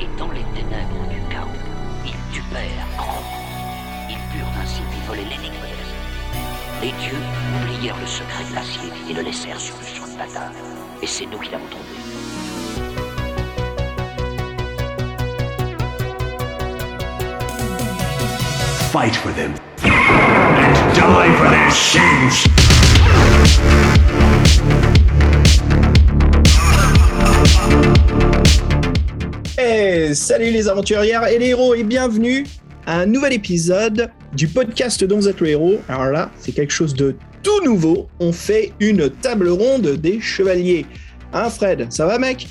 Et dans les ténèbres du chaos, ils tuèrent grandement. Ils purent ainsi voler l'énigme de la vie. Les dieux oublièrent le secret de l'acier et le laissèrent sur le champ de bataille. Et c'est nous qui l'avons trouvé. Fight for them. And die for their sins! Hey, salut les aventurières et les héros et bienvenue à un nouvel épisode du podcast dont vous êtes le héros. Alors là, c'est quelque chose de tout nouveau. On fait une table ronde des chevaliers. Hein Fred, ça va mec?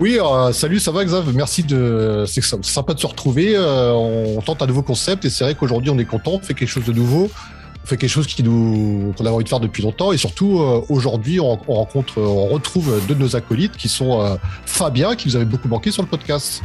Oui, euh, salut, ça va Xav? Merci de... C'est c'est sympa de se retrouver. euh, on tente un nouveau concept et c'est vrai qu'aujourd'hui on est content, on fait quelque chose de nouveau. On fait quelque chose qui nous qu'on a envie de faire depuis longtemps et surtout euh, aujourd'hui on, on rencontre, on retrouve deux de nos acolytes qui sont euh, Fabien qui vous avait beaucoup manqué sur le podcast.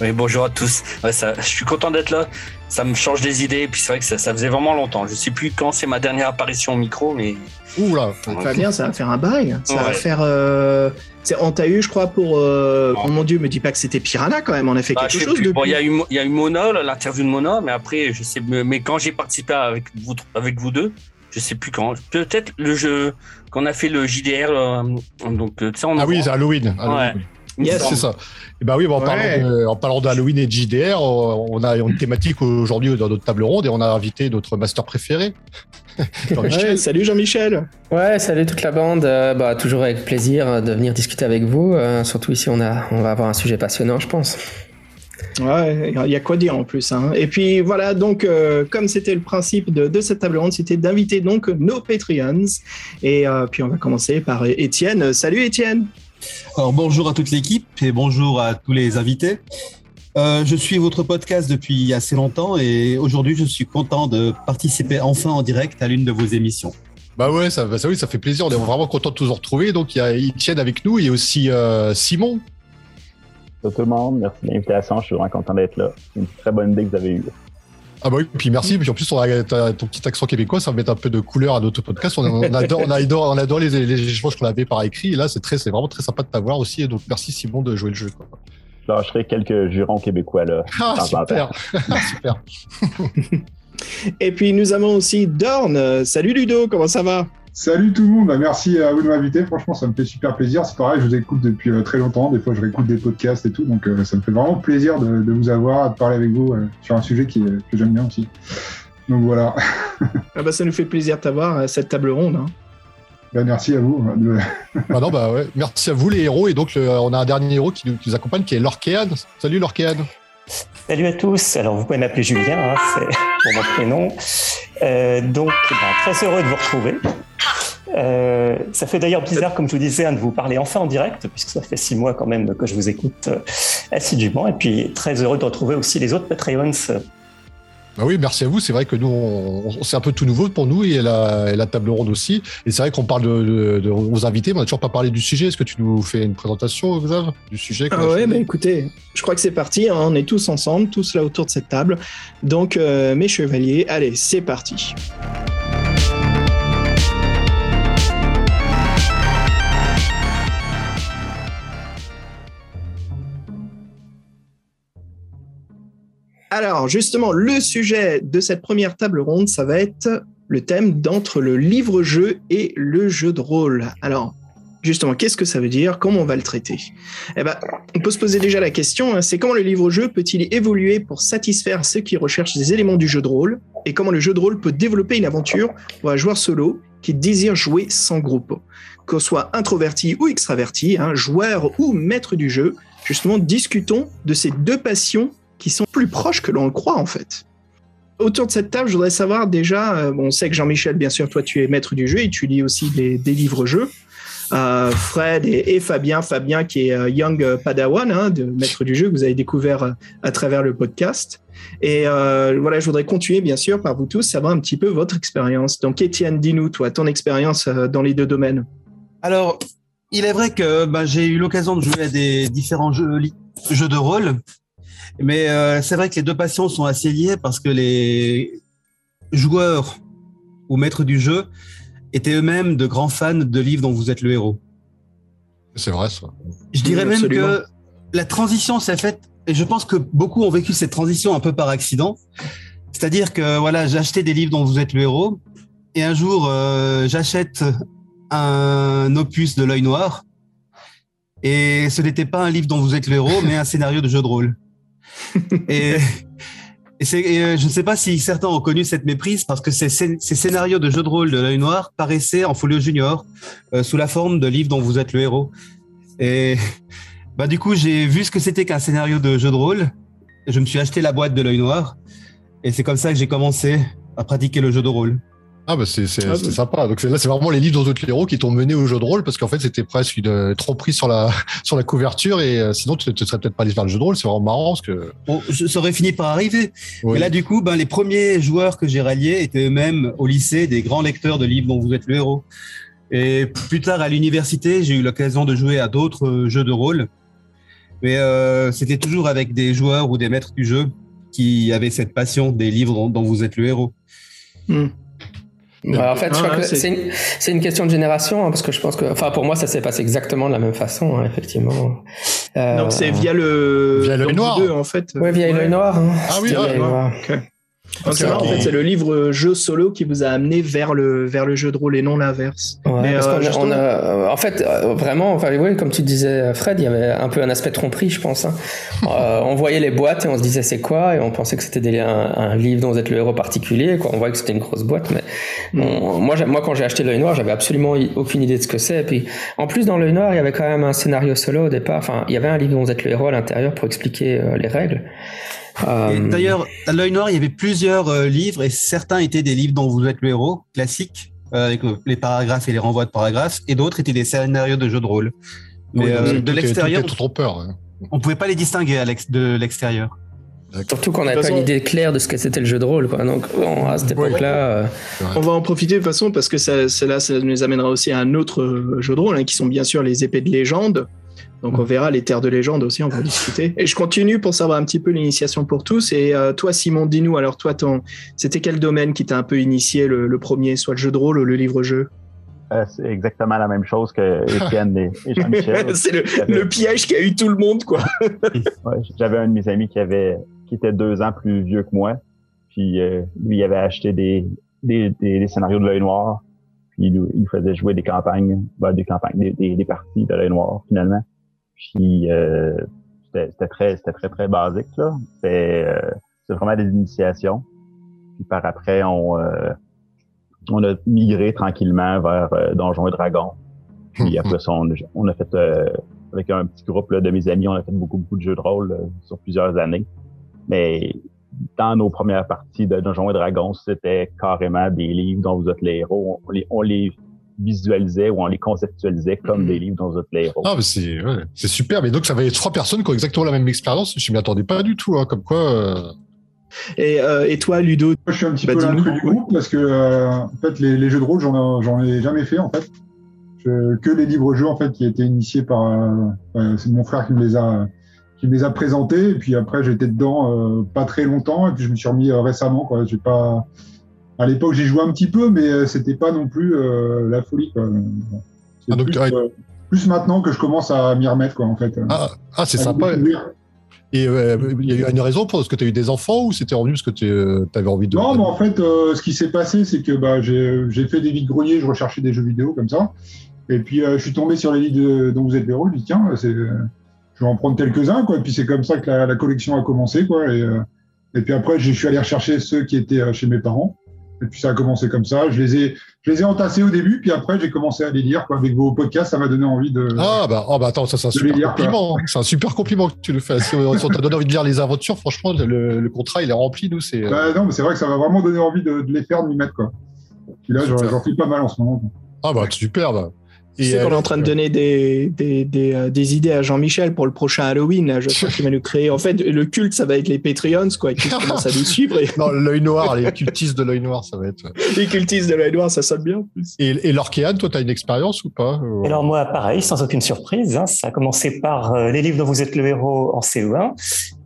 Oui, bonjour à tous. Je suis content d'être là. Ça me change des idées. Et puis c'est vrai que ça, ça faisait vraiment longtemps. Je sais plus quand c'est ma dernière apparition au micro, mais Ouh là, Fabien, ça va faire un bail. Ça va faire. euh, c'est- On t'a eu, je crois, pour. euh. Oh mon dieu, me dis pas que c'était Piranha quand même. On a fait Ah, quelque chose plus. de. Bon, il y a eu, il y a eu Mona, l'interview de Mona, mais après, je sais, mais mais quand j'ai participé avec vous, avec vous deux, je sais plus quand. Peut-être le jeu qu'on a fait le JDR, euh, donc euh, en ah oui, c'est Halloween. Halloween, Ouais. Oui. Yes. C'est ça. Et bah oui, bah, en, Ouais. parlant de, en parlant d'Halloween et de JDR, on a une thématique aujourd'hui dans notre table ronde et on a invité notre master préféré, Jean-Michel. Ouais, salut Jean-Michel. Ouais, salut toute la bande. Euh, bah, toujours avec plaisir euh, de venir discuter avec vous. Euh, surtout ici, on, a, on va avoir un sujet passionnant, je pense. Ouais, il y a quoi dire en plus. Hein. Et puis voilà, donc euh, comme c'était le principe de, de cette table ronde, c'était d'inviter donc nos Patreons. Et euh, puis on va commencer par Étienne. Salut Étienne. Alors bonjour à toute l'équipe et bonjour à tous les invités. Euh, je suis votre podcast depuis assez longtemps et aujourd'hui je suis content de participer enfin en direct à l'une de vos émissions. Bah ouais, ça, bah ça, oui, ça fait plaisir. On est vraiment content de tous vous retrouver. Donc il y a Etienne avec nous et aussi euh, Simon. Bonjour tout le monde, merci de l'invitation, je suis vraiment content d'être là. C'est une très bonne idée que vous avez eue. Ah bah oui, puis merci. Puis en plus, on a t'as ton petit accent québécois, ça va mettre un peu de couleur à notre podcast. On, on adore, on adore, on adore les, les échanges qu'on avait par écrit. Et là, c'est très, c'est vraiment très sympa de t'avoir aussi. Et donc merci Simon de jouer le jeu. Quoi. Je lâcherai quelques jurons québécois là. Ah super, super. Et puis nous avons aussi Dorn. Salut Ludo, comment ça va? Salut tout le monde, Bah, merci à vous de m'inviter. Franchement, ça me fait super plaisir. C'est pareil, je vous écoute depuis euh, très longtemps. Des fois, je réécoute des podcasts et tout. Donc, euh, ça me fait vraiment plaisir de, de vous avoir, de parler avec vous euh, sur un sujet qui, que j'aime bien aussi. Donc voilà, ah bah, Ça nous fait plaisir de t'avoir à cette table ronde. hein. Bah, merci à vous. Ah non, bah ouais. Merci à vous les héros. Et donc le- on a un dernier héros qui nous, qui nous accompagne, qui est Lorkéane. Salut Lorkéane. Salut à tous. Alors, vous pouvez m'appeler Julien, hein, c'est pour mon prénom. Euh, donc, ben, très heureux de vous retrouver. Euh, ça fait d'ailleurs bizarre, comme je vous disais, hein, de vous parler enfin en direct, puisque ça fait six mois quand même que je vous écoute euh, assidûment. Et puis, très heureux de retrouver aussi les autres Patreons. Bah oui, merci à vous. C'est vrai que nous, on, on- c'est un peu tout nouveau pour nous et la, et la table ronde aussi. Et c'est vrai qu'on parle de, de, de aux invités, mais on n'a toujours pas parlé du sujet. Est-ce que tu nous fais une présentation, Xav, du sujet Ah a ouais, bah écoutez, je crois que c'est parti. hein. On est tous ensemble, tous là autour de cette table. Donc euh, mes chevaliers, allez, c'est parti. Alors, justement, le sujet de cette première table ronde, ça va être le thème d'entre le livre-jeu et le jeu de rôle. Alors, justement, qu'est-ce que ça veut dire? Comment on va le traiter? Eh ben, on peut se poser déjà la question, hein, c'est comment le livre-jeu peut-il évoluer pour satisfaire ceux qui recherchent des éléments du jeu de rôle? Et comment le jeu de rôle peut développer une aventure pour un joueur solo qui désire jouer sans groupe? Qu'on soit introverti ou extraverti, hein, joueur ou maître du jeu, justement, discutons de ces deux passions qui sont plus proches que l'on le croit en fait. Autour de cette table, je voudrais savoir déjà, euh, on sait que Jean-Michel, bien sûr, toi tu es maître du jeu et tu lis aussi des, livres-jeux. Euh, Fred et, Fabien, Fabien qui est euh, Young Padawan, hein, maître du jeu, que vous avez découvert à travers le podcast. Et voilà, je voudrais continuer, bien sûr, par vous tous, savoir un petit peu votre expérience. Donc, Étienne, dis-nous, toi, ton expérience dans les deux domaines. Alors, il est vrai que bah, j'ai eu l'occasion de jouer à des différents jeux de rôle, mais euh, c'est vrai que les deux passions sont assez liées parce que les joueurs ou maîtres du jeu étaient eux-mêmes de grands fans de livres dont vous êtes le héros. C'est vrai, ça. Je dirais Oui, même que la transition s'est faite, et je pense que beaucoup ont vécu cette transition un peu par accident. C'est-à-dire que voilà, j'ai acheté des livres dont vous êtes le héros, et un jour, euh, j'achète un opus de l'œil noir, et ce n'était pas un livre dont vous êtes le héros, mais un scénario de jeu de rôle. Et, euh, je ne sais pas si certains ont connu cette méprise, parce que ces, scén- ces scénarios de jeu de rôle de l'œil noir paraissaient en folio junior, euh, sous la forme de livres dont vous êtes le héros. Et bah du coup, j'ai vu ce que c'était qu'un scénario de jeu de rôle. Je me suis acheté la boîte de l'œil noir. Et c'est comme ça que j'ai commencé à pratiquer le jeu de rôle. Ah bah c'est c'est- Ah, c'est bah. sympa. Donc c'est- là c'est vraiment les livres dans d'autres héros qui t'ont mené au jeu de rôle parce qu'en fait c'était presque une euh, tromperie sur la sur la couverture et euh, sinon tu ne serais peut-être pas allé vers le jeu de rôle. C'est vraiment marrant parce que Bon, ça aurait fini par arriver. Oui. Et là, du coup, ben, les premiers joueurs que j'ai ralliés étaient eux-mêmes au lycée des grands lecteurs de livres dont vous êtes le héros. Et plus tard, à l'université, j'ai eu l'occasion de jouer à d'autres euh, jeux de rôle. Mais euh, c'était toujours avec des joueurs ou des maîtres du jeu qui avaient cette passion des livres dont, dont vous êtes le héros. Bah, en fait, je Ah, crois que c'est- une, question de génération, hein, parce que je pense que, enfin, pour moi, ça s'est passé exactement de la même façon, hein, effectivement. Euh, Donc c'est via le Via l'œil noir. deux, en fait. Ouais, via l'œil noir. hein. Ah oui, Via ah, l'œil ouais. noir. Ok. C'est Ok, marrant, en fait, c'est le livre jeu solo qui vous a amené vers le vers le jeu de rôle et non l'inverse. Ouais, Mais, parce euh, qu'on a- justement- on a, en fait, euh, vraiment, enfin, oui, comme tu disais, Fred, il y avait un peu un aspect tromperie, je pense. hein. Euh, on voyait les boîtes et on se disait c'est quoi, et on pensait que c'était des- un, un livre dont vous êtes le héros particulier. Quoi. On voyait que c'était une grosse boîte, mais on- moi, moi, quand j'ai acheté l'œil noir, j'avais absolument aucune idée de ce que c'est. Et puis, en plus, dans l'œil noir, il y avait quand même un scénario solo au départ. Enfin, il y avait un livre dont vous êtes le héros à l'intérieur pour expliquer euh, les règles. Euh, D'ailleurs, à l'œil noir, il y avait plusieurs euh, livres et certains étaient des livres dont vous êtes le héros, classiques, euh, avec euh, les paragraphes et les renvois de paragraphes, et d'autres étaient des scénarios de jeux de rôle. Mais Oui, euh, de l'extérieur, est trompeur. hein. on pouvait pas les distinguer de l'extérieur. surtout qu'on n'avait pas une façon- idée claire de ce que c'était le jeu de rôle. Quoi. Donc, bon, à cette époque-là, euh, On va en profiter de toute façon parce que ça, cela, ça nous amènera aussi à un autre jeu de rôle hein, qui sont bien sûr les épées de légende. Donc on verra les terres de légende aussi, on va en discuter. Et je continue pour savoir un petit peu l'initiation pour tous. Et euh, toi Simon, dis-nous alors toi, ton, c'était quel domaine qui t'a un peu initié le, le premier, soit le jeu de rôle ou le livre-jeu? Euh, c'est exactement la même chose que Étienne et, et Jean-Michel. C'est le, le piège qui a eu tout le monde quoi. Ouais, J'avais un de mes amis qui avait qui était deux ans plus vieux que moi. Puis euh, lui, il avait acheté des, des, des, des scénarios de l'œil noir. Puis il nous, il nous faisait jouer des campagnes, ben, des campagnes, des, des, des parties de l'œil noir finalement. Puis euh, c'était très, très, très basique, là. C'était euh, vraiment des initiations. Puis par après, on, euh, on a migré tranquillement vers Donjons et Dragons. Puis après ça, on, a- on a fait avec un petit groupe là, de mes amis, on a fait beaucoup, beaucoup de jeux de rôle sur plusieurs années. Mais dans nos premières parties de Donjons et Dragons, c'était carrément des livres dont vous êtes les héros. On les, on les visualisait ou on les conceptualisait comme Mhm. des livres êtes les héros. Ah, mais c'est ouais, c'est super. Mais donc, ça va être trois personnes qui ont exactement la même expérience. Je m'y attendais pas du tout. Hein, comme quoi. euh, Et, euh, et toi Ludo Moi, je suis un petit Bah, peu l'intrus du groupe parce que euh, en fait, les, les jeux de rôle, j'en ai, j'en ai jamais fait en fait. Je- que les livres-jeux en fait qui étaient initiés par c'est mon frère qui me les a qui me les a présentés et puis après j'étais dedans euh, pas très longtemps et puis je me suis remis euh, récemment quoi. J'ai pas à l'époque j'ai joué un petit peu mais euh, c'était pas non plus euh, la folie quoi. Ah, donc, plus, ouais. euh, plus maintenant que je commence à m'y remettre quoi en fait. Ah, ah, c'est sympa. Et euh, il y a eu une raison pour ce que tu as eu des enfants ou c'était revenu parce que tu avais envie de. Non, mais en fait, ce qui s'est passé, c'est que bah, j'ai fait des vides-greniers, je recherchais des jeux vidéo comme ça. Et puis, je suis tombé sur les livres dont vous êtes héros. Je dis, tiens, je vais en prendre quelques-uns. Quoi. Et puis, c'est comme ça que la, la collection a commencé. Quoi. Et, et puis après, je suis allé rechercher ceux qui étaient chez mes parents. Et puis, ça a commencé comme ça. Je les ai, je les ai entassés au début. Puis après, j'ai commencé à les lire. Quoi. Avec vos podcasts, ça m'a donné envie de. Ah bah, oh, bah attends, ça c'est un super lire, compliment. C'est un super compliment que tu le fais. Si on, t'a donné envie de lire les aventures, franchement, le, le contrat il est rempli. Nous, c'est. euh, Bah, non, mais c'est vrai que ça m'a vraiment donné envie de, de les faire, de m'y mettre. Quoi. Puis là, j'en fais pas mal en ce moment. Ah bah super. Bah. Tu sais qu'on est en train de donner des, des, des, euh, des idées à Jean-Michel pour le prochain Halloween. Je crois qu'il va nous créer. En fait, le culte, ça va être les Patreons, quoi, qui commencent à nous suivre. Et Non, l'œil noir, les cultistes de l'œil noir, ça va être. les cultistes de l'œil noir, ça sonne bien en plus. Et, et Lorkéane, toi, tu as une expérience ou pas Alors moi, pareil, sans aucune surprise, hein, ça a commencé par euh, les livres dont vous êtes le héros en CE1.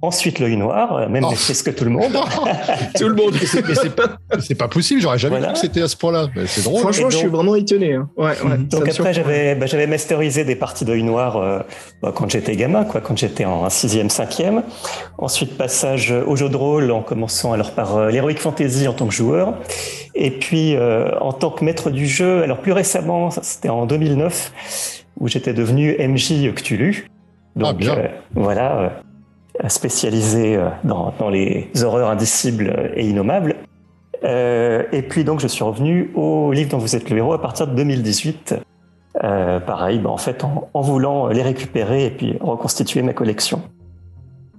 Ensuite, l'œil noir, euh, même Oh. plus que tout le monde. Tout le monde. Mais c'est- pas, c'est pas possible, j'aurais jamais Voilà. cru que c'était à ce point-là. C'est drôle. Franchement, je suis vraiment étonné. hein. Ouais, ouais, Donc après. J'avais bah, j'avais masterisé des parties d'œil noir euh, bah, quand j'étais gamin, quoi, quand j'étais en 6e, 5e. Ensuite, passage au jeu de rôle en commençant alors par euh, l'Heroic Fantasy en tant que joueur. Et puis, euh, en tant que maître du jeu, alors plus récemment, c'était en 2009, où j'étais devenu MJ Cthulhu. Donc, Ah, bien. euh, voilà, spécialisé dans, dans les horreurs indicibles et innommables. Euh, et puis donc je suis revenu au livre dont vous êtes le héros à partir de 2018. Euh, pareil, bah, en fait en, voulant les récupérer et puis reconstituer ma collection.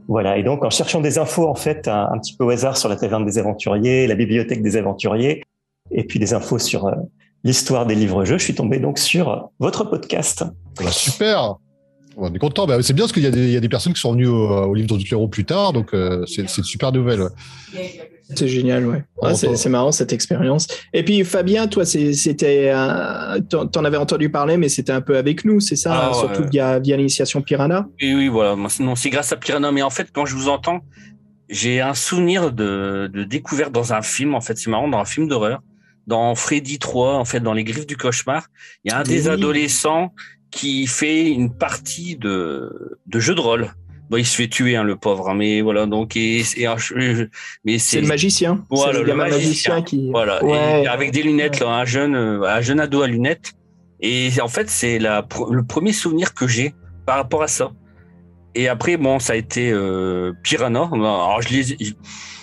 Voilà, et donc en cherchant des infos en fait un, un petit peu au hasard sur la taverne des aventuriers, la bibliothèque des aventuriers, et puis des infos sur euh, l'histoire des livres-jeux, je suis tombé donc sur votre podcast. Bah, super. On est content. Bah, c'est bien parce qu'il y, a des- il y a des personnes qui sont venues au, au livre de l'héros plus tard, donc euh, c'est une super nouvelle. ouais. C'est génial, ouais. Ouais, c'est marrant cette expérience. Et puis Fabien, toi, c'était, t'en avais entendu parler, mais c'était un peu avec nous, c'est ça, Ah, ouais. surtout via, via l'initiation Piranha? Oui, oui, voilà. Non, c'est grâce à Piranha. Mais en fait, quand je vous entends, j'ai un souvenir de, de découverte dans un film. En fait, c'est marrant, dans un film d'horreur, dans Freddy 3, en fait, dans Les Griffes du cauchemar, il y a un des adolescents qui fait une partie de, de jeu de rôle. Bon, il se fait tuer, hein, le pauvre. hein, mais voilà, donc, et, et- je- mais C'est le magicien. Voilà, le magicien. qui. Voilà, Ouais. et avec des lunettes, là, un jeune, euh, un jeune ado à lunettes. Et en fait, c'est le premier souvenir que j'ai par rapport à ça. Et après, bon, ça a été euh, Piranha. Alors, je lisais, je-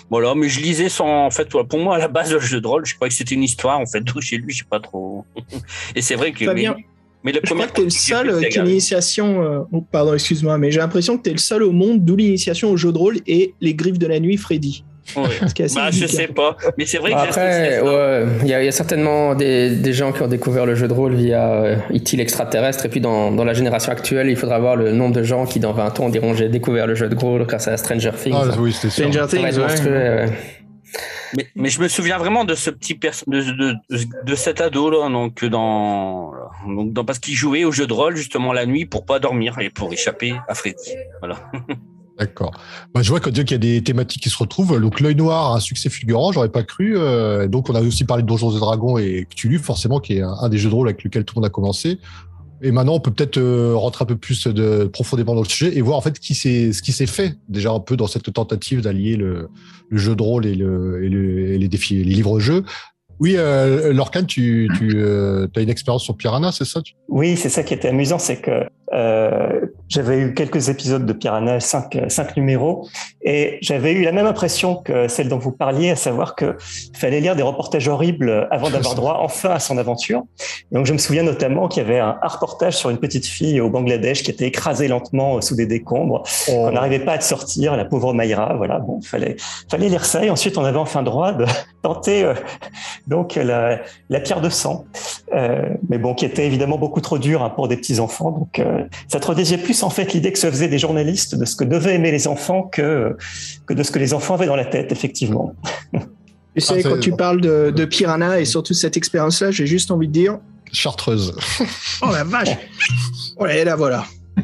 voilà, mais je lisais sans, en fait, pour moi, à la base, le jeu de rôle, je croyais que c'était une histoire, en fait, donc chez lui, je sais pas trop. Et c'est vrai que. Fabien, mais, mais le Je crois que t'es le partie que j'ai seul euh, qui a égal. l'initiation. euh, oh, pardon, excuse-moi, mais j'ai l'impression que t'es le seul au monde d'où l'initiation au jeu de rôle et les griffes de la nuit, Freddy. Assez Bah, je sais pas. Mais c'est vrai que Après, ouais, il y, a- il y a certainement des, des gens qui ont découvert le jeu de rôle via euh, E.T. l'extraterrestre. Et puis dans, dans la génération actuelle, il faudra voir le nombre de gens qui, dans 20 ans, diront j'ai découvert le jeu de rôle grâce à Stranger Things. Ah, oui. Stranger Things, ouais. monstrueux, ouais. Mais, je me souviens vraiment de ce petit de, de, de, cet ado là, donc dans, donc dans parce qu'il jouait au jeu de rôle justement la nuit pour pas dormir et pour échapper à Freddy. Voilà. D'accord. Bah, je vois qu'il y a des thématiques qui se retrouvent. Donc, l'œil noir un succès fulgurant, j'aurais pas cru. Euh, donc, on a aussi parlé de Donjons et Dragons et Cthulhu, forcément, qui est un, un des jeux de rôle avec lequel tout le monde a commencé. Et maintenant, on peut peut-être euh, rentrer un peu plus de, profondément dans le sujet et voir en fait qui ce qui s'est fait déjà un peu dans cette tentative d'allier le, jeu de rôle et, et, le- et les défis, les livres-jeux. Oui, euh, Lorcan, tu, tu as une expérience sur Piranha, c'est ça? Oui, c'est ça qui était amusant, c'est que euh, j'avais eu quelques épisodes de Piranha, cinq, euh, cinq numéros, et j'avais eu la même impression que celle dont vous parliez, à savoir que fallait lire des reportages horribles avant d'avoir droit enfin à son aventure. Donc je me souviens notamment qu'il y avait un, reportage sur une petite fille au Bangladesh qui était écrasée lentement sous des décombres, on n'arrivait pas à te sortir, la pauvre Mayra, voilà, bon, fallait, fallait lire ça, et ensuite on avait enfin droit de tenter euh, donc la, la pierre de sang, euh, mais bon, qui était évidemment beaucoup trop dur hein, pour des petits enfants. Donc, euh, ça traduisait plus en fait l'idée que se faisaient des journalistes de ce que devaient aimer les enfants que que de ce que les enfants avaient dans la tête, effectivement. Tu sais, Ah, quand tu parles de, de Piranha et surtout cette expérience-là, j'ai juste envie de dire Chartreuse. Oh la vache Oh là, et là, voilà.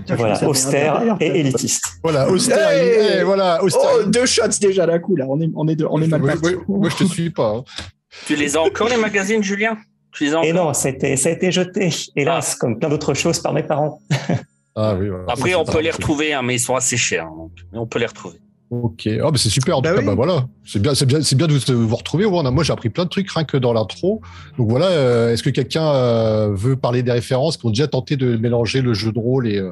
Voilà, austère et élitiste. Voilà, austère. Hey et- voilà, austère. Oh, deux shots déjà d'un coup, là. On est, on est, de- on est mal Moi, parti. moi- moi, je te suis pas. hein. Tu les as encore les magazines, Julien? Tu les as encore? Et non, ça a été, ça a été jeté, hélas, comme plein d'autres choses par mes parents. Ah oui, voilà. Après, on peut les retrouver, hein, mais ils sont assez chers. donc, mais on peut les retrouver. Ok, ah, bah, c'est super. En Bah tout cas, oui. bah, voilà, c'est bien, c'est bien, c'est bien de vous, de vous retrouver. Moi, j'ai appris plein de trucs rien que dans l'intro. Donc voilà, euh, est-ce que quelqu'un euh, veut parler des références qui ont déjà tenté de mélanger le jeu de rôle et, euh,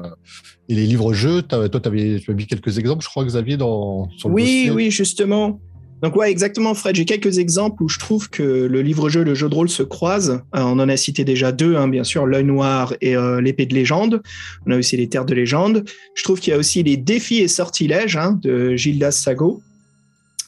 et les livres-jeux? T'as- Toi, avais, tu as mis quelques exemples, je crois, Xavier, dans sur le Oui, dossier. oui, justement. Donc ouais, exactement, Fred. J'ai quelques exemples où je trouve que le livre-jeu et le jeu de rôle se croisent. Euh, on en a cité déjà deux, hein, bien sûr, l'œil noir et euh, l'épée de légende. On a aussi les terres de légende. Je trouve qu'il y a aussi les défis et sortilèges hein, de Gildas Sago.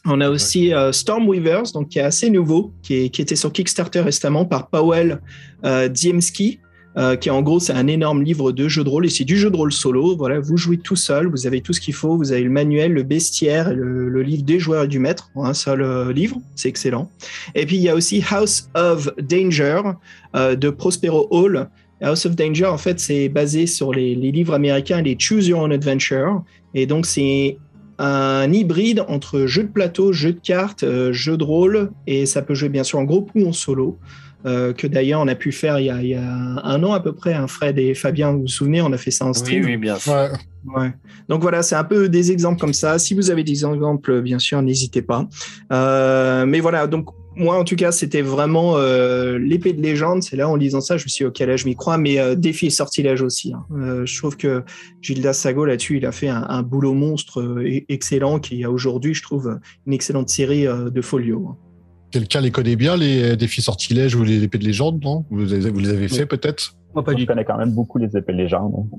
On a aussi euh, Stormweavers, donc qui est assez nouveau, qui, est- qui était sur Kickstarter récemment par Powell euh, Diemski, euh, qui en gros c'est un énorme livre de jeu de rôle et c'est du jeu de rôle solo. Voilà, vous jouez tout seul, vous avez tout ce qu'il faut, vous avez le manuel, le bestiaire le, livre des joueurs et du maître un seul euh, livre, c'est excellent. Et puis il y a aussi House of Danger euh, de Prospero Hall. House of Danger, en fait, c'est basé sur les, livres américains, les Choose Your Own Adventure. Et donc, c'est un hybride entre jeu de plateau, jeu de cartes, jeu de rôle, et ça peut jouer bien sûr en groupe ou en solo. Euh, que d'ailleurs on a pu faire il y a, il y a un an à peu près, hein, Fred et Fabien, vous vous souvenez, on a fait ça en Oui, stream. oui, bien sûr. Ouais. Ouais. Donc voilà, c'est un peu des exemples comme ça. Si vous avez des exemples, bien sûr, n'hésitez pas. Euh, mais voilà, donc moi en tout cas, c'était vraiment euh, l'épée de légende. C'est là en lisant ça, je me suis dit, ok, là je m'y crois, mais euh, défi et sortilège aussi. hein. Euh, je trouve que Gildas Sago là-dessus, il a fait un, un boulot monstre euh, e- excellent qui a aujourd'hui, je trouve, une excellente série euh, de folio. Quelqu'un les connaît bien, les défis sortilèges ou les épées de légende, non? Vous, les- vous les avez fait peut-être? Moi, pas Je du tout. connais quand même beaucoup les épées de légende. hein.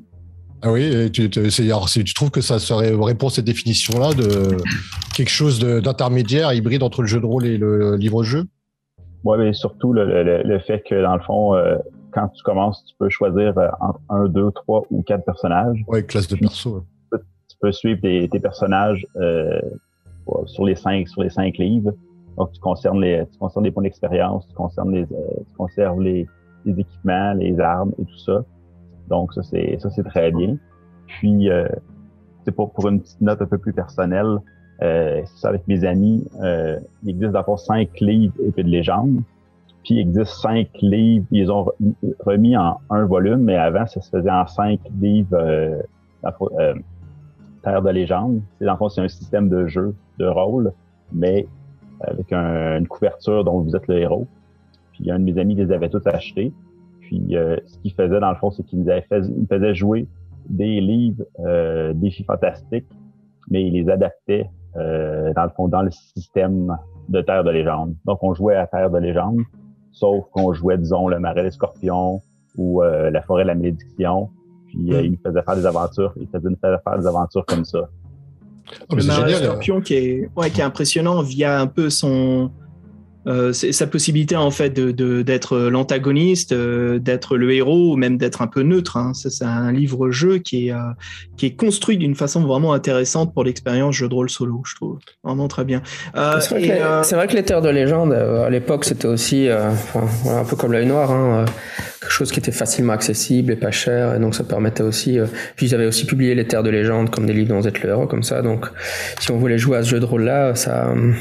Ah oui, tu, tu- c'est- alors, c'est- tu trouves que ça serait répond à cette définition-là de quelque chose d'intermédiaire, hybride entre le jeu de rôle et le livre-jeu? Ouais, mais surtout le, le- le fait que dans le fond, euh, quand tu commences, tu peux choisir euh, entre un, deux, trois ou quatre personnages. Ouais, classe de perso. ouais. Tu peux suivre tes, tes personnages euh, sur les cinq sur les cinq livres. Donc tu concernes les tu concernes les points d'expérience, tu concernes les euh, tu conserves les, les équipements, les armes et tout ça. Donc ça c'est ça c'est très bien. Puis euh, c'est pour pour une petite note un peu plus personnelle. Euh, ça avec mes amis. Euh, il existe d'abord cinq livres épées de légende. Puis il existe cinq livres, ils ont re- remis en un volume, mais avant ça se faisait en cinq livres euh, euh, Terre de légende. C'est dans le fond, c'est un système de jeu, de rôle, mais avec un- une couverture dont vous êtes le héros. Puis un de mes amis les avait tous achetés. Puis euh, ce qu'il faisait dans le fond, c'est qu'il nous avait fait, il nous faisait jouer des livres euh, défis fantastiques, mais il les adaptait euh, dans le fond dans le système de Terre de légende. Donc on jouait à Terre de légende, sauf qu'on jouait disons le marais des scorpions ou euh, la forêt de la malédiction. Puis euh, il nous faisait faire des aventures, il faisait nous faire des aventures comme ça. C'est marin génial. Scorpion qui est, ouais, qui est impressionnant via un peu son, euh, c'est- sa possibilité en fait de- de- d'être l'antagoniste, euh, d'être le héros, ou même d'être un peu neutre. hein. Ça, c'est un livre-jeu qui est, euh, qui est construit d'une façon vraiment intéressante pour l'expérience jeu de rôle solo, je trouve. Vraiment très bien. Euh, C'est vrai, et, que les- euh, c'est vrai que les terres de légende, euh, à l'époque, c'était aussi euh, enfin, voilà, un peu comme l'œil noir, hein, euh, quelque chose qui était facilement accessible et pas cher, et donc ça permettait aussi. euh, puis ils avaient aussi publié les terres de légende comme des livres dont vous êtes le héros, comme ça. Donc, si on voulait jouer à ce jeu de rôle-là, ça, euh,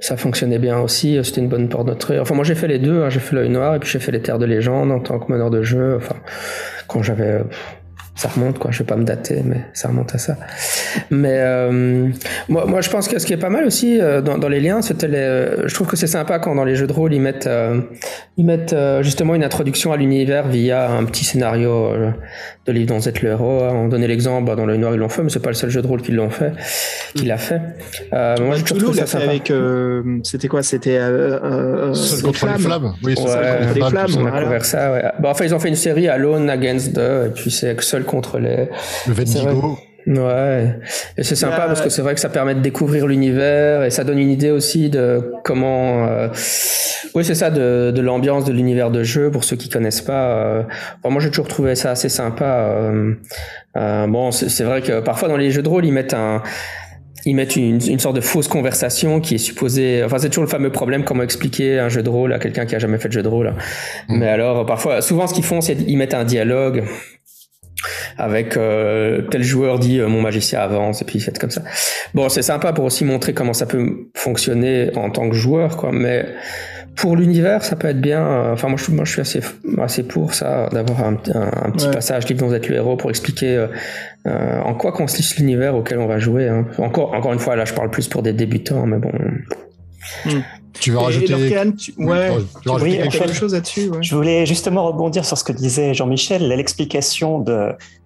ça fonctionnait bien aussi. C'était une bonne porte d'entrée. Enfin, moi, j'ai fait les deux. hein, j'ai fait l'œil noir et puis j'ai fait les terres de légende en tant que meneur de jeu. Enfin, quand j'avais ça remonte quoi je vais pas me dater mais ça remonte à ça mais euh, moi, moi je pense que ce qui est pas mal aussi euh, dans, dans les liens c'était les euh, je trouve que c'est sympa quand dans les jeux de rôle ils mettent euh, ils mettent euh, justement une introduction à l'univers via un petit scénario euh, de livre dont vous êtes le héros hein. on donnait l'exemple bah, dans le noir ils l'ont fait mais c'est pas le seul jeu de rôle qu'ils l'ont fait qu'il a fait euh, moi toujours Toulouse trouvé ça l'a fait sympa avec, euh, c'était quoi? C'était euh, euh, Seul les contre les flammes. Oui, c'est Ouais, ça, contre les flammes, on a voilà. couvert ça ouais. Bah, enfin ils ont fait une série Alone Against the et puis c'est seul contre les Le Vendigo. Ouais, et c'est sympa Euh, parce que c'est vrai que ça permet de découvrir l'univers et ça donne une idée aussi de comment. euh, Oui, c'est ça, de, de l'ambiance de l'univers de jeu pour ceux qui connaissent pas. euh, enfin, moi, j'ai toujours trouvé ça assez sympa. euh, bon, c'est vrai que parfois dans les jeux de rôle, ils mettent un ils mettent une, une sorte de fausse conversation qui est supposée. Enfin, c'est toujours le fameux problème comment expliquer un jeu de rôle à quelqu'un qui a jamais fait de jeu de rôle. Mais alors, parfois, souvent, ce qu'ils font, c'est qu'ils mettent un dialogue avec euh, tel joueur dit euh, mon magicien avance et puis faites comme ça. Bon, c'est sympa pour aussi montrer comment ça peut fonctionner en tant que joueur, quoi. Mais pour l'univers, ça peut être bien. euh, Enfin, moi, je, moi, je suis assez, assez pour ça, d'avoir un, un- un petit Ouais. passage livre dont vous êtes le héros pour expliquer euh, en quoi consiste l'univers auquel on va jouer. hein. Encore, encore une fois, là, je parle plus pour des débutants, mais bon. Tu veux rajouter. Lorcan, tu- ouais, tu veux tu rajouter Oui, veux dire en fait, quelque chose là-dessus ouais. Je voulais justement rebondir sur ce que disait Jean-Michel, l'explication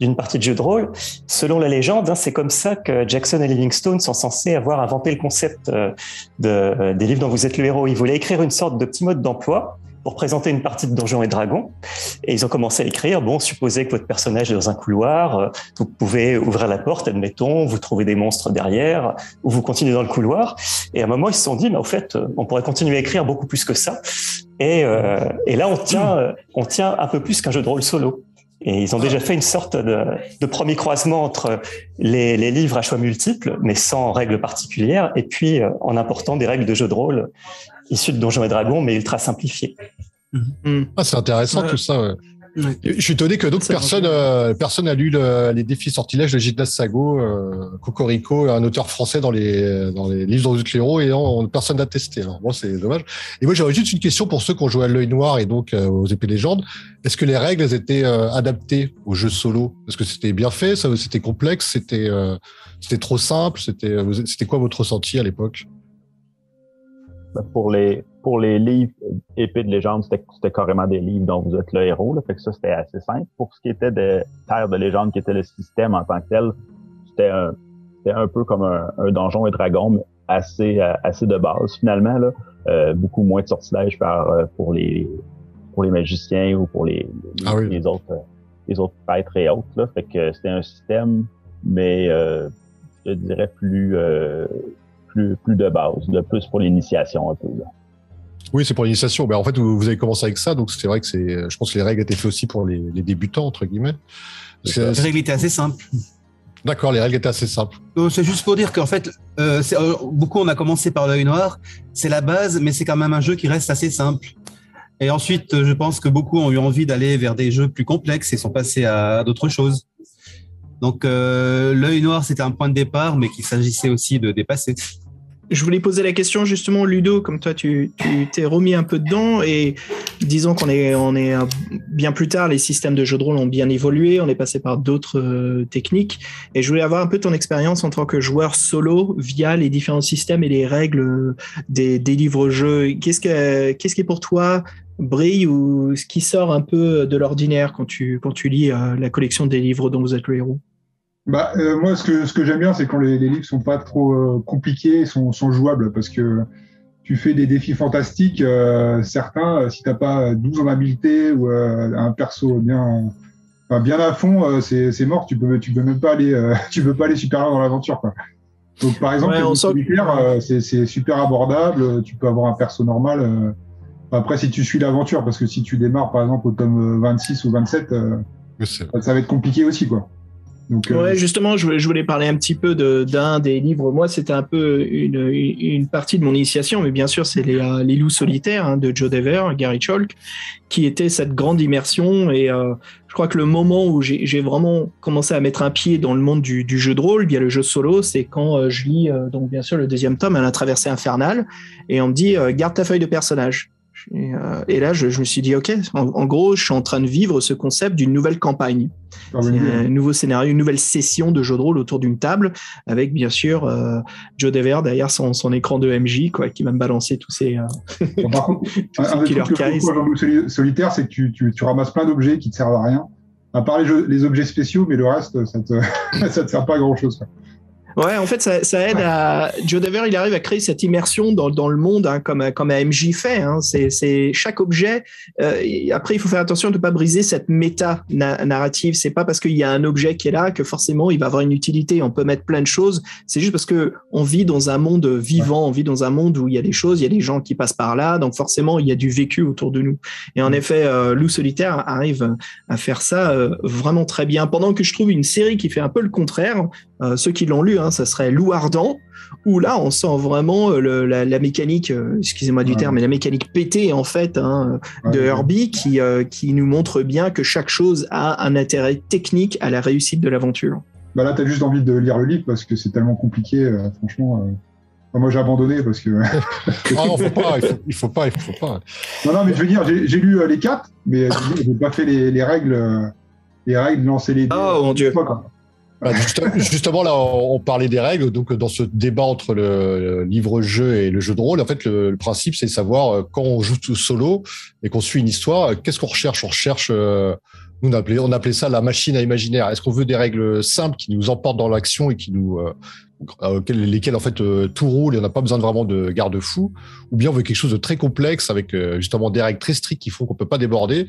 d'une partie de jeu de rôle. Selon la légende, hein, c'est comme ça que Jackson et Livingstone sont censés avoir inventé le concept euh, de, des livres dont vous êtes le héros. Ils voulaient écrire une sorte de petit mode d'emploi pour présenter une partie de Donjons et Dragons. Et ils ont commencé à écrire, bon, supposez que votre personnage est dans un couloir, euh, vous pouvez ouvrir la porte, admettons, vous trouvez des monstres derrière, ou vous continuez dans le couloir. Et à un moment, ils se sont dit, mais au fait, euh, on pourrait continuer à écrire beaucoup plus que ça. Et, euh, là, on tient, on tient un peu plus qu'un jeu de rôle solo. Et ils ont déjà fait une sorte de, premier croisement entre les, les livres à choix multiples, mais sans règles particulières, et puis en important des règles de jeu de rôle issues de Donjons et Dragons, mais ultra simplifiées. Hmm. Ah, c'est intéressant Ouais. tout ça. ouais. Je suis étonné que d'autres personnes, euh, personne n'a lu le- les défis sortilèges de Gildas Sago, euh, Cocorico, un auteur français dans les, dans les livres de héros, et non, personne n'a testé. Alors, moi, c'est dommage. Et moi, j'aurais juste une question pour ceux qui ont joué à l'œil noir et donc euh, aux épées légendes. Est-ce que les règles étaient euh, adaptées au jeu solo? Est-ce que c'était bien fait? C'était complexe? C'était euh, c'était trop simple? C'était c'était quoi votre ressenti à l'époque? Pour les pour les livres épées de légende, c'était c'était carrément des livres dont vous êtes le héros. Là, fait que ça, c'était assez simple. Pour ce qui était de Terre de légende, qui était le système en tant que tel, c'était un, c'était un peu comme un, un donjon et dragon, mais assez euh, assez de base finalement. Là. Euh, beaucoup moins de sortilèges par euh, pour les pour les magiciens ou pour les, les, Ah oui. les autres euh, les autres prêtres et autres. Là. Fait que c'était un système, mais euh, je dirais plus euh, plus plus de base, de plus pour l'initiation un peu. Là. Oui, c'est pour l'initiation. Ben, en fait, vous, vous avez commencé avec ça, donc c'est vrai que c'est. Je pense que les règles étaient faites aussi pour les, les débutants entre guillemets. Parce que- Les règles étaient assez simples. D'accord, les règles étaient assez simples. C'est juste pour dire qu'en fait, euh, euh, beaucoup on a commencé par l'œil noir, c'est la base, mais c'est quand même un jeu qui reste assez simple. Et ensuite, je pense que beaucoup ont eu envie d'aller vers des jeux plus complexes et sont passés à d'autres choses. Donc euh, l'œil noir, c'était un point de départ, mais qu'il s'agissait aussi de dépasser. Je voulais poser la question justement, Ludo, comme toi tu t'es remis un peu dedans et disons qu'on est, on est bien plus tard, les systèmes de jeux de rôle ont bien évolué, on est passé par d'autres euh, techniques et je voulais avoir un peu ton expérience en tant que joueur solo via les différents systèmes et les règles euh, des, des livres-jeux. Qu'est-ce que, qu'est-ce qui pour toi brille ou ce qui sort un peu de l'ordinaire quand tu, quand tu lis euh, la collection des livres dont vous êtes le héros? Bah, euh, moi, ce que, ce que j'aime bien, c'est quand les, les livres sont pas trop euh, compliqués, sont, sont jouables, parce que tu fais des défis fantastiques, euh, certains, euh, si t'as pas 12 en habileté ou euh, un perso bien, enfin, bien à fond, euh, c'est c'est mort, tu peux, tu peux même pas aller, euh, tu peux pas aller super loin dans l'aventure, quoi. Donc, par exemple, Ouais, solitaire, euh, c'est c'est super abordable, tu peux avoir un perso normal. euh. Après, si tu suis l'aventure, parce que si tu démarres, par exemple, au tome 26 ou 27, euh, Oui, c'est- ça va être compliqué aussi, quoi. Donc, euh, Ouais, justement, je, voulais parler un petit peu d'un des livres. Moi, c'était un peu une, partie de mon initiation, mais bien sûr, c'est les, euh, loups solitaires hein, de Joe Dever, Gary Chalk, qui était cette grande immersion. Et euh, je crois que le moment où j'ai vraiment commencé à mettre un pied dans le monde du, jeu de rôle, via le jeu solo, c'est quand je lis, donc bien sûr, le deuxième tome, à la traversée infernale, et on me dit, garde ta feuille de personnage. Et, euh, et là, je, je me suis dit, OK, en, en gros, je suis en train de vivre ce concept d'une nouvelle campagne. Ah C'est oui, oui. un nouveau scénario, une nouvelle session de jeu de rôle autour d'une table, avec bien sûr euh, Joe Dever derrière son, son écran de MJ, quoi, qui va me balancer tous ces, euh, Bon, par contre, tous un, ces un des killer dans le soli- solitaire, c'est que tu, tu, tu ramasses plein d'objets qui te servent à rien. À part les, jeux- les objets spéciaux, mais le reste, ça te, ça te sert pas à grand chose. Ouais, en fait, ça, ça aide à. Joe Dever, il arrive à créer cette immersion dans, dans le monde, hein, comme, comme AMJ fait. Hein. C'est, chaque objet. euh, après, il faut faire attention de ne pas briser cette méta na- narrative. C'est pas parce qu'il y a un objet qui est là que forcément il va avoir une utilité. On peut mettre plein de choses. C'est juste parce que on vit dans un monde vivant, on vit dans un monde où il y a des choses, il y a des gens qui passent par là, donc forcément il y a du vécu autour de nous. Et en effet, euh, Loup solitaire arrive à faire ça euh, vraiment très bien. Pendant que je trouve une série qui fait un peu le contraire. Euh, ceux qui l'ont lu, hein, ça serait Loup Ardent, où là, on sent vraiment euh, le- la, la mécanique, euh, excusez-moi du Ouais. terme, mais la mécanique pétée, en fait, hein, de Ouais. Herbie, qui, euh, qui nous montre bien que chaque chose a un intérêt technique à la réussite de l'aventure. Bah là, t'as juste envie de lire le livre parce que c'est tellement compliqué, euh, franchement. euh. Enfin, moi, j'ai abandonné parce que. Ah non, faut pas, il faut, il faut pas, il faut pas. non, non, mais je veux dire, j'ai lu les quatre, mais j'ai pas fait les, les règles, les règles, lancer les. dés. Oh mon dieu. Bah, juste- justement, là, on parlait des règles. Donc, dans ce débat entre le, livre-jeu et le jeu de rôle, en fait, le, le principe, c'est de savoir euh, quand on joue tout solo et qu'on suit une histoire, euh, qu'est-ce qu'on recherche? On recherche, euh, nous, on appelait, on appelait ça la machine à imaginaire. Est-ce qu'on veut des règles simples qui nous emportent dans l'action et qui nous, euh, euh, lesquelles, en fait, euh, tout roule et on n'a pas besoin de vraiment de garde-fous Ou bien on veut quelque chose de très complexe avec euh, justement des règles très strictes qui font qu'on peut pas déborder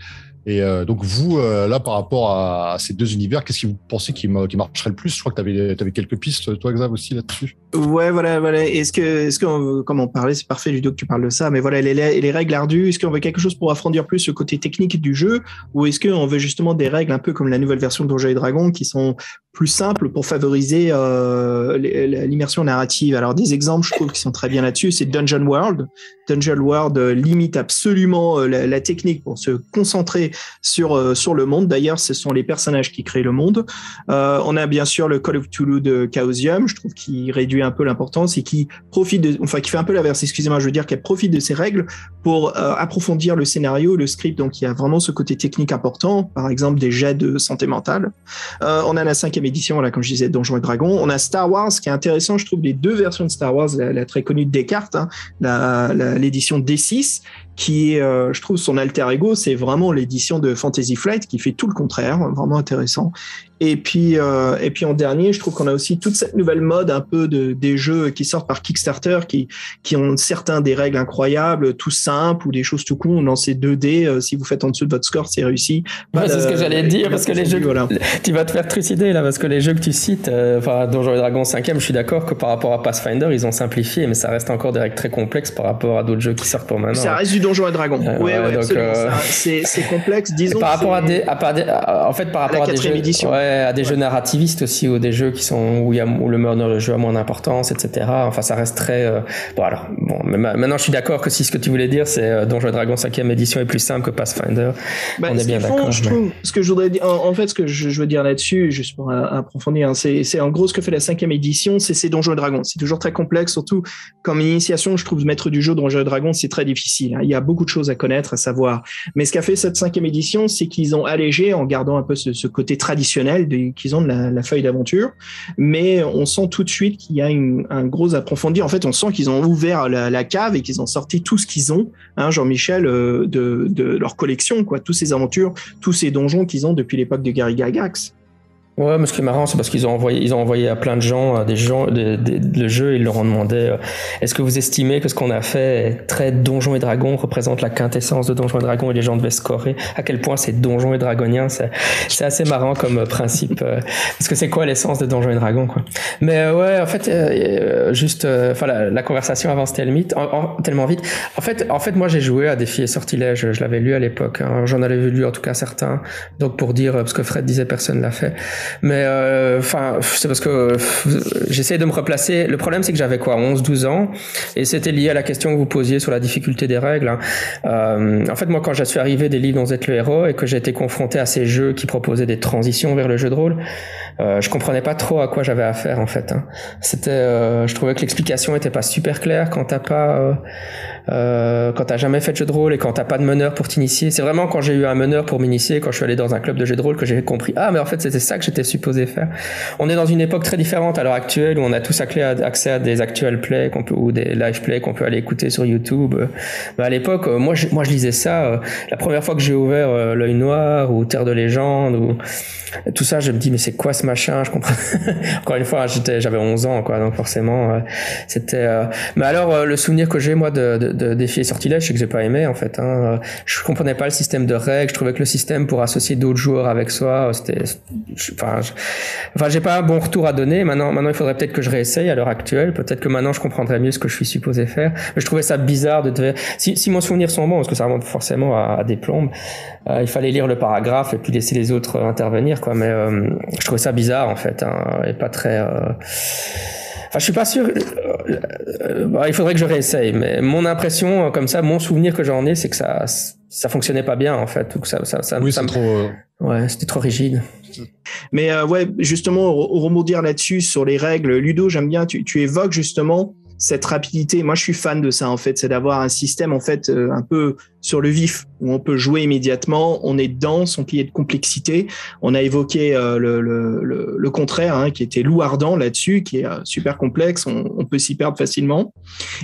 et donc vous, là, par rapport à, ces deux univers, qu'est-ce que vous pensez qui, ma- qui marcherait le plus? Je crois que tu avais, quelques pistes, toi, Xav, aussi là-dessus. Ouais, voilà, voilà. Est-ce que, est-ce comme on parlait, c'est parfait, Ludo, que tu parles de ça, mais voilà, les, les règles ardues, est-ce qu'on veut quelque chose pour affrondir plus le côté technique du jeu, ou est-ce qu'on veut justement des règles un peu comme la nouvelle version de Donjons et Dragons qui sont plus simples pour favoriser les- l'immersion narrative Alors, des exemples, je trouve, qui sont très bien là-dessus, c'est Dungeon World. Dungeon World euh, limite absolument euh, la, technique pour se concentrer sur, euh, sur le monde. D'ailleurs, ce sont les personnages qui créent le monde. On a bien sûr le Call of Toulouse de Chaosium, je trouve qu'il réduit un peu l'importance et qui profite de, enfin, qui fait un peu l'inverse, excusez-moi, je veux dire qu'elle profite de ces règles pour approfondir le scénario, le script. Donc, il y a vraiment ce côté technique important, par exemple des jets de santé mentale. On a la cinquième édition, là, comme je disais, Donjons et Dragons. On a Star Wars, qui intéressant, je trouve, les deux versions de Star Wars, la, très connue de Descartes, hein, l'édition D6, qui est, euh, je trouve, son alter ego, c'est vraiment l'édition de Fantasy Flight qui fait tout le contraire, vraiment intéressant. Et puis, euh, et puis en dernier, je trouve qu'on a aussi toute cette nouvelle mode un peu de, des jeux qui sortent par Kickstarter, qui, qui ont certains des règles incroyables, tout simples ou des choses tout con. On lance 2D, euh, si vous faites en dessous de votre score, c'est réussi. Ouais, c'est ce que j'allais dire, parce que les jeux, voilà. tu vas te faire trucider là, parce que les jeux que tu cites, euh, enfin Donjons et Dragons 5e, je suis d'accord que par rapport à Pathfinder, ils ont simplifié, mais ça reste encore des règles très complexes par rapport à d'autres jeux qui sortent pour maintenant. Ça reste du Donjon et Dragon. Euh, ouais, ouais, ouais, donc, absolument. euh, C'est complexe, disons. par rapport à des, à des- en fait, par rapport à, des quatrième jeux, édition. ouais, à des jeux narrativistes aussi, ou des jeux qui sont où y a où le jeu a moins d'importance, etc. Enfin, ça reste très. euh, Bon, alors, bon, mais maintenant, je suis d'accord que si ce que tu voulais dire, c'est euh, Donjons et Dragons 5e édition est plus simple que Pathfinder. Bah, on est ce bien d'accord. je mais- trouve, ce que je voudrais dire, en, en fait, ce que je, je veux dire là-dessus, juste pour approfondir, hein, c'est, en gros ce que fait la cinquième édition, c'est ces Donjons et Dragons. C'est toujours très complexe, surtout comme initiation, je trouve maître du jeu Donjons et Dragons, c'est très difficile. hein. Il y a beaucoup de choses à connaître, à savoir. Mais ce qu'a fait cette cinquième édition, c'est qu'ils ont allégé en gardant un peu ce, côté traditionnel qu'ils ont de la, feuille d'aventure, mais on sent tout de suite qu'il y a un gros approfondi. En fait, on sent qu'ils ont ouvert la, cave et qu'ils ont sorti tout ce qu'ils ont, hein, Jean-Michel, euh, de, de leur collection, quoi, toutes ces aventures, tous ces donjons qu'ils ont depuis l'époque de Gary Gygax. Ouais, mais ce qui est marrant, c'est parce qu'ils ont envoyé, ils ont envoyé à plein de gens euh, des gens des- des- le jeu ils leur ont demandé euh, est-ce que vous estimez que ce qu'on a fait très Donjons et Dragons représente la quintessence de Donjons et Dragons et les gens devaient scorer? À quel point c'est Donjons et Dragonien c'est assez marrant comme euh, principe euh, parce que c'est quoi l'essence de Donjons et Dragons quoi? Mais euh, ouais en fait euh, juste enfin la, la conversation avance tellement vite, en- en- tellement vite. En fait en fait moi j'ai joué à Défi et Sortilèges je l'avais lu à l'époque hein. j'en avais lu en tout cas certains. Donc pour dire parce que Fred disait personne l'a fait mais euh, enfin, c'est parce que euh, j'essaie de me replacer. Le problème, c'est que j'avais quoi, 11-12 ans, et c'était lié à la question que vous posiez sur la difficulté des règles. hein. Euh, en fait, moi, quand je suis arrivé des livres dont vous êtes le héros et que j'ai été confronté à ces jeux qui proposaient des transitions vers le jeu de rôle, euh, je comprenais pas trop à quoi j'avais affaire en fait. hein. C'était, euh, je trouvais que l'explication était pas super claire quand t'as pas, euh, euh, quand t'as jamais fait de jeu de rôle et quand t'as pas de meneur pour t'initier. C'est vraiment quand j'ai eu un meneur pour m'initier, quand je suis allé dans un club de jeu de rôle, que j'ai compris ah mais en fait c'était ça que j'étais supposé faire. On est dans une époque très différente à l'heure actuelle où on a tous accès à, des actual plays qu'on peut ou des live plays qu'on peut aller écouter sur YouTube. Mais à l'époque, euh, moi je, moi je lisais ça. la première fois que j'ai ouvert l'œil noir ou Terre de légende ou tout ça, je me dis mais c'est quoi ce machin Je comprends. Encore une fois, j'avais 11 ans, quoi, donc forcément, euh, c'était. euh, Mais alors, euh, le souvenir que j'ai moi de, de, sortilège, c'est que j'ai pas aimé en fait. Hein. Je comprenais pas le système de règles. Je trouvais que le système pour associer d'autres joueurs avec soi, c'était. Enfin, je- enfin, j'ai pas un bon retour à donner. Maintenant, maintenant, il faudrait peut-être que je réessaye à l'heure actuelle. Peut-être que maintenant, je comprendrais mieux ce que je suis supposé faire. Mais je trouvais ça bizarre de. Si, si mon souvenir sont bons, parce que ça remonte forcément à, à des plombes, il fallait lire le paragraphe et puis laisser les autres intervenir, quoi. Mais je trouvais ça bizarre en fait, hein, et pas très. euh, Enfin, je suis pas sûr. euh, euh, il faudrait que je réessaye, mais mon impression, comme ça, mon souvenir que j'en ai, c'est que ça, ça fonctionnait pas bien en fait, ou que ça, ça, ça, Oui, ça me- trop. ouais, c'était trop rigide. Mais euh, ouais, justement, re- rebondir là-dessus sur les règles. Ludo, j'aime bien, tu, tu évoques justement cette rapidité. Moi, je suis fan de ça, en fait. C'est d'avoir un système, en fait, euh, un peu sur le vif, où on peut jouer immédiatement, on est qu'il y ait de complexité. On a évoqué euh, le, contraire, hein, qui était loup ardent là-dessus, qui est euh, super complexe, on, on peut s'y perdre facilement.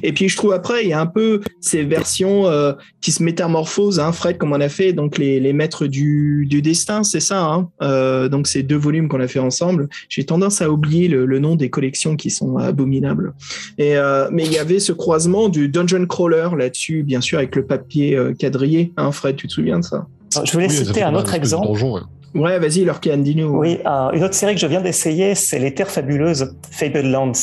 Et puis, je trouve après, il y a un peu ces versions euh, qui se métamorphosent, hein, Fred, comme on a fait, donc les, maîtres du, destin, c'est ça. Hein donc, ces deux volumes qu'on a fait ensemble. J'ai tendance à oublier le, nom des collections qui sont abominables. Mais il y avait ce croisement du dungeon crawler là-dessus, bien sûr, avec le papier quadrillé. Hein, Fred, tu te souviens de ça? Je voulais oui, citer un autre exemple. donjon, ouais. Ouais, vas-y, Lorcan, dis-nous. Oui, euh, une autre série que je viens d'essayer, c'est Les Terres Fabuleuses, Fable Lands,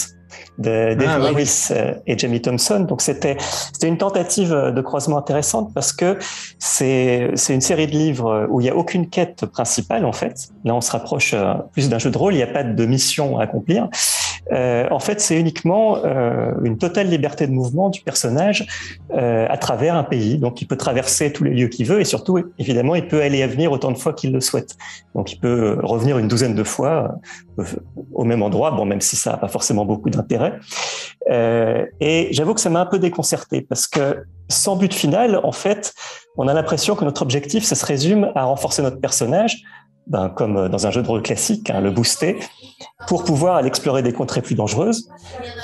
de Dave Ah, oui. Morris euh, et Jamie Thompson. Donc c'était c'était une tentative de croisement intéressante parce que c'est c'est une série de livres où il n'y a aucune quête principale en fait. Là, on se rapproche euh, plus d'un jeu de rôle. Il n'y a pas de mission à accomplir. Euh, en fait, c'est uniquement euh, une totale liberté de mouvement du personnage euh, à travers un pays. Donc, il peut traverser tous les lieux qu'il veut et surtout, évidemment, il peut aller et venir autant de fois qu'il le souhaite. Donc, il peut revenir une douzaine de fois euh, au même endroit, bon, même si ça n'a pas forcément beaucoup d'intérêt. Euh, et j'avoue que ça m'a un peu déconcerté parce que sans but final, en fait, on a l'impression que notre objectif, ça se résume à renforcer notre personnage, ben, comme dans un jeu de rôle classique, hein, le booster, pour pouvoir aller explorer des contrées plus dangereuses,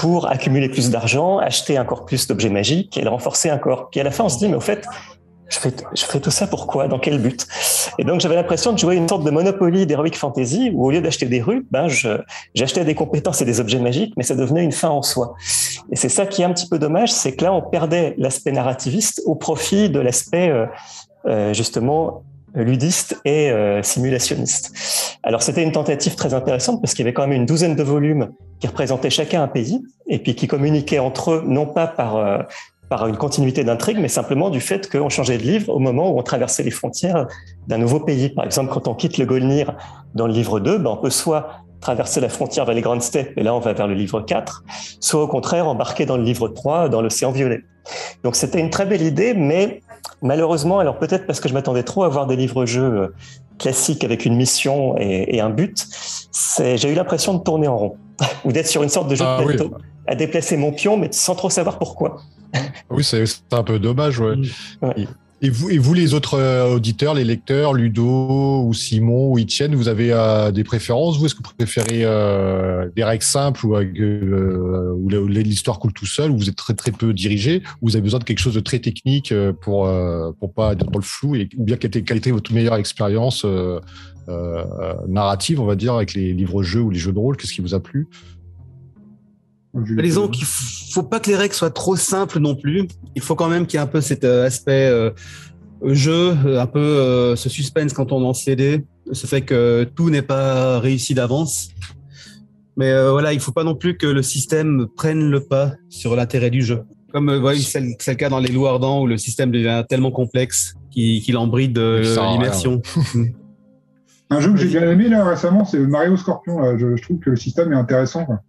pour accumuler plus d'argent, acheter encore plus d'objets magiques et le renforcer encore. Puis à la fin, on se dit, mais au fait, je fais, tout ça pourquoi Dans quel but? Et donc j'avais l'impression de jouer une sorte de Monopoly d'Heroic Fantasy où au lieu d'acheter des rues, ben j'achetais des compétences et des objets magiques, mais ça devenait une fin en soi. Et c'est ça qui est un petit peu dommage, c'est que là on perdait l'aspect narrativiste au profit de l'aspect euh, euh, justement ludiste et euh, simulationniste. Alors c'était une tentative très intéressante parce qu'il y avait quand même une douzaine de volumes qui représentaient chacun un pays et puis qui communiquaient entre eux non pas par euh, par une continuité d'intrigue, mais simplement du fait qu'on changeait de livre au moment où on traversait les frontières d'un nouveau pays. Par exemple, quand on quitte le Golnir dans le livre 2, ben on peut soit traverser la frontière vers les grandes steppes, et là on va vers le livre 4, soit au contraire embarquer dans le livre 3, dans l'océan violet. Donc c'était une très belle idée, mais malheureusement, alors peut-être parce que je m'attendais trop à voir des livres-jeux euh, classiques avec une mission et, et un but, j'ai eu l'impression de tourner en rond, ou d'être sur une sorte de jeu Ah de oui. plateau, à déplacer mon pion, mais sans trop savoir pourquoi. Oui, c'est c'est un peu dommage, ouais. Ouais. Et- vous, et vous, les autres euh, auditeurs, les lecteurs, Ludo ou Simon ou Etienne, vous avez euh, des préférences Vous, est-ce que vous préférez euh, des règles simples ou avec, euh, où l'histoire coule tout seul, où vous êtes très très peu dirigé, ou vous avez besoin de quelque chose de très technique euh, pour euh, pour pas être dans le flou, ou bien quelle était, votre meilleure expérience euh, euh, narrative, on va dire, avec les livres-jeux ou les jeux de rôle? Qu'est-ce qui vous a plu? Disons qu'il faut pas que les règles soient trop simples non plus. Il faut quand même qu'il y ait un peu cet euh, aspect euh, jeu, euh, un peu euh, ce suspense quand on lance les dés, ce fait que tout n'est pas réussi d'avance. Mais euh, voilà, il faut pas non plus que le système prenne le pas sur l'intérêt du jeu. Comme ouais, c'est le cas dans les loups ardents où le système devient tellement complexe qu'il qu'il en bride euh, l'immersion. Un jeu que j'ai bien aimé là récemment, c'est Mario Scorpion. Là. Je, je trouve que le système est intéressant. quoi.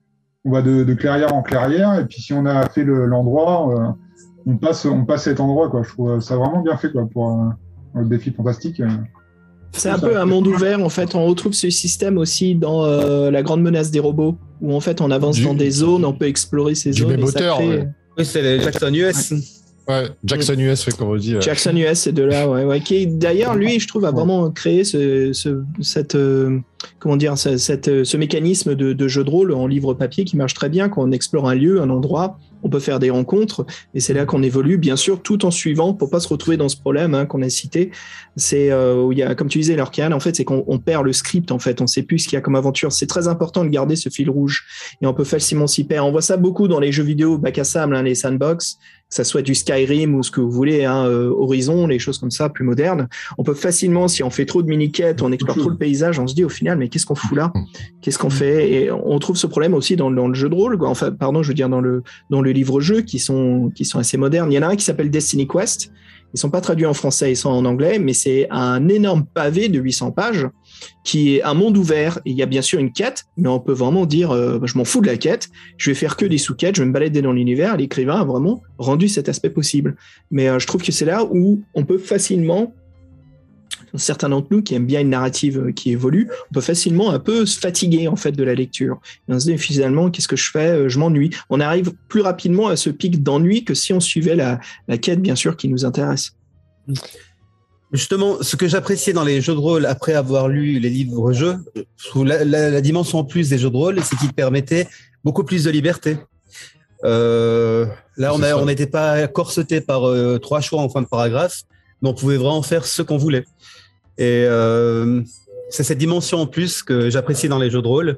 On va de, de clairière en clairière, et puis si on a fait le- l'endroit, euh, on passe on passe cet endroit. Quoi. Je trouve ça vraiment bien fait quoi, pour un, un défi fantastique. euh. C'est un peu un monde ouvert, en fait. On retrouve ce système aussi dans euh, La Grande Menace des robots, où en fait on avance Du- dans des zones, on peut explorer ces du zones. même et ça auteur, crée- ouais. Oui, c'est les Jackson US. Ouais, Jackson US, fait comme on dit. euh. Jackson US, c'est de là, ouais, ouais. Qui d'ailleurs, lui, je trouve, a vraiment créé ce, ce- cette, euh, comment dire, ce, cette, euh, ce mécanisme de, de jeu de rôle en livre papier qui marche très bien quand on explore un lieu, un endroit. On peut faire des rencontres et c'est là qu'on évolue, bien sûr, tout en suivant pour pas se retrouver dans ce problème hein, qu'on a cité. C'est euh, où il y a, comme tu disais, Lorcan, en fait, c'est qu'on on perd le script. En fait, on sait plus ce qu'il y a comme aventure. C'est très important de garder ce fil rouge et on peut facilement s'y perdre. On voit ça beaucoup dans les jeux vidéo bac à sable, hein, les sandbox ça soit du Skyrim ou ce que vous voulez, hein, euh, Horizon, les choses comme ça, plus modernes. On peut facilement, si on fait trop de mini-quêtes, on explore trop le paysage, on se dit au final, mais qu'est-ce qu'on fout là? Qu'est-ce qu'on fait? Et on trouve ce problème aussi dans, dans le jeu de rôle, quoi. enfin, pardon, je veux dire dans le dans le livre-jeu qui sont qui sont assez modernes. Il y en a un qui s'appelle Destiny Quest. Ils sont pas traduits en français, ils sont en anglais, mais c'est un énorme pavé de 800 pages qui est un monde ouvert. Il y a bien sûr une quête, mais on peut vraiment dire, euh, je m'en fous de la quête, je vais faire que des sous-quêtes, je vais me balader dans l'univers. L'écrivain a vraiment rendu cet aspect possible. Mais euh, je trouve que c'est là où on peut facilement, certains d'entre nous qui aiment bien une narrative euh, qui évolue, on peut facilement un peu se fatiguer en fait de la lecture. Et on se dit finalement, qu'est-ce que je fais Euh, Je m'ennuie. On arrive plus rapidement à ce pic d'ennui que si on suivait la, la quête, bien sûr, qui nous intéresse. Justement, ce que j'appréciais dans les jeux de rôle après avoir lu les livres-jeux, la, la- la dimension en plus des jeux de rôle, c'est qu'ils permettaient beaucoup plus de liberté. Euh, là, on n'était pas corseté par euh, trois choix en fin de paragraphe, mais on pouvait vraiment faire ce qu'on voulait. Et euh, c'est cette dimension en plus que j'apprécie dans les jeux de rôle,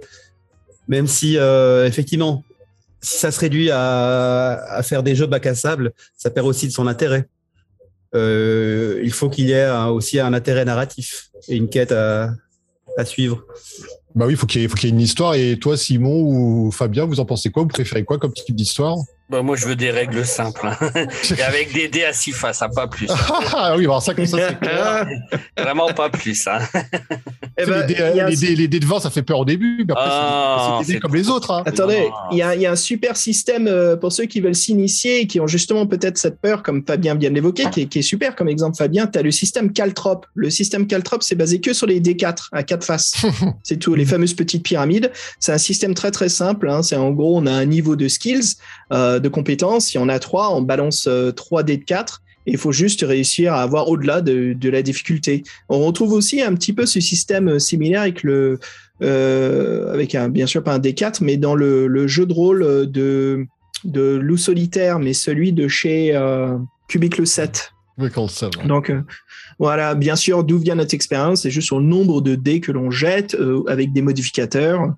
même si euh, effectivement, si ça se réduit à, faire des jeux bac à sable, ça perd aussi de son intérêt euh, il faut qu'il y ait aussi un intérêt narratif et une quête à, suivre. Bah oui, faut ait- faut qu'il y ait une histoire. Et toi, Simon ou Fabien, vous en pensez quoi? Vous préférez quoi comme type d'histoire? Bah, moi, je veux des règles simples. hein. Et avec des dés à six faces, hein, pas plus. Ah oui, alors ça, comme ça, c'est clair. Vraiment pas plus. hein. Les, dés, un- les dés- les dés de vin, ça fait peur au début, mais après, Ah, c'est- des dés c'est comme les autres. hein. Attendez, Ah. il y, a, il y a un super système euh, pour ceux qui veulent s'initier et qui ont justement peut-être cette peur, comme Fabien vient de l'évoquer, qui, est- qui est super comme exemple. Fabien, tu as le système Caltrop. Le système Caltrop, c'est basé que sur les D4 à quatre faces. c'est tout, les fameuses petites pyramides. C'est un système très très simple. hein. C'est en gros, on a un niveau de skills, euh, de compétences. Si on a trois, on balance euh, trois dés de 4 et il faut juste réussir à avoir au-delà de, de la difficulté. On retrouve aussi un petit peu ce système euh, similaire avec le, euh, avec un, bien sûr pas un D4, mais dans le, le jeu de rôle de, de loup solitaire, mais celui de chez euh, Cubicle 7. Oui, qu'on le sait, ouais. Donc euh, voilà, bien sûr, d'où vient notre expérience, c'est juste sur le nombre de dés que l'on jette euh, avec des modificateurs.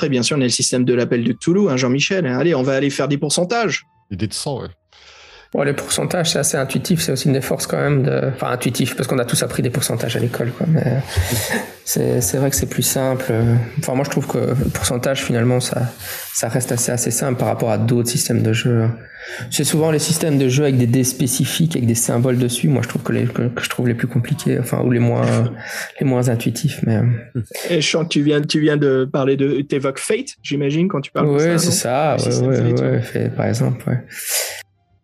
Après, bien sûr, on a le système de l'appel de Toulouse, hein, Jean-Michel. Allez, on va aller faire des pourcentages. Dés de sang, ouais. Bon, les pourcentages, c'est assez intuitif. C'est aussi une des forces quand même de. Enfin, intuitif, parce qu'on a tous appris des pourcentages à l'école, quoi. Mais euh, c'est c'est vrai que c'est plus simple. Enfin, moi, je trouve que le pourcentage, finalement, ça, ça reste assez, assez simple par rapport à d'autres systèmes de jeu. C'est souvent les systèmes de jeu avec des dés spécifiques, avec des symboles dessus. Moi, je trouve que, les, que, que je trouve les plus compliqués, enfin, ou les moins, les moins intuitifs. Mais euh, Et que tu viens, tu viens de parler de. T'évoques Fate, j'imagine, quand tu parles de ouais, ça. c'est ça. Ouais, ouais, Fate, ouais, fait, par exemple, ouais.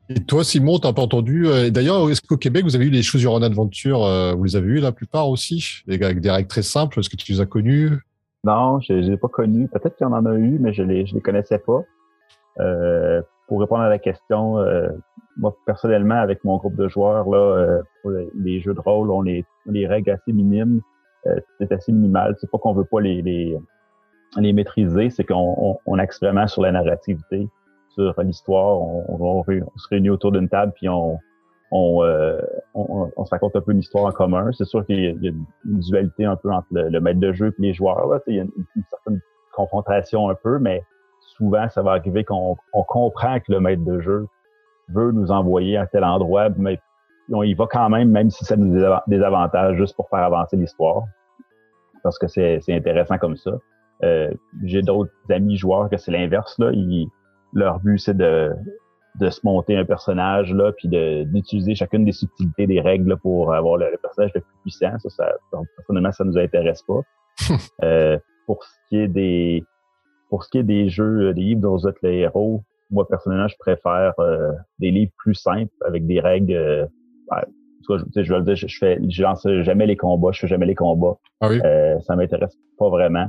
Et toi, Simon, t'as pas entendu euh, D'ailleurs, est-ce qu'au Québec, vous avez eu les Choose Your Own Adventure euh, Vous les avez eu la plupart aussi Avec des règles très simples Est-ce que tu les as connus Non, je les ai pas connus. Peut-être qu'il y en a eu, mais je les, je les connaissais pas. Euh, pour répondre à la question, moi, personnellement, avec mon groupe de joueurs, là, les jeux de rôle, on les, les règles assez minimes. C'est assez minimal. C'est pas qu'on veut pas les, les, les maîtriser, c'est qu'on on, on axe vraiment sur la narrativité, sur l'histoire. On, se réunit autour d'une table, puis on, on, euh, on, se raconte un peu une histoire en commun. C'est sûr qu'il y, a une dualité un peu entre le, maître de jeu et les joueurs. Là. Il y a une, certaine confrontation un peu, mais souvent, ça va arriver qu'on on comprend que le maître de jeu veut nous envoyer à tel endroit, mais on y va quand même, même si ça nous avantages, juste pour faire avancer l'histoire. Parce que c'est intéressant comme ça. Euh, J'ai d'autres amis joueurs que c'est l'inverse. Ils, leur but, c'est de, de se monter un personnage, là, puis d'utiliser chacune des subtilités des règles là, pour avoir le, le, personnage le plus puissant. Ça, ça, personnellement, ça nous intéresse pas. euh, pour ce qui est des pour ce qui est des jeux, des livres dont vous êtes le héros, moi personnellement, je préfère euh, des livres plus simples avec des règles. Euh, ouais, je, je vais le dire, je, je fais, je lance jamais les combats, je fais jamais les combats. Ah oui? euh, ça m'intéresse pas vraiment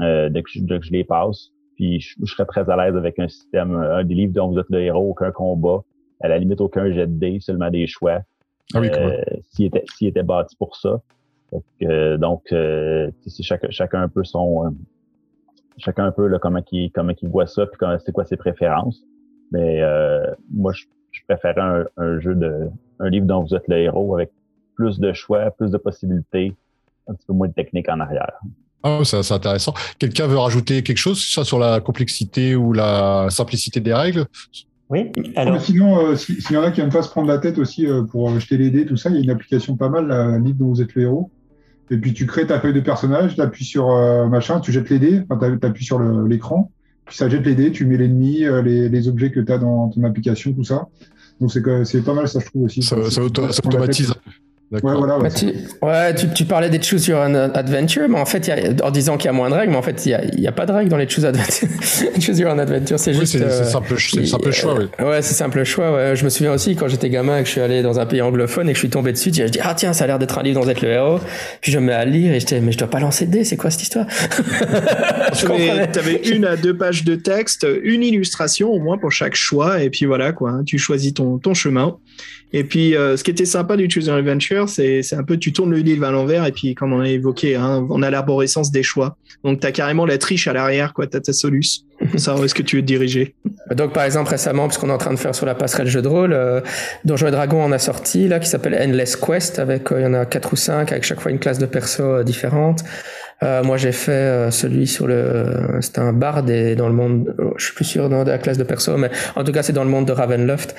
euh, dès, que je, dès que je les passe. Puis je, je serais très à l'aise avec un système, un des livres dont vous êtes le héros, aucun combat, à la limite aucun jet de dés, seulement des choix. Ah oui, euh, s'il était, s'il était bâti pour ça. Donc, donc euh, c'est chacun, chacun un peu son, euh, chacun un peu là, comment il comment il voit ça, puis c'est quoi ses préférences. Mais euh, moi, je, je préférais un, un, jeu de un livre dont vous êtes le héros avec plus de choix, plus de possibilités, un petit peu moins de technique en arrière. Ah, c'est intéressant. Quelqu'un veut rajouter quelque chose ça sur la complexité ou la simplicité des règles? Oui. Alors... sinon, euh, s'il si y en a qui n'aiment pas se prendre la tête aussi euh, pour jeter les dés, tout ça, il y a une application pas mal, la livre dont vous êtes le héros. Et puis tu crées ta feuille de personnage, tu appuies sur euh, machin, tu jettes les dés, enfin, tu appuies sur l'écran, puis ça jette les dés, tu mets l'ennemi, euh, les, les, objets que tu as dans ton application, tout ça. Donc c'est pas mal, ça je trouve aussi. Ça, ça, ça, auto, ça automatise. Ouais, voilà, ouais, tu, ouais tu, tu, parlais des Choose Your Adventure, mais en fait, y a, en disant qu'il y a moins de règles, mais en fait, il n'y a, y a, pas de règles dans les Choose, Adventure. choose Your Adventure. C'est oui, juste. C'est euh, simple, simple choix, oui. Ouais, c'est simple choix. Ouais. Je me souviens aussi quand j'étais gamin et que je suis allé dans un pays anglophone et que je suis tombé dessus, je dis Ah, tiens, ça a l'air d'être un livre dont vous êtes le héros. Puis je me mets à lire et je dis Mais je dois pas lancer de dés, c'est quoi cette histoire? Tu avais une à deux pages de texte, une illustration au moins pour chaque choix, et puis voilà, quoi. Hein, tu choisis ton, ton chemin. Et puis, euh, ce qui était sympa du Choose Your Adventure, c'est un peu, tu tournes le livre à l'envers, et puis, comme on a évoqué, hein, on a l'arborescence des choix. Donc, tu as carrément la triche à l'arrière, quoi. Tu as ta solus. Ça, où est-ce que tu veux te diriger? Donc, par exemple, récemment, parce qu'on est en train de faire sur la passerelle jeu de rôle, euh, Donjons et Dragons en a sorti, là, qui s'appelle Endless Quest, avec, il euh, y en a quatre ou cinq, avec chaque fois une classe de perso euh, différente. Euh, moi, j'ai fait euh, celui sur le. C'était un bard et dans le monde. Je suis plus sûr de la classe de perso, mais en tout cas, c'est dans le monde de Ravenloft.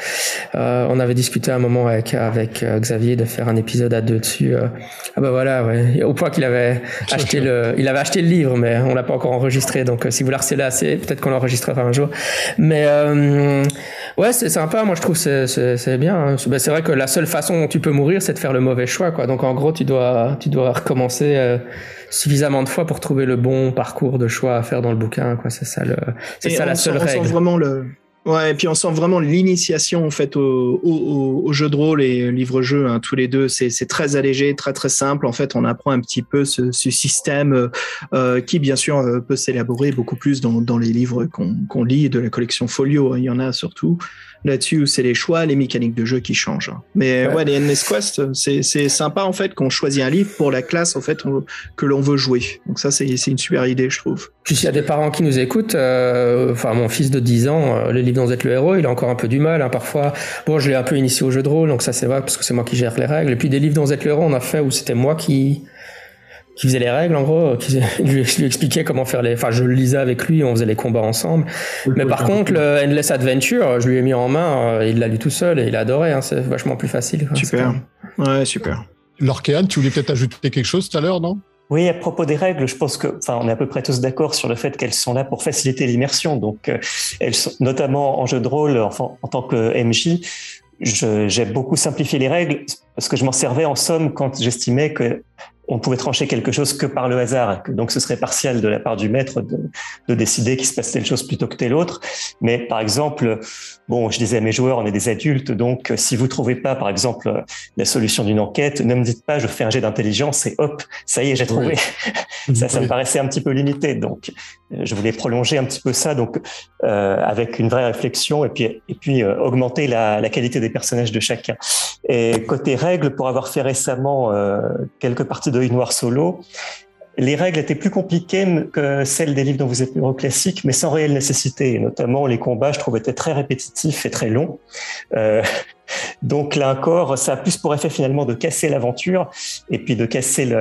Euh, on avait discuté un moment avec avec Xavier de faire un épisode à deux dessus. ah bah voilà, ouais. Au point qu'il avait acheté le, il avait acheté le livre, mais on l'a pas encore enregistré. Donc, si vous la harcelez assez, peut-être qu'on l'enregistrera un jour. Mais Ouais, c'est sympa. Moi, je trouve c'est c'est bien. hein. C'est bah, c'est vrai que la seule façon dont tu peux mourir, c'est de faire le mauvais choix, quoi. Donc, en gros, tu dois, tu dois recommencer euh, suffisamment de fois pour trouver le bon parcours de choix à faire dans le bouquin, quoi. C'est ça le, c'est ça la sent- seule on sent règle. vraiment le. Ouais, et puis on sent vraiment l'initiation en fait au, au, au- jeu de rôle et livre-jeu, hein, tous les deux. C'est c'est très allégé, très très simple. En fait, on apprend un petit peu ce, ce système euh, euh, qui, bien sûr, euh, peut s'élaborer beaucoup plus dans, dans les livres qu'on qu'on lit de la collection Folio. Il y en a surtout là-dessus où c'est les choix, les mécaniques de jeu qui changent. Mais Ouais. ouais, les NS Quest, c'est sympa en fait qu'on choisit un livre pour la classe en fait on- que l'on veut jouer. Donc ça, c'est une super idée, je trouve. Puis s'il y a des parents qui nous écoutent, euh, enfin mon fils de 10 ans, euh, le livre dont vous êtes le héros, il a encore un peu du mal hein, parfois. Bon, je l'ai un peu initié au jeu de rôle, donc ça c'est vrai parce que c'est moi qui gère les règles. Et puis des livres dont vous êtes le héros, on a fait où c'était moi qui qui faisait les règles en gros, qui je lui, lui expliquais comment faire les. Enfin, je le lisais avec lui, on faisait les combats ensemble. Mais par contre, le Endless Adventure, je lui ai mis en main, euh, il l'a lu tout seul et il a adoré. Hein, c'est vachement plus facile. quoi. Super. Ouais, super. Lorkéane, tu voulais peut-être ajouter quelque chose tout à l'heure, non? Oui, à propos des règles, je pense que, enfin, on est à peu près tous d'accord sur le fait qu'elles sont là pour faciliter l'immersion. Donc, euh, elles sont, notamment en jeu de rôle, enfin, en tant que MJ, j'ai beaucoup simplifié les règles parce que je m'en servais en somme quand j'estimais que on pouvait trancher quelque chose que par le hasard, donc ce serait partial de la part du maître de, de décider qu'il se passe telle chose plutôt que telle autre. Mais par exemple, bon, je disais à mes joueurs, on est des adultes, donc euh, si vous trouvez pas, par exemple, euh, la solution d'une enquête, ne me dites pas, je fais un jet d'intelligence et hop, ça y est, j'ai trouvé. ça, ça me paraissait un petit peu limité, donc euh, je voulais prolonger un petit peu ça, donc euh, avec une vraie réflexion et puis et puis euh, augmenter la, la qualité des personnages de chacun. Et côté règles, pour avoir fait récemment euh, quelques parties de Noir solo, les règles étaient plus compliquées que celles des livres dont vous êtes classique, mais sans réelle nécessité. Et notamment, les combats, je trouve, étaient très répétitifs et très longs. Euh, donc là encore, ça a plus pour effet finalement de casser l'aventure et puis de casser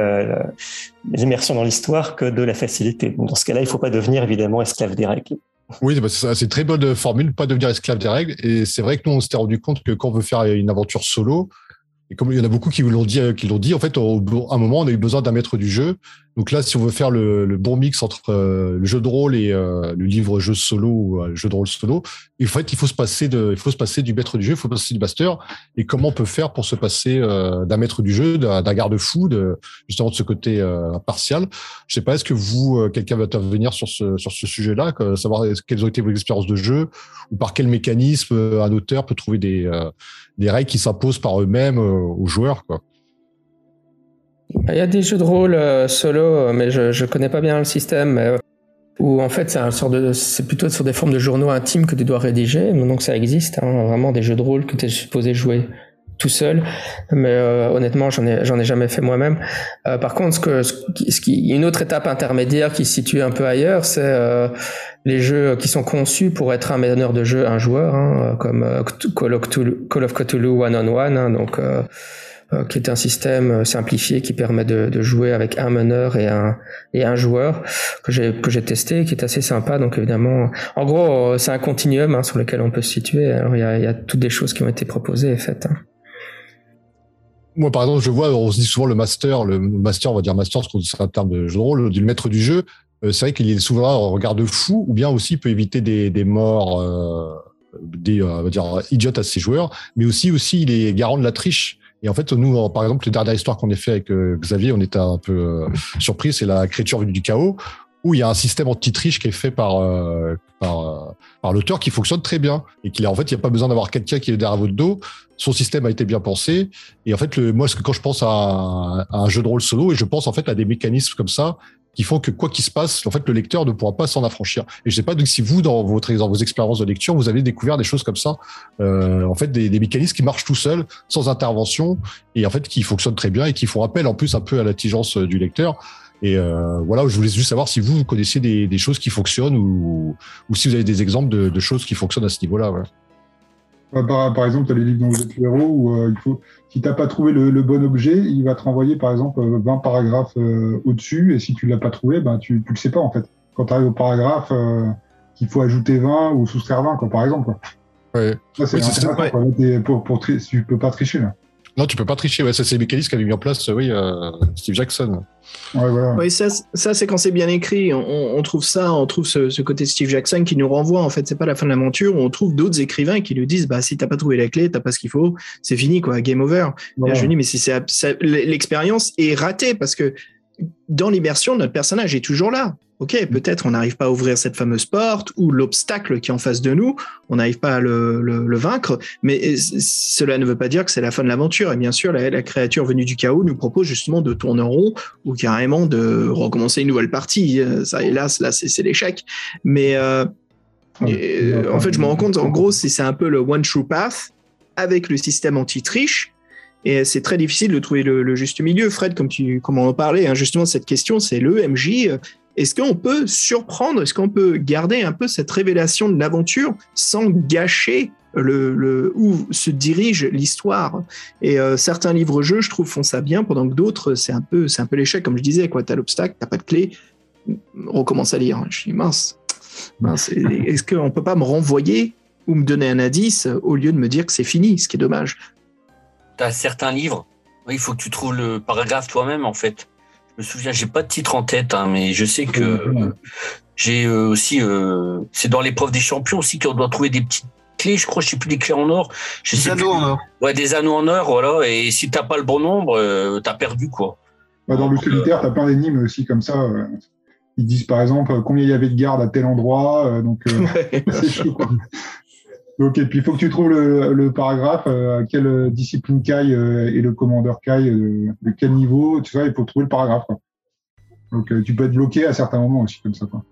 l'immersion dans l'histoire que de la facilité. Dans ce cas-là, il ne faut pas devenir évidemment esclave des règles. Oui, bah, c'est une très bonne formule, pas devenir esclave des règles. Et c'est vrai que nous, on s'était rendu compte que quand on veut faire une aventure solo, et comme il y en a beaucoup qui l'ont dit, euh, qui l'ont dit, en fait, à un moment, on a eu besoin d'un maître du jeu. Donc là, si on veut faire le, le bon mix entre euh, le jeu de rôle et euh, le livre jeu solo ou euh, jeu de rôle solo, en fait, il faut se passer de, il faut se passer du maître du jeu, il faut passer du master. Et comment on peut faire pour se passer euh, d'un maître du jeu, d'un garde-fou, de justement de ce côté euh, impartial? Je sais pas, est-ce que vous, euh, quelqu'un va intervenir sur ce sur ce sujet-là, savoir quelles ont été vos expériences de jeu ou par quel mécanisme un auteur peut trouver des des règles qui s'imposent par eux-mêmes aux joueurs, quoi? Il y a des jeux de rôle euh, solo, euh, mais je, je connais pas bien le système. euh, où en fait c'est plutôt sur des formes de journaux intimes que tu dois rédiger. Donc ça existe, hein, vraiment des jeux de rôle que tu es supposé jouer tout seul. Mais euh, honnêtement, j'en ai, j'en ai jamais fait moi-même. Euh, par contre, ce que, ce qui, une autre étape intermédiaire qui se situe un peu ailleurs, c'est euh, les jeux qui sont conçus pour être un meneur de jeu, un joueur, hein, comme euh, Call of Cthulhu, One on One. hein, donc euh, qui est un système euh, simplifié qui permet de, de jouer avec un meneur et un et un joueur que j'ai que j'ai testé qui est assez sympa donc évidemment en gros euh, c'est un continuum hein, sur lequel on peut se situer alors il y a, y a toutes des choses qui ont été proposées et faites hein. Moi, par exemple, je vois, on se dit souvent le master, le master, on va dire master, parce qu'on dit c'est un terme de jeu de rôle, du maître du jeu. Euh, c'est vrai qu'il est souvent un regard de fou, ou bien aussi peut éviter des, des morts, euh, des, euh, on va dire, idiotes à ses joueurs, mais aussi, aussi, il est garant de la triche. Et en fait, nous, par exemple, la dernière histoire qu'on a fait avec euh, Xavier, on était un peu euh, surpris, c'est la créature venue du chaos, où il y a un système anti-triche qui est fait par, euh, par, l'auteur qui fonctionne très bien. Et qu'il en fait, il n'y a pas besoin d'avoir quelqu'un qui est derrière votre dos. Son système a été bien pensé. Et en fait, le, moi, quand je pense à un, à un jeu de rôle solo, et je pense en fait à des mécanismes comme ça, qui font que quoi qu'il se passe, en fait, le lecteur ne pourra pas s'en affranchir. Et je sais pas donc si vous, dans dans vos expériences de lecture, vous avez découvert des choses comme ça, euh, en fait, des, mécanismes qui marchent tout seuls, sans intervention, et en fait qui fonctionnent très bien et qui font appel en plus un peu à l'intelligence euh, du lecteur. Et euh, voilà, je voulais juste savoir si vous, vous connaissiez des, choses qui fonctionnent ou, si vous avez des exemples de, choses qui fonctionnent à ce niveau-là. Bah, Par, exemple, tu as les livres dont vous êtes héros où euh, il faut, si tu n'as pas trouvé le, le bon objet, il va te renvoyer par exemple euh, 20 paragraphes euh, au-dessus et si tu l'as pas trouvé, ben, tu ne le sais pas en fait. Quand tu arrives au paragraphe euh, qu'il faut ajouter 20 ou soustraire 20, quoi, par exemple. Quoi. Ouais. Ça, c'est Oui, c'est ça, intéressant, ouais. quoi. Là, t'es- pour, pour tri- tu peux pas tricher. Là. Non, tu peux pas tricher. Ouais, ça, c'est les mécanismes qu'avait mis en place, oui, euh, Steve Jackson. Ouais, voilà. Oui, ça, ça c'est quand c'est bien écrit. On, on trouve ça, on trouve ce, ce côté Steve Jackson qui nous renvoie. En fait, c'est pas la fin de l'aventure. On trouve d'autres écrivains qui nous disent, bah, si t'as pas trouvé la clé, t'as pas ce qu'il faut, c'est fini, quoi, game over. Voilà. Là, je me dis, mais si c'est, ça- l'expérience est ratée parce que dans l'immersion, notre personnage est toujours là. Ok, peut-être on n'arrive pas à ouvrir cette fameuse porte ou l'obstacle qui est en face de nous, on n'arrive pas à le, le- le vaincre, mais c- cela ne veut pas dire que c'est la fin de l'aventure. Et bien sûr, la, la créature venue du chaos nous propose justement de tourner en rond ou carrément de recommencer une nouvelle partie. Euh, Ça, hélas, là, c'est l'échec. Mais euh, et, euh, en fait, je me rends compte, en gros, c'est c'est un peu le one true path avec le système anti-triche. Et c'est très difficile de trouver le, le juste milieu. Fred, comme tu, comme on en parlait, hein, justement, cette question, c'est le MJ. Est-ce qu'on peut surprendre, est-ce qu'on peut garder un peu cette révélation de l'aventure sans gâcher le, où se dirige l'histoire? Et euh, certains livres-jeux, je trouve, font ça bien, pendant que d'autres, c'est un peu, l'échec, comme je disais. Quoi, t'as l'obstacle, t'as pas de clé, recommence à lire. Je dis mince. Est-ce qu'on peut pas me renvoyer ou me donner un indice au lieu de me dire que c'est fini, ce qui est dommage? T'as certains livres, il faut que tu trouves le paragraphe toi-même, en fait. Je me souviens, j'ai pas de titre en tête, hein, mais je sais que j'ai euh, aussi, euh, c'est dans l'épreuve des champions aussi qu'on doit trouver des petites clés, je crois, je sais plus des clés en or. Je Des sais anneaux plus. en or. Ouais, des anneaux en or, voilà. Et si t'as pas le bon nombre, euh, t'as perdu, quoi. Bah, dans le solitaire, tu as plein d'énigmes aussi comme ça. euh. Ils disent par exemple euh, combien il y avait de gardes à tel endroit. euh, donc, euh, c'est chaud. quoi. Donc, et puis, il faut que tu trouves le, paragraphe, euh, quelle discipline Kai euh, et le commandeur Kai, euh, de quel niveau, tu vois, il faut trouver le paragraphe. Donc, euh, tu peux être bloqué à certains moments aussi, comme ça. Quoi.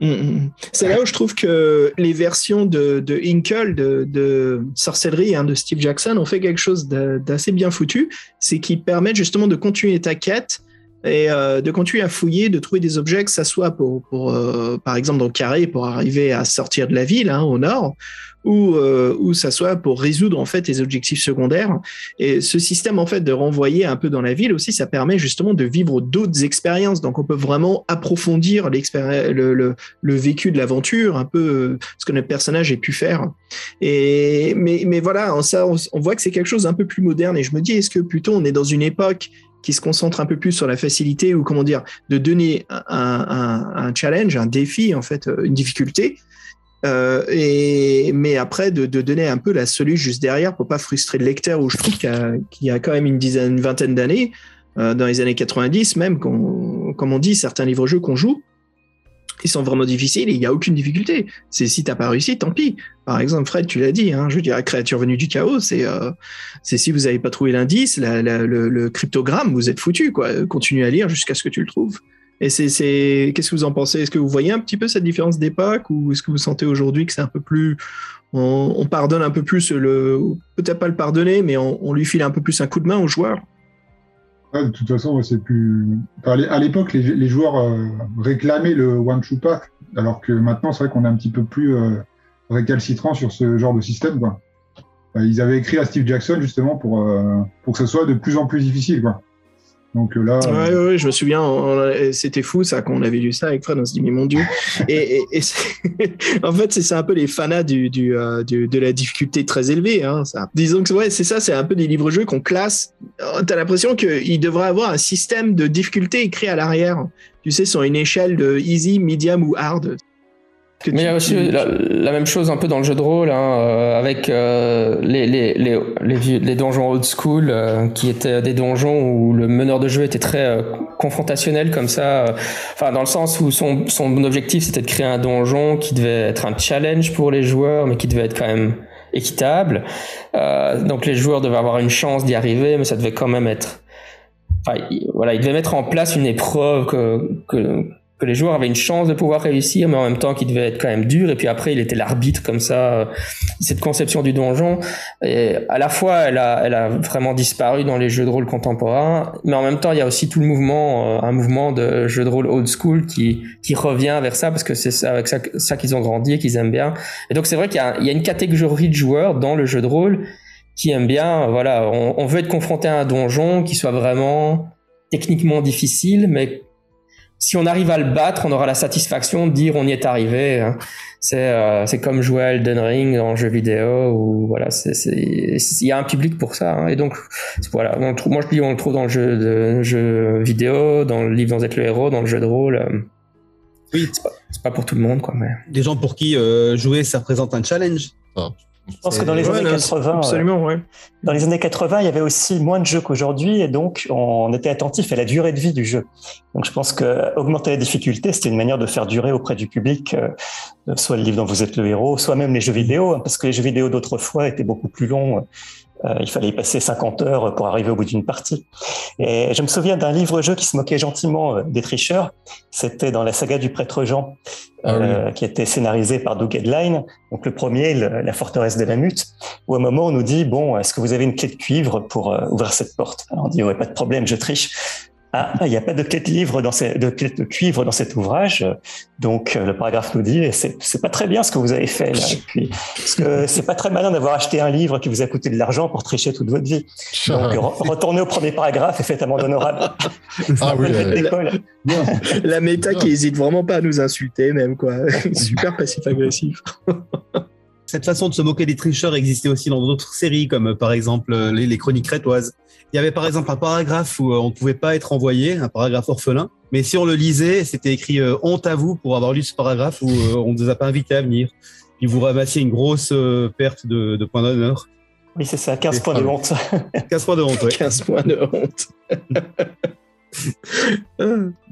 Mm, mm. C'est là où je trouve que les versions de, de Inkle, de, sorcellerie de Steve Jackson, ont fait quelque chose d'a- d'assez bien foutu. C'est qu'ils permettent justement de continuer ta quête et euh, de continuer à fouiller, de trouver des objets, que ça soit pour, euh, par exemple dans le carré, pour arriver à sortir de la ville hein, au nord, ou euh, ou ça soit pour résoudre en fait les objectifs secondaires. Et ce système en fait de renvoyer un peu dans la ville aussi, ça permet justement de vivre d'autres expériences. Donc on peut vraiment approfondir le, le, vécu de l'aventure, un peu euh, ce que notre personnage a pu faire. Mais voilà, on, on voit que c'est quelque chose d'un peu plus moderne. Et je me dis, est-ce que plutôt on est dans une époque qui se concentre un peu plus sur la facilité ou comment dire, de donner un, challenge, un défi en fait, euh, une difficulté. Euh, et mais après de, donner un peu la solution juste derrière pour pas frustrer le lecteur où je trouve qu'il y a, quand même une dizaine une vingtaine d'années euh, dans les années 90 même comme on dit certains livres jeux qu'on joue ils sont vraiment difficiles et il n'y a aucune difficulté. C'est si t'as pas réussi tant pis. Par exemple Fred tu l'as dit hein, je la créature venue du chaos c'est euh, si vous n'avez pas trouvé l'indice le, cryptogramme vous êtes foutu quoi. Continuez à lire jusqu'à ce que tu le trouves. Et c'est, qu'est-ce que vous en pensez? Est-ce que vous voyez un petit peu cette différence d'époque ou est-ce que vous sentez aujourd'hui que c'est un peu plus, on, on pardonne un peu plus le, peut-être pas le pardonner, mais on, on lui file un peu plus un coup de main au joueur? De toute façon, c'est plus. à l'é- à l'époque, les, joueurs euh, réclamaient le one true path, alors que maintenant, c'est vrai qu'on est un petit peu plus euh, récalcitrant sur ce genre de système. Euh, Ils avaient écrit à Steve Jackson justement pour pour que ce soit de plus en plus difficile. Donc euh, là, Ouais, ouais, ouais, je me souviens, c'était fou ça quand on avait lu ça avec Fred, on se dit mais mon dieu. Et, et- et en fait, c'est un peu les fanas du, du, euh, du- de la difficulté très élevée. Hein, ça. Disons que ouais, c'est ça, c'est un peu des livres-jeux qu'on classe. Euh, T'as l'impression qu'il devrait avoir un système de difficulté écrit à l'arrière. Tu sais, sur une échelle de easy, medium ou hard. Mais il y a aussi la, la même chose un peu dans le jeu de rôle, hein, euh, avec euh, les, les, les, les, vieux- les donjons old school, euh, qui étaient des donjons où le meneur de jeu était très euh, confrontationnel comme ça. euh, Enfin, dans le sens où son, son objectif c'était de créer un donjon qui devait être un challenge pour les joueurs, mais qui devait être quand même équitable. Euh, donc les joueurs devaient avoir une chance d'y arriver, mais ça devait quand même être. Enfin, il- voilà, il devait mettre en place une épreuve que, que, que les joueurs avaient une chance de pouvoir réussir, mais en même temps qui devait être quand même dur. Et puis après, il était l'arbitre comme ça. euh, Cette conception du donjon, et à la fois, elle a, elle a vraiment disparu dans les jeux de rôle contemporains, mais en même temps, il y a aussi tout le mouvement, euh, un mouvement de jeux de rôle old school qui, qui revient vers ça parce que c'est avec ça, ça qu'ils ont grandi et qu'ils aiment bien. Et donc c'est vrai qu'il y, y a une catégorie de joueurs dans le jeu de rôle qui aiment bien, voilà, on, on veut être confronté à un donjon qui soit vraiment techniquement difficile, mais si on arrive à le battre, on aura la satisfaction de dire on y est arrivé. hein. C'est euh, c'est comme jouer à Elden Ring en jeu vidéo ou voilà, c'est c'est- il y a un public pour ça. hein. Et donc voilà, on le trouve, moi je dis on le trouve dans le jeu de jeu vidéo, dans le livre vous êtes le héros, dans le jeu de rôle. euh, Oui, c'est pas, c'est pas pour tout le monde quoi. Mais... des gens pour qui euh, jouer, ça représente un challenge. Je pense que dans les Ouais, années non, 80, euh, Absolument, ouais. Dans les années 80, il y avait aussi moins de jeux qu'aujourd'hui et donc on était attentif à la durée de vie du jeu. Donc je pense que augmenter la difficulté, c'était une manière de faire durer auprès du public euh, soit le livre dont vous êtes le héros, soit même les jeux vidéo, hein, parce que les jeux vidéo d'autrefois étaient beaucoup plus longs. Euh, il fallait y passer 50 heures pour arriver au bout d'une partie. Et je me souviens d'un livre-jeu qui se moquait gentiment euh, des tricheurs. C'était dans la saga du prêtre Jean, euh, qui était scénarisé par Doug Headline. Donc le premier, le- la forteresse de la mute, où à un moment on nous dit bon, est-ce que vous avez une clé de cuivre pour euh, ouvrir cette porte? Alors on dit ouais, pas de problème, je triche. Ah, il n'y a pas de clé de livre dans ces, de clé de cuivre dans cet ouvrage. Donc euh, le paragraphe nous dit c'est c'est pas très bien ce que vous avez fait là. Puis parce que c'est pas très malin d'avoir acheté un livre qui vous a coûté de l'argent pour tricher toute votre vie. Donc re- retournez au premier paragraphe et faites amende honorable. Ah oui, euh, l'école. La méta qui hésite vraiment pas à nous insulter, même quoi. Super passif-agressif. Cette façon de se moquer des tricheurs existait aussi dans d'autres séries, comme euh, par exemple euh, les, les Chroniques crétoises. Il y avait par exemple un paragraphe où euh, on ne pouvait pas être envoyé, un paragraphe orphelin, mais si on le lisait, c'était écrit euh, honte à vous pour avoir lu ce paragraphe où euh, on ne vous a pas invité à venir. Puis vous ramassiez une grosse euh, perte de, de points d'honneur. Oui, c'est ça, 15 points de honte. 15 points de honte, ouais. 15 points de honte.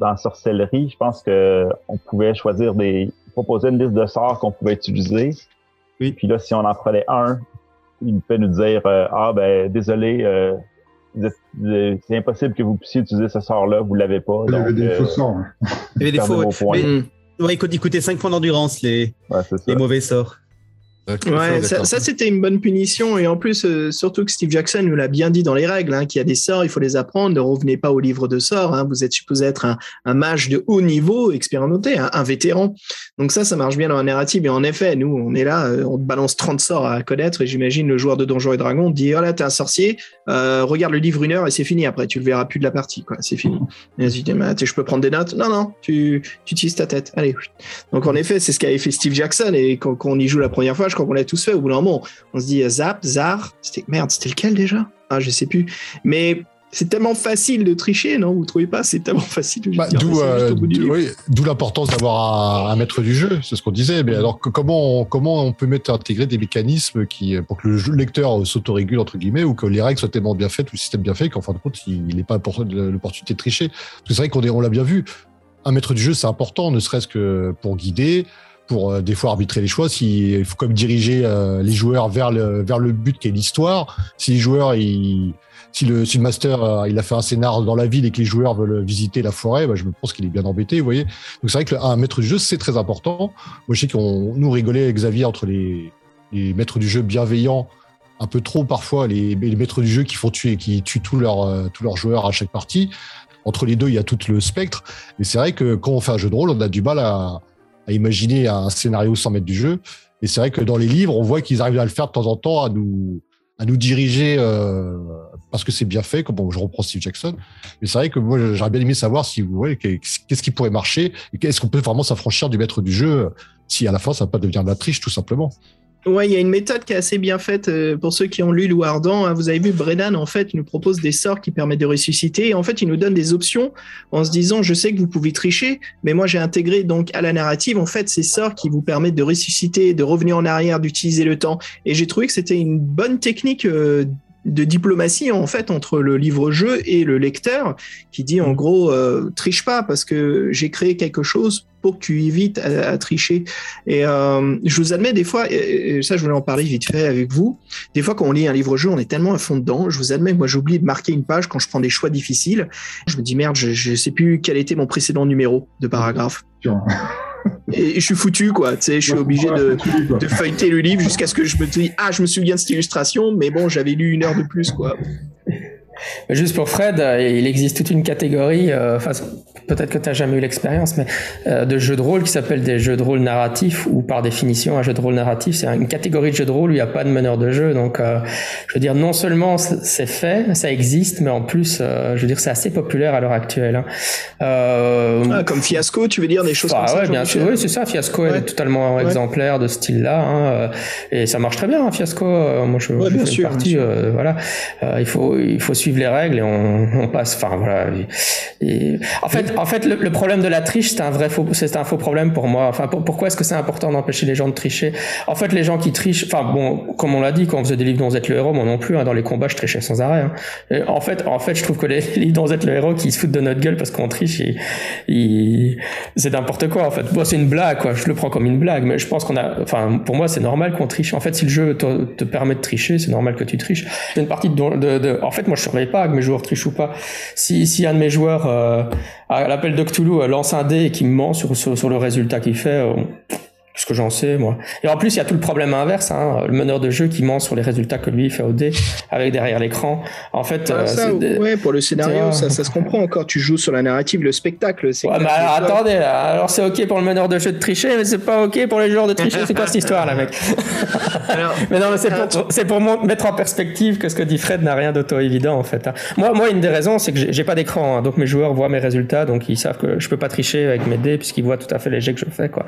Dans sorcellerie, je pense que on pouvait choisir des proposer une liste de sorts qu'on pouvait utiliser. Oui. Puis là, si on en prenait un, il peut nous dire euh, ah ben désolé, euh, euh, c'est impossible que vous puissiez utiliser ce sort-là, vous l'avez pas. Il y avait des faux sorts. Il y avait des faux. Mais, ouais, il coûte- il coûtait 5 points d'endurance, Ouais, les mauvais sorts. Ouais, ça, ça, c'était une bonne punition et en plus euh, surtout que Steve Jackson nous l'a bien dit dans les règles hein, qu'il y a des sorts, il faut les apprendre. Ne revenez pas au livre de sorts. hein, vous êtes supposé être un, un mage de haut niveau, expérimenté, hein, un vétéran. Donc ça, ça marche bien dans la narrative. Et en effet, nous, on est là, euh, on te balance 30 sorts à connaître et j'imagine le joueur de Donjons et Dragons dit oh là t'es un sorcier, euh, regarde le livre une heure et c'est fini. Après tu le verras plus de la partie, quoi. C'est fini. Et tu dis je peux prendre des notes? Non non, tu, tu utilises ta tête. Allez. Donc en effet, c'est ce qu'avait fait Steve Jackson et quand, quand on y joue la première fois, je crois qu'on l'a tous fait. Au bout d'un moment, on se dit euh, Zap, Zar, c'était merde, c'était lequel déjà? Ah, je sais plus. Mais c'est tellement facile de tricher, non? Vous trouvez pas? C'est tellement facile de Bah, D'où euh, d'où- livre. oui, d'où l'importance d'avoir un, un maître du jeu, c'est ce qu'on disait. Mais alors que- comment on, comment on peut mettre intégrer des mécanismes qui pour que le lecteur s'autorégule entre guillemets ou que les règles soient tellement bien faites ou le système bien fait qu'en fin de compte il n'est pas l'opportunité de tricher. Parce que c'est vrai qu'on on l'a bien vu. Un maître du jeu c'est important, ne serait-ce que pour guider, pour euh, des fois arbitrer les choix. Si, il faut comme diriger euh, les joueurs vers le vers le but qui est l'histoire. Si les joueurs ils si le, si le master euh, il a fait un scénar dans la ville et que les joueurs veulent visiter la forêt, bah, je pense qu'il est bien embêté, vous voyez. Donc c'est vrai qu'un maître du jeu c'est très important. Moi je sais qu'on nous rigolait avec Xavier entre les, les maîtres du jeu bienveillants, un peu trop parfois les, les maîtres du jeu qui font tuer, qui tuent tous leurs tous leurs joueurs à chaque partie. Entre les deux il y a tout le spectre. Mais c'est vrai que quand on fait un jeu de rôle, on a du mal à, à imaginer un scénario sans maître du jeu. Et c'est vrai que dans les livres, on voit qu'ils arrivent à le faire de temps en temps, à nous à nous diriger euh, parce que c'est bien fait, comme bon, je reprends Steve Jackson. Mais c'est vrai que moi, j'aurais bien aimé savoir si vous voyez qu'est-ce qui pourrait marcher et qu'est-ce qu'on peut vraiment s'affranchir du maître du jeu si à la fin ça va pas devenir de la triche tout simplement. Ouais, il y a une méthode qui est assez bien faite euh, pour ceux qui ont lu Loup Ardent. hein. Vous avez vu, Brennan, en fait, nous propose des sorts qui permettent de ressusciter. Et en fait, il nous donne des options en se disant, je sais que vous pouvez tricher, mais moi, j'ai intégré donc à la narrative, en fait, ces sorts qui vous permettent de ressusciter, de revenir en arrière, d'utiliser le temps. Et j'ai trouvé que c'était une bonne technique euh, de diplomatie en fait entre le livre-jeu et le lecteur qui dit en gros euh, triche pas parce que j'ai créé quelque chose pour que tu évites à, à tricher et euh, je vous admets des fois et, et ça je voulais en parler vite fait avec vous. Des fois quand on lit un livre-jeu on est tellement à fond dedans je vous admets moi j'oublie de marquer une page quand je prends des choix difficiles. Je me dis merde je, je sais plus quel était mon précédent numéro de paragraphe et je suis foutu quoi. Tu sais je suis obligé de, feuilleter le livre jusqu'à ce que je me dise ah je me souviens de cette illustration mais bon j'avais lu une heure de plus quoi Juste pour Fred, il existe toute une catégorie, euh, enfin, peut-être que tu n'as jamais eu l'expérience, mais euh, de jeux de rôle qui s'appellent des jeux de rôle narratifs, ou par définition, un jeu de rôle narratif, c'est une catégorie de jeux de rôle où il n'y a pas de meneur de jeu. Donc, euh, je veux dire, non seulement c'est fait, ça existe, mais en plus, euh, je veux dire, c'est assez populaire à l'heure actuelle. hein. Euh, Ah, comme Fiasco, tu veux dire des choses ah comme ça ouais, bien Jean-Michel sûr. Oui, c'est ça. Fiasco Ouais. est totalement Ouais. exemplaire de ce style-là, hein, euh, et ça marche très bien. hein, Fiasco, Euh, moi, je, je bien fais sûr, une partie. bien sûr. euh, voilà, Euh, il faut il faut suivre les règles et on, on passe. Enfin voilà. Et- et- en fait, en fait, le, le problème de la triche, c'est un vrai faux, c'est un faux problème pour moi. Enfin, pour- pourquoi est-ce que c'est important d'empêcher les gens de tricher? En fait, les gens qui trichent, enfin bon, comme on l'a dit, quand on faisait des livres dont vous êtes le héros, moi non plus. hein, dans les combats, je trichais sans arrêt. hein. En fait, en fait, je trouve que les livres dont vous êtes le héros qui se foutent de notre gueule parce qu'on triche, ils- ils- c'est n'importe quoi en fait. Bon, c'est une blague quoi. Je le prends comme une blague, mais je pense qu'on a, enfin, pour moi, c'est normal qu'on triche. En fait, si le jeu te, te permet de tricher, c'est normal que tu triches. C'est une partie de, de, de- en fait, moi, je surveille pas que mes joueurs trichent ou pas. Si, si un de mes joueurs euh, à l'appel de Cthulhu euh, lance un dé et qui me ment sur, sur, le résultat qu'il fait. euh, ce que j'en sais, moi. Et en plus, il y a tout le problème inverse, hein, le meneur de jeu qui ment sur les résultats que lui fait au dé, avec derrière l'écran. En fait, Ah, euh, ça, c'est des- ouais, pour le scénario, ça, ça se comprend encore. Tu joues sur la narrative, le spectacle. c'est Ouais, que alors attendez, là. alors c'est ok pour le meneur de jeu de tricher, mais c'est pas ok pour les joueurs de tricher. C'est quoi cette histoire là, mec? Alors, Mais non, mais c'est pour, c'est pour mettre en perspective que ce que dit Fred n'a rien d'auto évident en fait. hein. Moi, moi, une des raisons, c'est que j'ai- j'ai pas d'écran, hein, donc mes joueurs voient mes résultats, donc ils savent que je peux pas tricher avec mes dés puisqu'ils voient tout à fait les jets que je fais, quoi.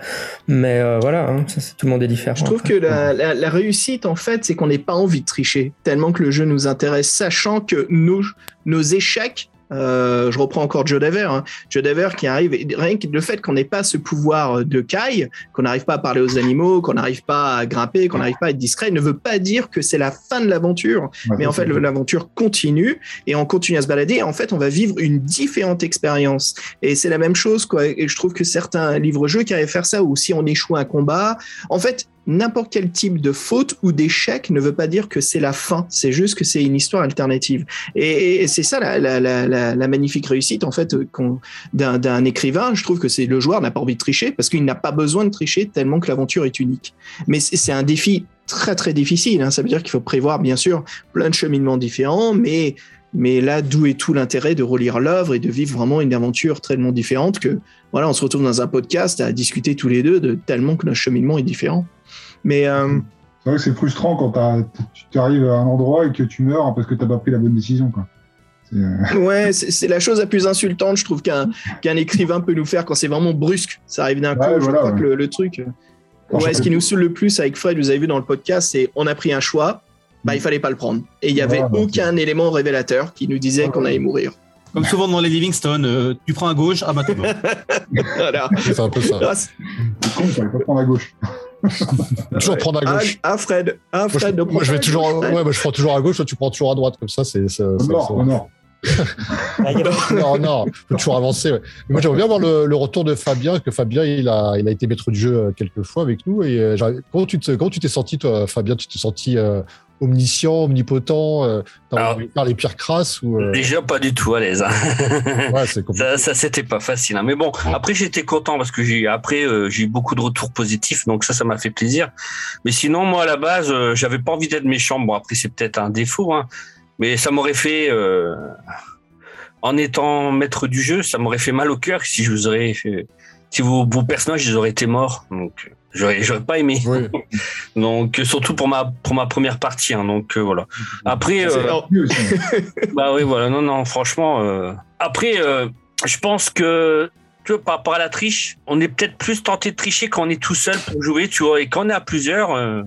Mais euh, voilà, hein, ça, tout le monde est différent. Je trouve que la, la- la réussite, en fait, c'est qu'on n'ait pas envie de tricher, tellement que le jeu nous intéresse, sachant que nos, nos échecs, euh, je reprends encore Joe Dever, hein, Joe Dever qui arrive, et rien que le fait qu'on n'ait pas ce pouvoir de caille, qu'on n'arrive pas à parler aux animaux, qu'on n'arrive pas à grimper, qu'on n'arrive pas à être discret, ne veut pas dire que c'est la fin de l'aventure, Ouais, mais en fait, l'aventure continue et on continue à se balader. Et en fait, on va vivre une différente expérience. Et c'est la même chose, quoi. Et je trouve que certains livres-jeux qui arrivent à faire ça, ou si on échoue un combat, en fait, n'importe quel type de faute ou d'échec ne veut pas dire que c'est la fin. C'est juste que c'est une histoire alternative. Et, c'est ça la, la, magnifique réussite, en fait, qu'on- d'un écrivain. Je trouve que c'est le joueur n'a pas envie de tricher parce qu'il n'a pas besoin de tricher tellement que l'aventure est unique. Mais c'est un défi très très difficile. hein. Ça veut dire qu'il faut prévoir bien sûr plein de cheminements différents, mais mais là d'où est tout l'intérêt de relire l'œuvre et de vivre vraiment une aventure tellement différente que voilà, on se retrouve dans un podcast à discuter tous les deux de tellement que notre cheminement est différent. Mais euh, C'est vrai que c'est frustrant quand tu arrives à un endroit et que tu meurs parce que t'as pas pris la bonne décision. Quoi. Euh, ouais, c'est la chose la plus insultante, je trouve qu'un qu'un écrivain peut nous faire quand c'est vraiment brusque. Ça arrive d'un coup. Ouais, je voilà, crois ouais. que le, le truc. euh, Quand Ouais, ce qui nous saoule le plus avec Fred, vous avez vu dans le podcast, c'est on a pris un choix, bah il fallait pas le prendre. Et il y avait aucun élément révélateur qui nous disait qu'on allait mourir. Comme souvent dans les Livingstone, euh, tu prends à gauche, ah bah. C'est un peu ça. Ah, con, fallait pas prendre à gauche. Toujours prendre à gauche. ah, Fred, ah, Moi, je, Fred, moi, prends je vais toujours, à gauche, Fred. ouais, moi, je prends toujours à gauche, toi tu prends toujours à droite, comme ça, c'est. Ah, il y a- non, non, faut toujours avancer. ouais. Moi, j'aimerais bien voir le, le retour de Fabien, que Fabien, il a, il a été maître du jeu euh, quelques fois avec nous. Et euh, j'arrive- comment tu te, comment tu t'es senti, toi, Fabien? Tu t'es senti euh, omniscient, omnipotent euh, Alors- faire les pires crasses ou euh, Déjà pas du tout à l'aise. hein. Ouais. Ça, ça c'était pas facile. hein. Mais bon, après j'étais content parce que j'ai après euh, j'ai eu beaucoup de retours positifs, donc ça ça m'a fait plaisir. Mais sinon moi à la base euh, j'avais pas envie d'être méchant. Bon après c'est peut-être un défaut, hein, mais ça m'aurait fait euh, en étant maître du jeu, ça m'aurait fait mal au cœur si je vous aurais fait- si vos, vos personnages ils auraient été morts. Donc j'aurais j'aurais pas aimé. Oui. Donc surtout pour ma pour ma première partie. hein. donc euh, voilà. Après C'est- euh, bah oui, voilà, non, non, franchement. euh, Après, euh, je pense que, tu vois, par rapport à la triche, on est peut-être plus tenté de tricher quand on est tout seul pour jouer, tu vois, et quand on est à plusieurs, euh,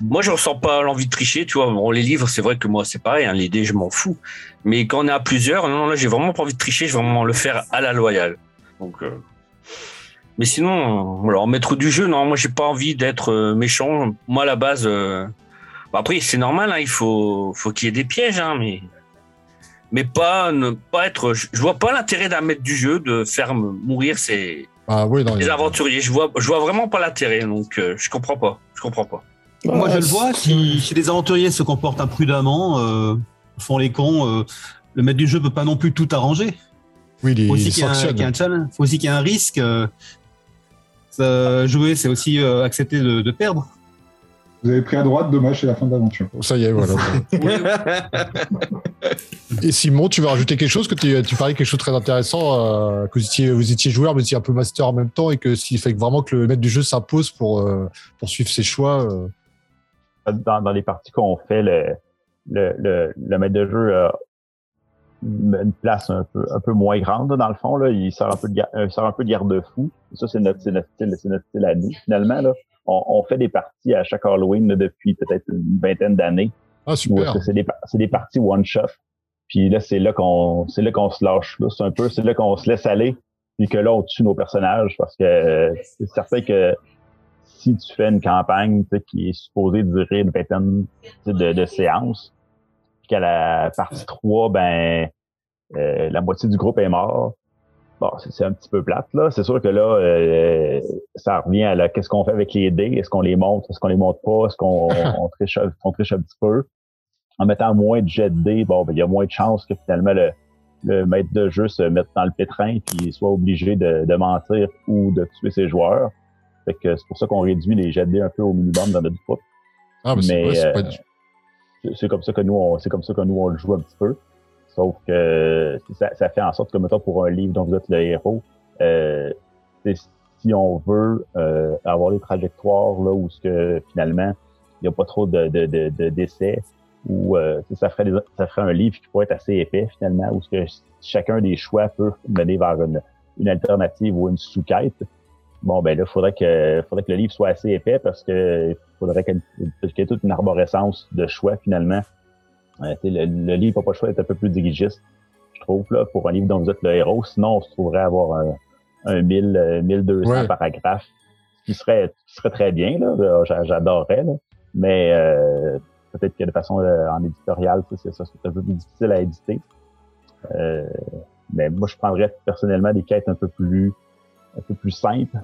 moi, je ressens pas l'envie de tricher, tu vois. Bon, les livres, c'est vrai que moi, c'est pareil, hein, les dés, je m'en fous. Mais quand on est à plusieurs, non, là, j'ai vraiment pas envie de tricher, je vais vraiment le faire à la loyale. Donc, euh, mais sinon, euh, alors, maître du jeu, non, moi, j'ai pas envie d'être euh, méchant. Moi, à la base, euh, bah, après, c'est normal, hein, il faut, faut qu'il y ait des pièges, hein, mais mais pas ne pas être. Je je vois pas l'intérêt d'un maître du jeu de faire mourir ses, Ah oui, non. il y ses a- aventuriers. Je vois, je vois vraiment pas l'intérêt, donc euh, je comprends pas. Je comprends pas. Moi, je le vois, si, si les aventuriers se comportent imprudemment, euh, font les cons, euh, le maître du jeu peut pas non plus tout arranger. Oui, il, faut aussi il qu'il y ait un, sanctionne. qu'il y ait un challenge, faut aussi qu'il y ait un risque. Euh, jouer, c'est aussi euh, accepter de, de perdre. Vous avez pris à droite, dommage, c'est la fin de l'aventure. Ça y est, voilà. Et Simon, tu veux rajouter quelque chose? Que tu, tu parlais quelque chose de très intéressant, euh, que vous étiez, vous étiez joueur, mais vous étiez un peu master en même temps, et que s'il fait que vraiment que le maître du jeu s'impose pour, euh, pour suivre ses choix. euh. Dans, dans les parties qu'on fait, le, le, le, le maître de jeu a une place un peu, un peu moins grande, là, dans le fond. Là. Il sort un peu de, gar- euh, sort un peu de garde-fou. Ça, c'est notre, c'est notre style, c'est notre style à nous, finalement. Là. On, on fait des parties à chaque Halloween là, depuis peut-être une vingtaine d'années. Ah, super. c'est des, c'est des parties one-shot. Puis là, c'est là qu'on c'est là qu'on se lâche. Là, c'est un peu, c'est là qu'on se laisse aller. Puis que là, on tue nos personnages parce que euh, c'est certain que si tu fais une campagne qui est supposée durer une vingtaine de, de séances, puis qu'à la partie 3, ben euh, la moitié du groupe est mort. Bon, c'est un petit peu plate, là. C'est sûr que là, euh, ça revient à la qu'est-ce qu'on fait avec les dés? Est-ce qu'on les monte? Est-ce qu'on les monte pas? Est-ce qu'on on triche, on triche un petit peu? En mettant moins de jets de dés, bon, ben, il y a moins de chances que finalement le, le maître de jeu se mette dans le pétrin puis soit obligé de, de mentir ou de tuer ses joueurs. Fait que c'est pour ça qu'on réduit les jets de dés un peu au minimum dans notre groupe. Ah, mais c'est Mais, ouais, c'est euh, pas du- C'est- C'est comme ça que nous, on, c'est comme ça que nous on le joue un petit peu. Sauf que ça, ça fait en sorte que mettons pour un livre dont vous êtes le héros, euh, si on veut euh, avoir les trajectoires là où ce que finalement il n'y a pas trop de, de, de, de décès ou euh, ça ferait des- ça ferait un livre qui pourrait être assez épais finalement où ce que chacun des choix peut mener vers une, une alternative ou une sous-quête. Bon ben là, faudrait que faudrait que le livre soit assez épais parce que faudrait qu'il y ait toute une arborescence de choix finalement. Euh, le, le livre le choix d'être un peu plus dirigiste, je trouve, là, pour un livre dont vous êtes le héros. Sinon, on se trouverait à avoir un, un 1000, euh, 1200 Ouais. paragraphes, ce qui serait, qui serait très bien, là. Euh, j'a- J'adorerais. Mais euh, peut-être que de façon euh, en éditorial, tu sais, c'est ça, c'est un peu plus difficile à éditer. Euh, mais moi, je prendrais personnellement des quêtes un peu plus, un peu plus simples,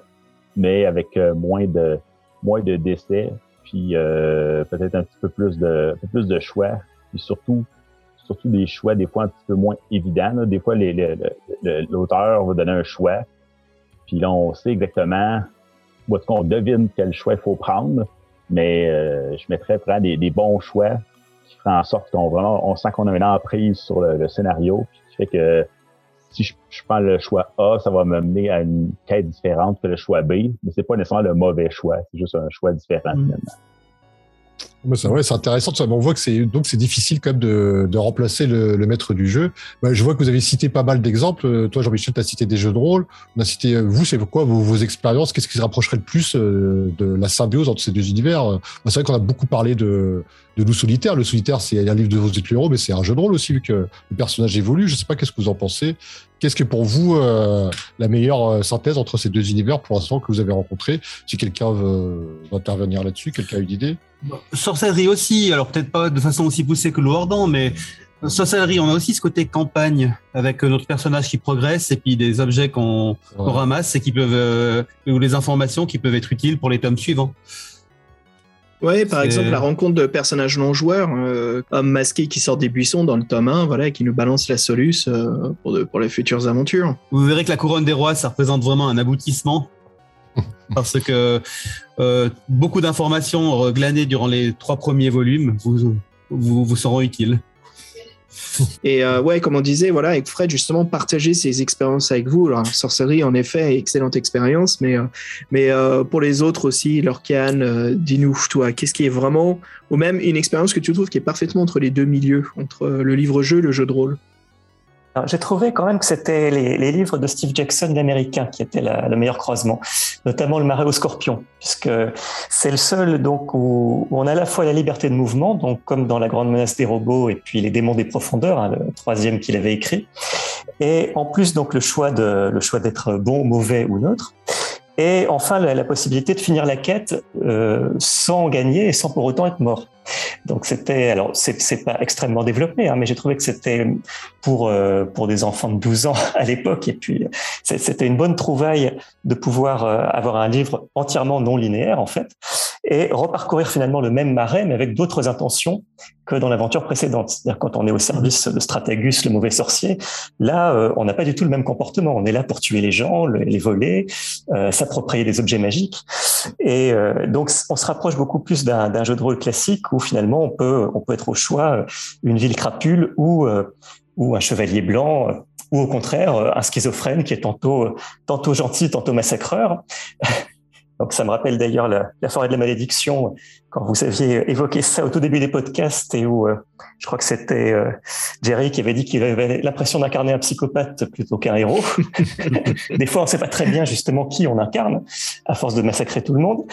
mais avec euh, moins de, moins de décès, puis euh, peut-être un petit peu plus de, un peu plus de choix, puis surtout, surtout des choix des fois un petit peu moins évidents. là. Des fois, l'auteur va donner un choix, puis là, on sait exactement, ou est-ce qu'on devine quel choix il faut prendre, mais euh, je mettrais vraiment des, des bons choix qui feraient en sorte qu'on vraiment, on sent qu'on a une emprise sur le, le scénario, puis qui fait que si je, je prends le choix A, ça va me mener à une quête différente que le choix B, mais c'est pas nécessairement le mauvais choix, c'est juste un choix différent Mm. finalement. Mais c'est intéressant. ça. On voit que c'est donc c'est difficile quand même de, de remplacer le, le maître du jeu. Bah, je vois que vous avez cité pas mal d'exemples. Euh, Toi, Jean-Michel, tu as cité des jeux de rôle. On a cité euh, vous, c'est quoi vos, vos expériences? Qu'est-ce qui se rapprocherait le plus euh, de la symbiose entre ces deux univers? Euh, C'est vrai qu'on a beaucoup parlé de, de Loup solitaire. Le solitaire, c'est un livre de vos héros, mais c'est un jeu de rôle aussi vu que le personnage évolue. Je sais pas qu'est-ce que vous en pensez? Qu'est-ce que pour vous euh, la meilleure euh, synthèse entre ces deux univers pour l'instant que vous avez rencontré? Si quelqu'un veut, intervenir là-dessus, quelqu'un a une idée? Sorcellerie aussi, alors peut-être pas de façon aussi poussée que Lourdan, mais sorcellerie, on a aussi ce côté campagne avec notre personnage qui progresse et puis des objets qu'on ramasse et qui peuvent euh, ou les informations qui peuvent être utiles pour les tomes suivants. Ouais, par exemple, la rencontre de personnages non joueurs, euh, homme masqué qui sort des buissons dans le tome 1, voilà, et qui nous balance la soluce euh, pour, de- pour les futures aventures. Vous verrez que la couronne des rois, ça représente vraiment un aboutissement. Parce que euh, beaucoup d'informations glanées durant les trois premiers volumes vous, vous, vous seront utiles. Et euh, ouais, comme on disait, voilà, avec Fred, justement, partager ses expériences avec vous. Alors, sorcellerie, en effet, excellente expérience, mais, euh, mais euh, pour les autres aussi, Lorcan, euh, dis-nous, toi, qu'est-ce qui est vraiment, ou même une expérience que tu trouves qui est parfaitement entre les deux milieux, entre le livre-jeu et le jeu de rôle? J'ai trouvé quand même que c'était les, livres de Steve Jackson d'américain qui étaient la- le meilleur croisement, notamment le Marais au Scorpion, puisque c'est le seul donc où, où on a à la fois la liberté de mouvement, donc comme dans La Grande Menace des robots et puis Les Démons des profondeurs, hein, le troisième qu'il avait écrit, et en plus donc le choix de le choix d'être bon, mauvais ou neutre. Et enfin, la, la possibilité de finir la quête euh, sans gagner et sans pour autant être mort. Donc c'était, alors c'est pas extrêmement développé, hein, mais j'ai trouvé que c'était pour euh, pour des enfants de 12 ans à l'époque, et puis c'était une bonne trouvaille de pouvoir euh, avoir un livre entièrement non linéaire en fait. Et reparcourir finalement le même marais, mais avec d'autres intentions que dans l'aventure précédente. C'est-à-dire quand on est au service de Stratégus, le mauvais sorcier, là, euh, on n'a pas du tout le même comportement. On est là pour tuer les gens, les voler, euh, s'approprier des objets magiques. Et euh, donc, on se rapproche beaucoup plus d'un jeu de rôle classique où finalement, on peut, on peut être au choix une ville crapule ou, ou un chevalier blanc ou au contraire un schizophrène qui est tantôt, tantôt gentil, tantôt massacreur. Donc ça me rappelle d'ailleurs la, forêt de la malédiction quand vous aviez évoqué ça au tout début des podcasts et où euh, je crois que c'était euh, Jerry qui avait dit qu'il avait l'impression d'incarner un psychopathe plutôt qu'un héros. Des fois, on ne sait pas très bien justement qui on incarne à force de massacrer tout le monde.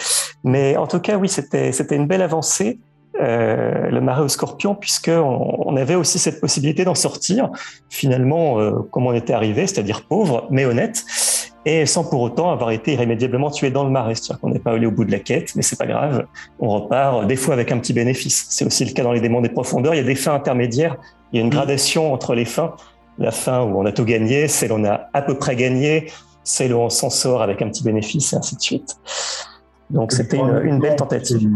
Mais en tout cas, oui, c'était une belle avancée. Euh, le marais au scorpion, puisqu'on on avait aussi cette possibilité d'en sortir, finalement, euh, comme on était arrivé, c'est-à-dire pauvre, mais honnête, et sans pour autant avoir été irrémédiablement tué dans le marais. C'est-à-dire qu'on n'est pas allé au bout de la quête, mais c'est pas grave, on repart des fois avec un petit bénéfice. C'est aussi le cas dans les démons des profondeurs. Il y a des fins intermédiaires, il y a une mm. gradation entre les fins. La fin où on a tout gagné, celle où on a à peu près gagné, celle où on s'en sort avec un petit bénéfice, et ainsi de suite. Donc c'était une, belle tentative.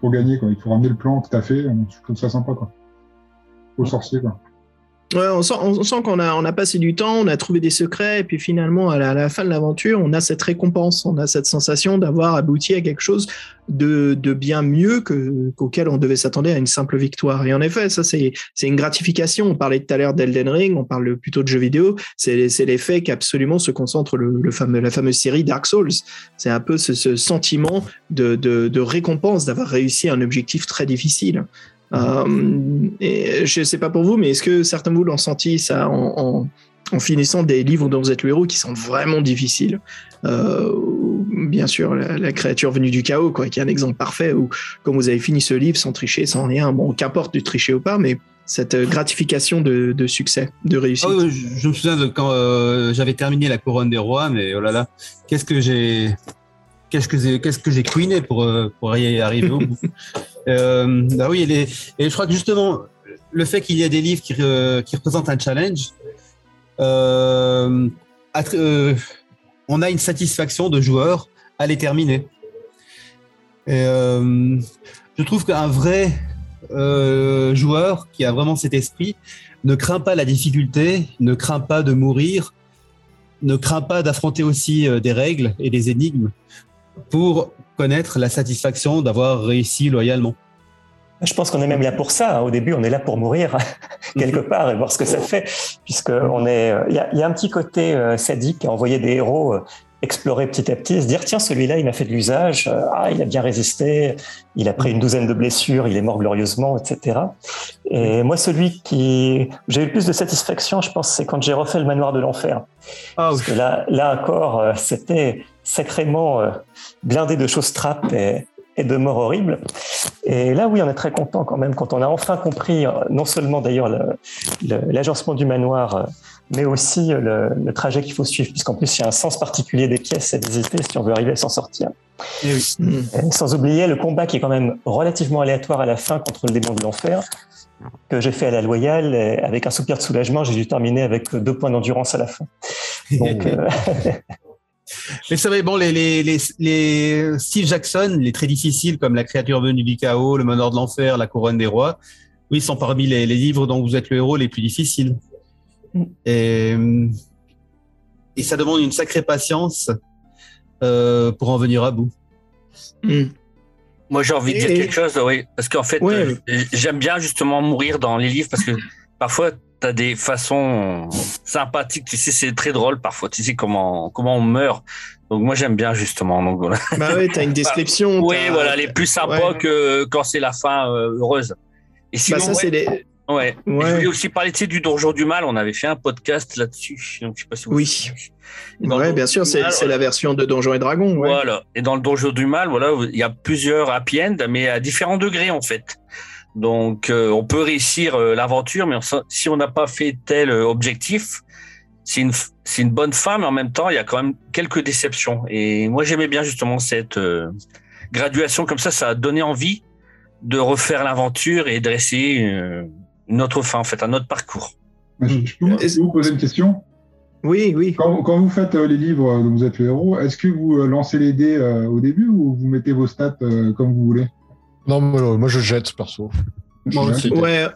Pour gagner, quoi. il faut ramener le plan tout à fait. Je trouve ça sympa. Quoi. Au sorcier. Quoi on sent, qu'on a, on a passé du temps, on a trouvé des secrets, et puis finalement, à la, fin de l'aventure, on a cette récompense, on a cette sensation d'avoir abouti à quelque chose de, bien mieux que, qu'auquel on devait s'attendre à une simple victoire. Et en effet, ça, c'est, une gratification. On parlait tout à l'heure d'Elden Ring, on parle plutôt de jeux vidéo. C'est, l'effet qu'absolument se concentre le, fameux, la fameuse série Dark Souls. C'est un peu ce, sentiment de, de récompense d'avoir réussi un objectif très difficile. Euh, je ne sais pas pour vous, mais est-ce que certains de vous l'ont senti ça en, finissant des livres dont vous êtes le héros qui sont vraiment difficiles euh, Bien sûr, la, créature venue du chaos, quoi, qui est un exemple parfait où, comme vous avez fini ce livre sans tricher, sans rien, bon, qu'importe de tricher ou pas, mais cette gratification de, succès, de réussite. Ah je, me souviens de quand euh, j'avais terminé la couronne des rois, mais oh là là, qu'est-ce que j'ai qu'est-ce que j'ai qu'est-ce que j'ai couiné pour pour y arriver au bout. Euh, bah oui, et, et, je crois que justement, le fait qu'il y a des livres qui, euh, qui représentent un challenge, euh, euh, on a une satisfaction de joueur à les terminer. Et, euh, je trouve qu'un vrai joueur qui a vraiment cet esprit ne craint pas la difficulté, ne craint pas de mourir, ne craint pas d'affronter aussi des règles et des énigmes pour connaître la satisfaction d'avoir réussi loyalement. Je pense qu'on est même là pour ça. Hein. Au début, on est là pour mourir quelque mhm. part et voir ce que ça fait, puisque on est. Il y a, un petit côté euh, sadique à envoyer des héros euh, explorer petit à petit, se dire tiens celui-là il m'a fait de l'usage, euh, ah il a bien résisté, il a pris une douzaine de blessures, il est mort glorieusement, etc. Et moi celui qui j'ai eu le plus de satisfaction, je pense, c'est quand j'ai refait le manoir de l'enfer, ah, parce que là là encore c'était sacrément blindé de choses trappes et, et de morts horribles. Et là, oui, on est très content quand même quand on a enfin compris, euh, non seulement d'ailleurs l'agencement du manoir, euh, mais aussi le, trajet qu'il faut suivre, puisqu'en plus, il y a un sens particulier des pièces à visiter si on veut arriver à s'en sortir. Eh sans oublier le combat qui est quand même relativement aléatoire à la fin contre le démon de l'enfer, que j'ai fait à la loyale, avec un soupir de soulagement, j'ai dû terminer avec deux points d'endurance à la fin. Donc, euh, Mais c'est vrai, bon, les, les, les, les, Steve Jackson, les très difficiles comme La créature venue du chaos, Le meneur de l'enfer, La couronne des rois, oui, sont parmi les, les, livres dont vous êtes le héros les plus difficiles. Mm. Et, et ça demande une sacrée patience euh, pour en venir à bout. Mm. Moi, j'ai envie de dire quelque chose, oui, parce qu'en fait, euh, j'aime bien justement mourir dans les livres parce que parfois, t'as des façons sympathiques, tu sais, c'est très drôle parfois, tu sais comment comment on meurt. Donc moi j'aime bien justement. Donc voilà. Bah oui, t'as une description. oui, voilà, les plus sympas que quand c'est la fin euh, heureuse. Et sinon, bah ça, c'est les... Ouais. Je voulais aussi parler du Donjon du Mal. On avait fait un podcast là-dessus. Donc, je sais pas si vous oui. Ouais, bien sûr, c'est la version de Donjon et Dragon. Voilà. Et dans le Donjon du Mal, voilà, il y a plusieurs happy end, mais à différents degrés en fait. Donc, euh, on peut réussir euh, l'aventure, mais si on n'a pas fait tel euh, objectif, c'est une, une bonne fin, mais en même temps, il y a quand même quelques déceptions. Et moi, j'aimais bien justement cette graduation comme ça. Ça a donné envie de refaire l'aventure et dresser une autre fin, en fait, un autre parcours. Je peux vous poser une question? Oui, oui. Quand, quand vous faites euh, les livres dont vous êtes le héros, est-ce que vous lancez les dés euh, au début ou vous mettez vos stats euh, comme vous voulez? Non, moi, moi, je jette perso. Moi aussi. Ouais.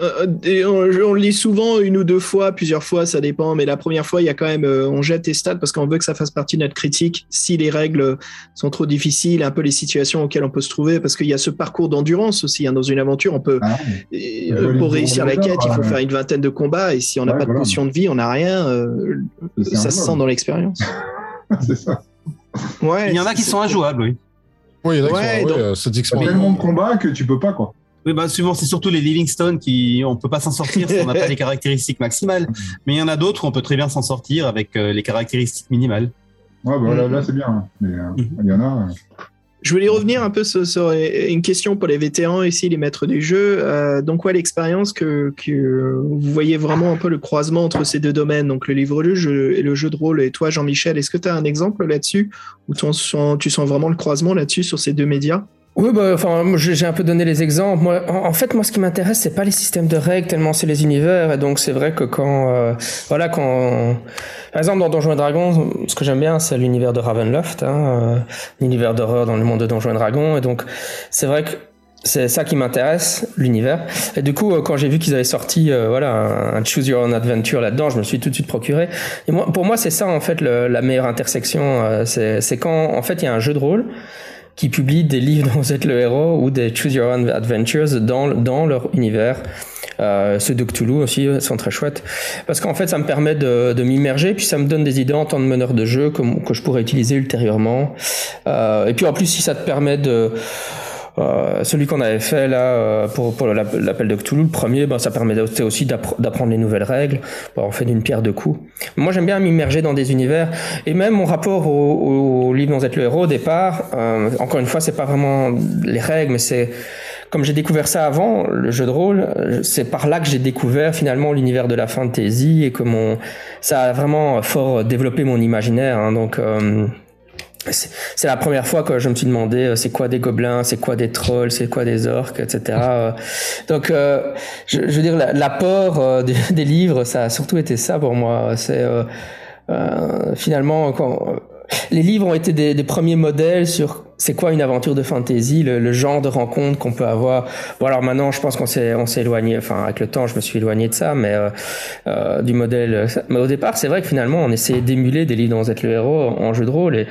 Euh, et on, on le lit souvent une ou deux fois, plusieurs fois, ça dépend. Mais la première fois, il y a quand même, euh, on jette tes stats parce qu'on veut que ça fasse partie de notre critique. Si les règles sont trop difficiles, un peu les situations auxquelles on peut se trouver, parce qu'il y a ce parcours d'endurance aussi. hein. Dans une aventure, on peut, Ah, et, euh, les pour réussir la quête, il faut ouais. faire une vingtaine de combats. Et si on n'a Ouais, pas de potion de vie, on n'a rien. euh, ça se sent dans l'expérience. C'est ça. Ouais. Il y en a qui sont injouables, oui. Oui, il y en a qui sont- donc- euh, a expérience. tellement de combats que tu peux pas, quoi. Oui, bah, souvent, c'est surtout les Livingstone qui, on peut pas s'en sortir si on n'a pas les caractéristiques maximales. Mais il y en a d'autres où on peut très bien s'en sortir avec euh, les caractéristiques minimales. Ouais, bah, là, là, c'est bien. hein. Mais euh, Mhm. il y en a. Je voulais revenir un peu sur, une question pour les vétérans ici, les maîtres du jeu. Euh, donc, ouais, l'expérience que, vous voyez vraiment un peu le croisement entre ces deux domaines, donc le livre jeu et le jeu de rôle. Et toi, Jean-Michel, est-ce que tu as un exemple là-dessus où sens, tu sens vraiment le croisement là-dessus sur ces deux médias? Oui, bah, enfin, j'ai un peu donné les exemples. Moi, en, en fait, moi, ce qui m'intéresse, c'est pas les systèmes de règles, tellement c'est les univers. Et donc, c'est vrai que quand, euh, voilà, quand, par exemple, dans Donjons et Dragons, ce que j'aime bien, c'est l'univers de Ravenloft, hein, euh, l'univers d'horreur dans le monde de Donjons et Dragons. Et donc, c'est vrai que c'est ça qui m'intéresse, l'univers. Et du coup, euh, quand j'ai vu qu'ils avaient sorti, euh, voilà, un, Choose Your Own Adventure là-dedans, je me suis tout de suite procuré. Et moi, pour moi, c'est ça en fait le- la meilleure intersection. euh, c'est quand, en fait, il y a un jeu de rôle qui publient des livres dont vous êtes le héros ou des Choose Your Own Adventures dans, dans leur univers. Euh, ceux de Cthulhu aussi sont très chouettes parce qu'en fait ça me permet de, de m'immerger puis ça me donne des idées en tant que meneur de jeu que, que je pourrais utiliser ultérieurement Euh, et puis en plus si ça te permet de euh, celui qu'on avait fait là euh, pour, pour la- l'appel de Cthulhu, le premier, ben, ça permet aussi d'appre- d'apprendre les nouvelles règles. Bon, on fait d'une pierre deux coups. Moi, j'aime bien m'immerger dans des univers et même mon rapport au, au livre dont êtes le héros au départ. euh, encore une fois, c'est pas vraiment les règles, mais c'est comme j'ai découvert ça avant, le jeu de rôle, c'est par là que j'ai découvert finalement l'univers de la fantasy et mon ça a vraiment fort développé mon imaginaire. hein. donc euh, c'est la première fois que je me suis demandé euh, c'est quoi des gobelins, c'est quoi des trolls, c'est quoi des orques, etc. Euh, Donc, euh, je, je veux dire, la- l'apport euh, des, des livres, ça a surtout été ça pour moi. C'est euh, euh, finalement quand les livres ont été des, des premiers modèles sur c'est quoi une aventure de fantasy, le, le genre de rencontre qu'on peut avoir? Bon alors maintenant, je pense qu'on s'est on s'est éloigné. Enfin, avec le temps, je me suis éloigné de ça, mais euh, euh, du modèle. Mais au départ, c'est vrai que finalement, on essayait d'émuler des livres dont vous le héros en jeu de rôle et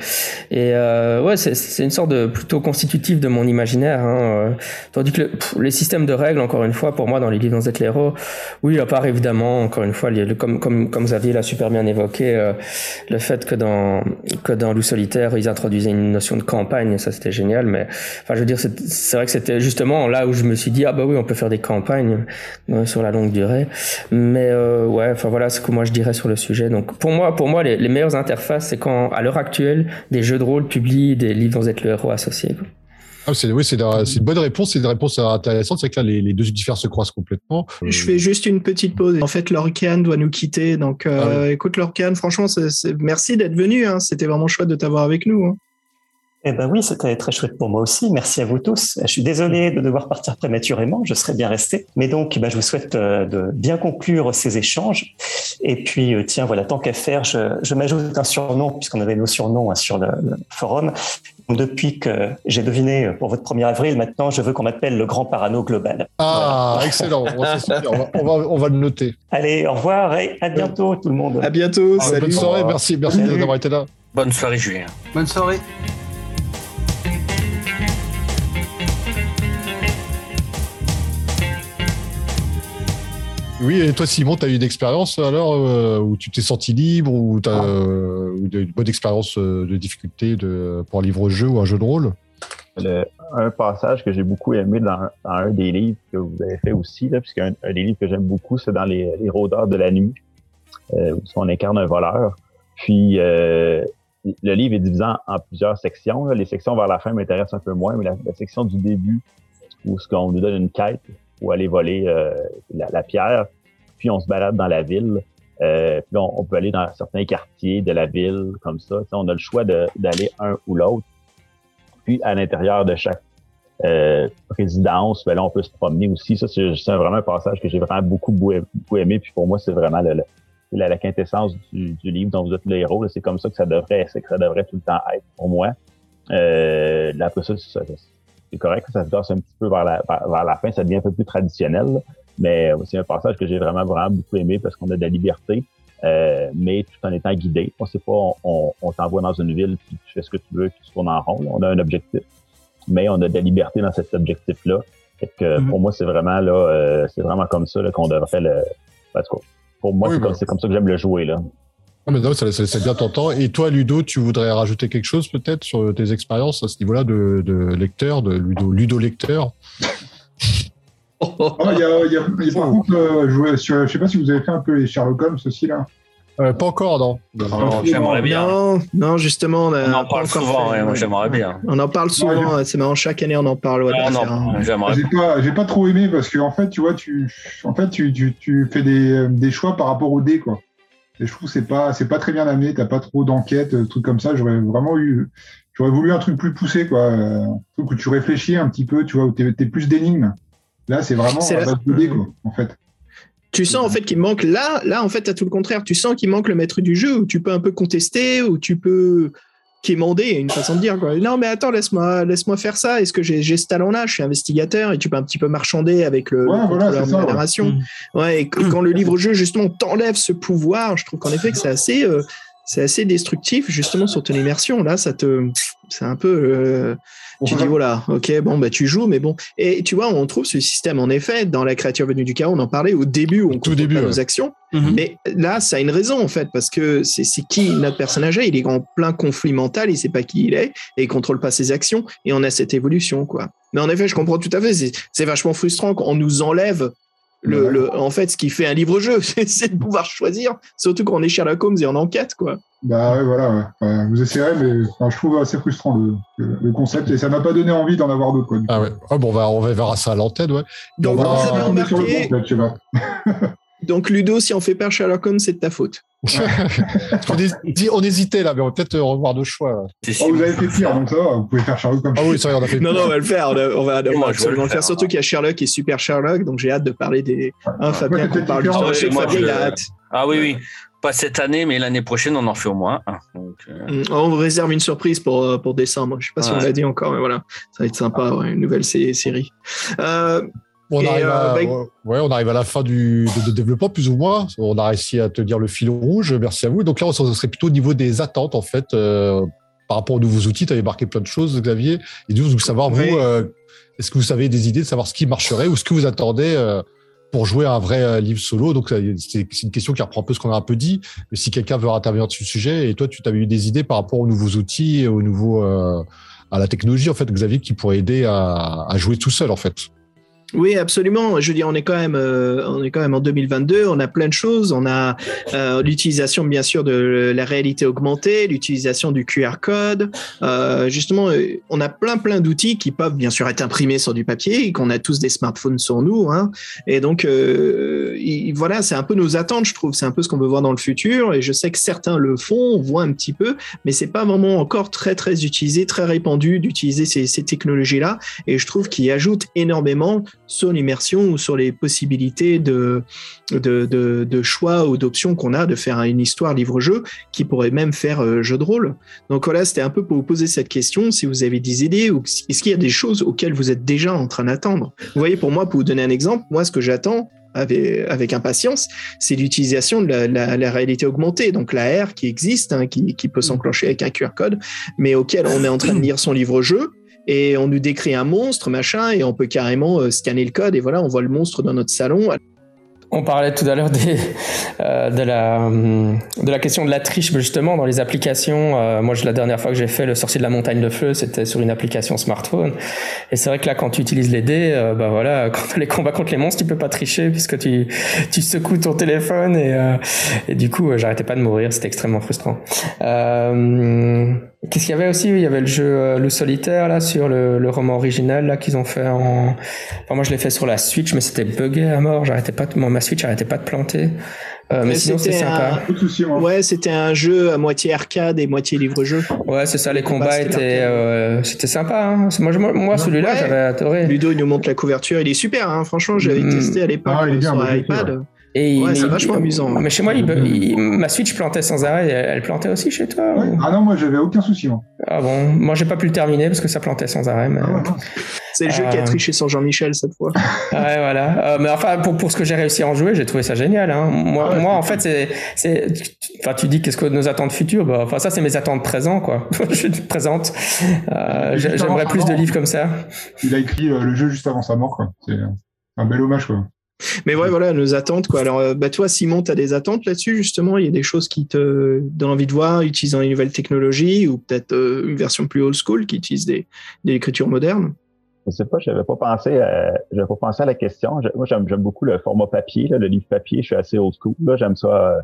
et euh, ouais, c'est- une sorte de plutôt constitutif de mon imaginaire. Hein, euh. tandis que le- pff, les systèmes de règles, encore une fois, pour moi, dans les livres dont vous les héros, oui, à part évidemment, encore une fois, le- comme comme comme Xavier l'a super bien évoqué, euh, le fait que dans que dans Loup solitaire, ils introduisaient une notion de campagne, ça c'était génial. Mais enfin, je veux dire, c'est vrai que c'était justement là où je me suis dit ah bah oui, on peut faire des campagnes euh, sur la longue durée. Mais euh, ouais, enfin voilà ce que moi je dirais sur le sujet. Donc pour moi, pour moi, les, les meilleures interfaces, c'est quand à l'heure actuelle, des jeux de rôle publient des livres dont vous êtes le héros associé. quoi. Ah, c'est oui, c'est une bonne réponse, c'est une réponse intéressante. C'est que là, les, les deux univers se croisent complètement. Je fais juste une petite pause. En fait, Lorcan doit nous quitter. Donc, euh, Ah écoute, Lorcan, franchement, merci d'être venu. hein. C'était vraiment chouette de t'avoir avec nous. hein. Eh ben oui, c'était très chouette pour moi aussi. Merci à vous tous. Je suis désolé de devoir partir prématurément. Je serais bien resté. Mais donc, ben, je vous souhaite euh, de bien conclure ces échanges. Et puis, euh, tiens, voilà, tant qu'à faire, je, je m'ajoute un surnom, puisqu'on avait nos surnoms hein, sur le, le forum. Donc, depuis que j'ai deviné euh, pour votre 1er avril, maintenant, je veux qu'on m'appelle le grand parano global. Ah, excellent. On, va, on, va, on va le noter. Allez, au revoir et à bientôt tout le monde. À bientôt. Ah, salut. bonne soirée. Merci, merci d'avoir été là. Bonne soirée, Julien. Bonne soirée. Oui, et toi, Simon, tu as eu une expérience alors euh, où tu t'es senti libre ou tu as une bonne expérience euh, de difficulté de, pour un livre-jeu ou un jeu de rôle? Le- un passage que j'ai beaucoup aimé dans, dans un des livres que vous avez fait aussi, là, puisque un, un des livres que j'aime beaucoup, c'est dans les, les rôdeurs de la nuit, euh, où on incarne un voleur. Puis euh, le livre est divisé en, en plusieurs sections. là. Les sections vers la fin m'intéressent un peu moins, mais la, la section du début, où ce qu'on nous donne une quête pour aller voler euh, la, la pierre, puis on se balade dans la ville. Euh, puis on, on peut aller dans certains quartiers de la ville comme ça. On a le choix d'aller un ou l'autre. Puis à l'intérieur de chaque euh, résidence, ben là, on peut se promener aussi. Ça, c'est vraiment un passage que j'ai vraiment beaucoup, beaucoup aimé. Puis pour moi, c'est vraiment le, le- la, la quintessence du, du livre dont vous êtes le héros. C'est comme ça que ça devrait, c'est que ça devrait tout le temps être pour moi. Euh, là, après ça, c'est c'est correct, ça se passe un petit peu vers la, vers, vers la fin, ça devient un peu plus traditionnel. là. Mais euh, c'est un passage que j'ai vraiment, vraiment beaucoup aimé parce qu'on a de la liberté, euh, mais tout en étant guidé. On sait pas, on, on, on t'envoie dans une ville, puis tu fais ce que tu veux, puis tu tournes en rond. là. On a un objectif, mais on a de la liberté dans cet objectif-là. Fait que Mhm. pour moi, c'est vraiment là, euh, c'est vraiment comme ça qu'on devrait le. En tout cas, pour moi, Oui, c'est comme, c'est comme ça que j'aime le jouer là. Ah, mais non, ça, ça, ça bien t'entendre. Et toi, Ludo, tu voudrais rajouter quelque chose peut-être sur tes expériences à ce niveau-là de, de lecteur, de Ludo, Ludo lecteur? Oh, il y a, il y a- il y a par contre, euh, jouer sur, je sais pas si vous avez fait un peu les Sherlock Holmes aussi là. Euh, Pas encore, non. Non, J'aimerais bien. Non, non, justement, on, a On en parle souvent, ouais, j'aimerais bien. On en parle souvent, c'est marrant, chaque année on en parle. ouais, Ah, non, j'aimerais J'ai pas, j'ai pas trop aimé parce que en fait, tu vois, tu, en fait, tu, tu, tu fais des, des choix par rapport au dé, quoi. Et je trouve que c'est pas, c'est pas très bien amené. T'as pas trop d'enquête, euh, trucs comme ça. J'aurais vraiment eu, j'aurais voulu un truc plus poussé, quoi. Un truc où tu réfléchis un petit peu, tu vois, où t'es, t'es plus d'énigmes. Là, c'est vraiment à la- base de dé, quoi, en fait. Tu sens en fait qu'il manque là, là en fait à tout le contraire. Tu sens qu'il manque le maître du jeu où tu peux un peu contester, où tu peux quémander, une façon de dire quoi. Non mais attends, laisse-moi, laisse-moi faire ça. Est-ce que j'ai, ce talent-là? Je suis investigateur et tu peux un petit peu marchander avec le, Ouais, le voilà, la ça, ouais. Mm. Ouais, et quand le livre-jeu justement t'enlève ce pouvoir, je trouve qu'en effet que c'est assez, euh, c'est assez destructif justement sur ton immersion. Là, ça te, c'est un peu, euh, tu dis voilà, ok, bon bah tu joues, mais bon. Et tu vois, on trouve ce système en effet dans la créature venue du chaos. On en parlait au début, on Tout début, pas ouais. nos actions. Mhm. Mais là, ça a une raison en fait, parce que c'est qui notre personnage est. Il est en plein conflit mental, il sait pas qui il est et il contrôle pas ses actions. Et on a cette évolution quoi. Mais en effet, je comprends tout à fait. c'est- C'est vachement frustrant qu'on nous enlève. Le, Ouais. le- en fait, ce qui fait un livre-jeu, c'est c'est de pouvoir choisir, surtout quand on est Sherlock Holmes et en enquête, quoi. Bah ouais, voilà. ouais. Vous essayerez, mais enfin, je trouve assez frustrant le, concept et ça m'a pas donné envie d'en avoir d'autres, Ah ouais. Ah, bon, on va, on va verra ça à l'antenne, ouais. Donc, On va- vous avez remarqué, donc Ludo, si on fait perdre Sherlock Holmes, c'est de ta faute. on, hési- on hésitait là, mais on va peut-être revoir nos choix. Oh, vous avez fait pire, donc ça va, vous pouvez faire Sherlock comme Ah oui, on a fait. Non, non, on va le faire. On, a- on va, on absolument le faire. faire, Surtout hein. qu'il y a Sherlock qui est super Sherlock, donc j'ai hâte de parler des. Hein, Fabien, Ouais, qu'on peut-être parle du différent. Je sais que Moi, Fabien, je- il a hâte. Ah oui, oui. Pas cette année, mais l'année prochaine, on en fait au moins un. Donc, euh, Mm, On vous réserve une surprise pour, euh, pour décembre. Je sais pas si on Ouais. l'a dit encore, mais voilà. Ça va être sympa, ouais, une nouvelle sé- série. Euh, On Et, arrive, à, euh, bah, ouais, on arrive à la fin du de, de développement, plus ou moins. On a réussi à tenir le fil rouge. Merci à vous. Donc là, on serait plutôt au niveau des attentes, en fait, euh, par rapport aux nouveaux outils. Tu avais marqué plein de choses, Xavier. Et du coup, je veux savoir, Oui. vous, euh, est-ce que vous avez des idées de savoir ce qui marcherait ou ce que vous attendez euh, pour jouer à un vrai livre solo? Donc, c'est une question qui reprend un peu ce qu'on a un peu dit. Mais si quelqu'un veut intervenir sur le sujet, et toi, tu avais eu des idées par rapport aux nouveaux outils aux nouveaux, euh, à la technologie, en fait, Xavier, qui pourrait aider à, à jouer tout seul, en fait. Oui, absolument. Je dire, on est quand même, euh, on est quand même en 2022. On a plein de choses. On a euh, l'utilisation, bien sûr, de la réalité augmentée, l'utilisation du QR code. Euh, justement, euh, on a plein, plein d'outils qui peuvent, bien sûr, être imprimés sur du papier et qu'on a tous des smartphones sur nous. Hein. Et donc, euh, il- voilà, c'est un peu nos attentes, je trouve. C'est un peu ce qu'on veut voir dans le futur. Et je sais que certains le font, on voit un petit peu, mais c'est pas vraiment encore très, très utilisé, très répandu d'utiliser ces, ces technologies-là. Et je trouve qu'il ajoute énormément sur l'immersion ou sur les possibilités de, de, choix ou d'options qu'on a de faire une histoire livre-jeu qui pourrait même faire euh, jeu de rôle. Donc voilà, c'était un peu pour vous poser cette question, si vous avez des idées ou est-ce qu'il y a des choses auxquelles vous êtes déjà en train d'attendre? Vous voyez, pour moi, pour vous donner un exemple, moi, ce que j'attends avec, impatience, c'est l'utilisation de la réalité augmentée, donc la R qui existe, hein, qui, qui peut s'enclencher avec un QR code, mais auquel on est en train de lire son livre-jeu et on nous décrit un monstre, machin, et on peut carrément euh, scanner le code, et voilà, on voit le monstre dans notre salon. On parlait tout à l'heure euh, de, la, hum, de la question de la triche, justement, dans les applications. euh, moi, la dernière fois que j'ai fait le sorcier de la montagne de feu, c'était sur une application smartphone. Et c'est vrai que là, quand tu utilises les dés, euh, bah voilà, quand les combats contre les monstres, tu peux pas tricher puisque tu, tu secoues ton téléphone et, euh, du coup, euh, j'arrêtais pas de mourir. C'était extrêmement frustrant. Euh, Qu'est-ce qu'il y avait aussi? Il y avait le jeu euh, Le Solitaire, là, sur le, le roman original, là, qu'ils ont fait en... Enfin, moi, je l'ai fait sur la Switch, mais c'était buggé à mort. J'arrêtais pas de... moi, ma Switch arrêtait pas de planter. Euh, mais Mais sinon, c'est c'était sympa. un- moi. Ouais, c'était un jeu à moitié arcade et moitié livre-jeu. Ouais, c'est ça, les combats, combats c'était étaient... euh, c'était sympa. Hein. Moi, je- moi, moi, celui-là, Ouais. j'avais adoré. Ludo, il nous montre la couverture, il est super, hein. franchement, j'avais Mm. testé à l'époque Ah, il est bien, sur iPad. Et Ouais, mais c'est il- vachement amusant. Mais chez moi, il, il- ma Switch plantait sans arrêt. Elle plantait aussi chez toi Ouais. ou- Ah non, moi j'avais aucun souci. Moi. Ah bon, moi j'ai pas pu le terminer parce que ça plantait sans arrêt. Mais... Ah ouais. C'est le jeu qui a Euh. triché sur Jean-Michel cette fois. Ouais, voilà. Euh, mais enfin, pour, pour ce que j'ai réussi à en jouer, j'ai trouvé ça génial. Hein. Moi, Ah ouais, moi en fait, c'est, enfin, tu dis qu'est-ce que nos attentes futures? Bah, enfin, ça, c'est mes attentes présentes, quoi. Je suis présente. Euh, j'aimerais plus de livres comme ça. Il a écrit euh, le jeu juste avant sa mort. quoi. C'est un bel hommage. Quoi. Mais ouais, voilà, nos attentes, quoi. Alors, euh, bah, toi, Simon, tu as des attentes là-dessus, justement? Il y a des choses qui te donnent envie de voir, utilisant les nouvelles technologies, ou peut-être euh, une version plus old school qui utilise des, des écritures modernes? Je sais pas, j'avais pas pensé à, j'avais pas pensé à la question. Je- moi, j'aime, beaucoup le format papier, le livre papier. Je suis assez old school. J'aime ça, euh,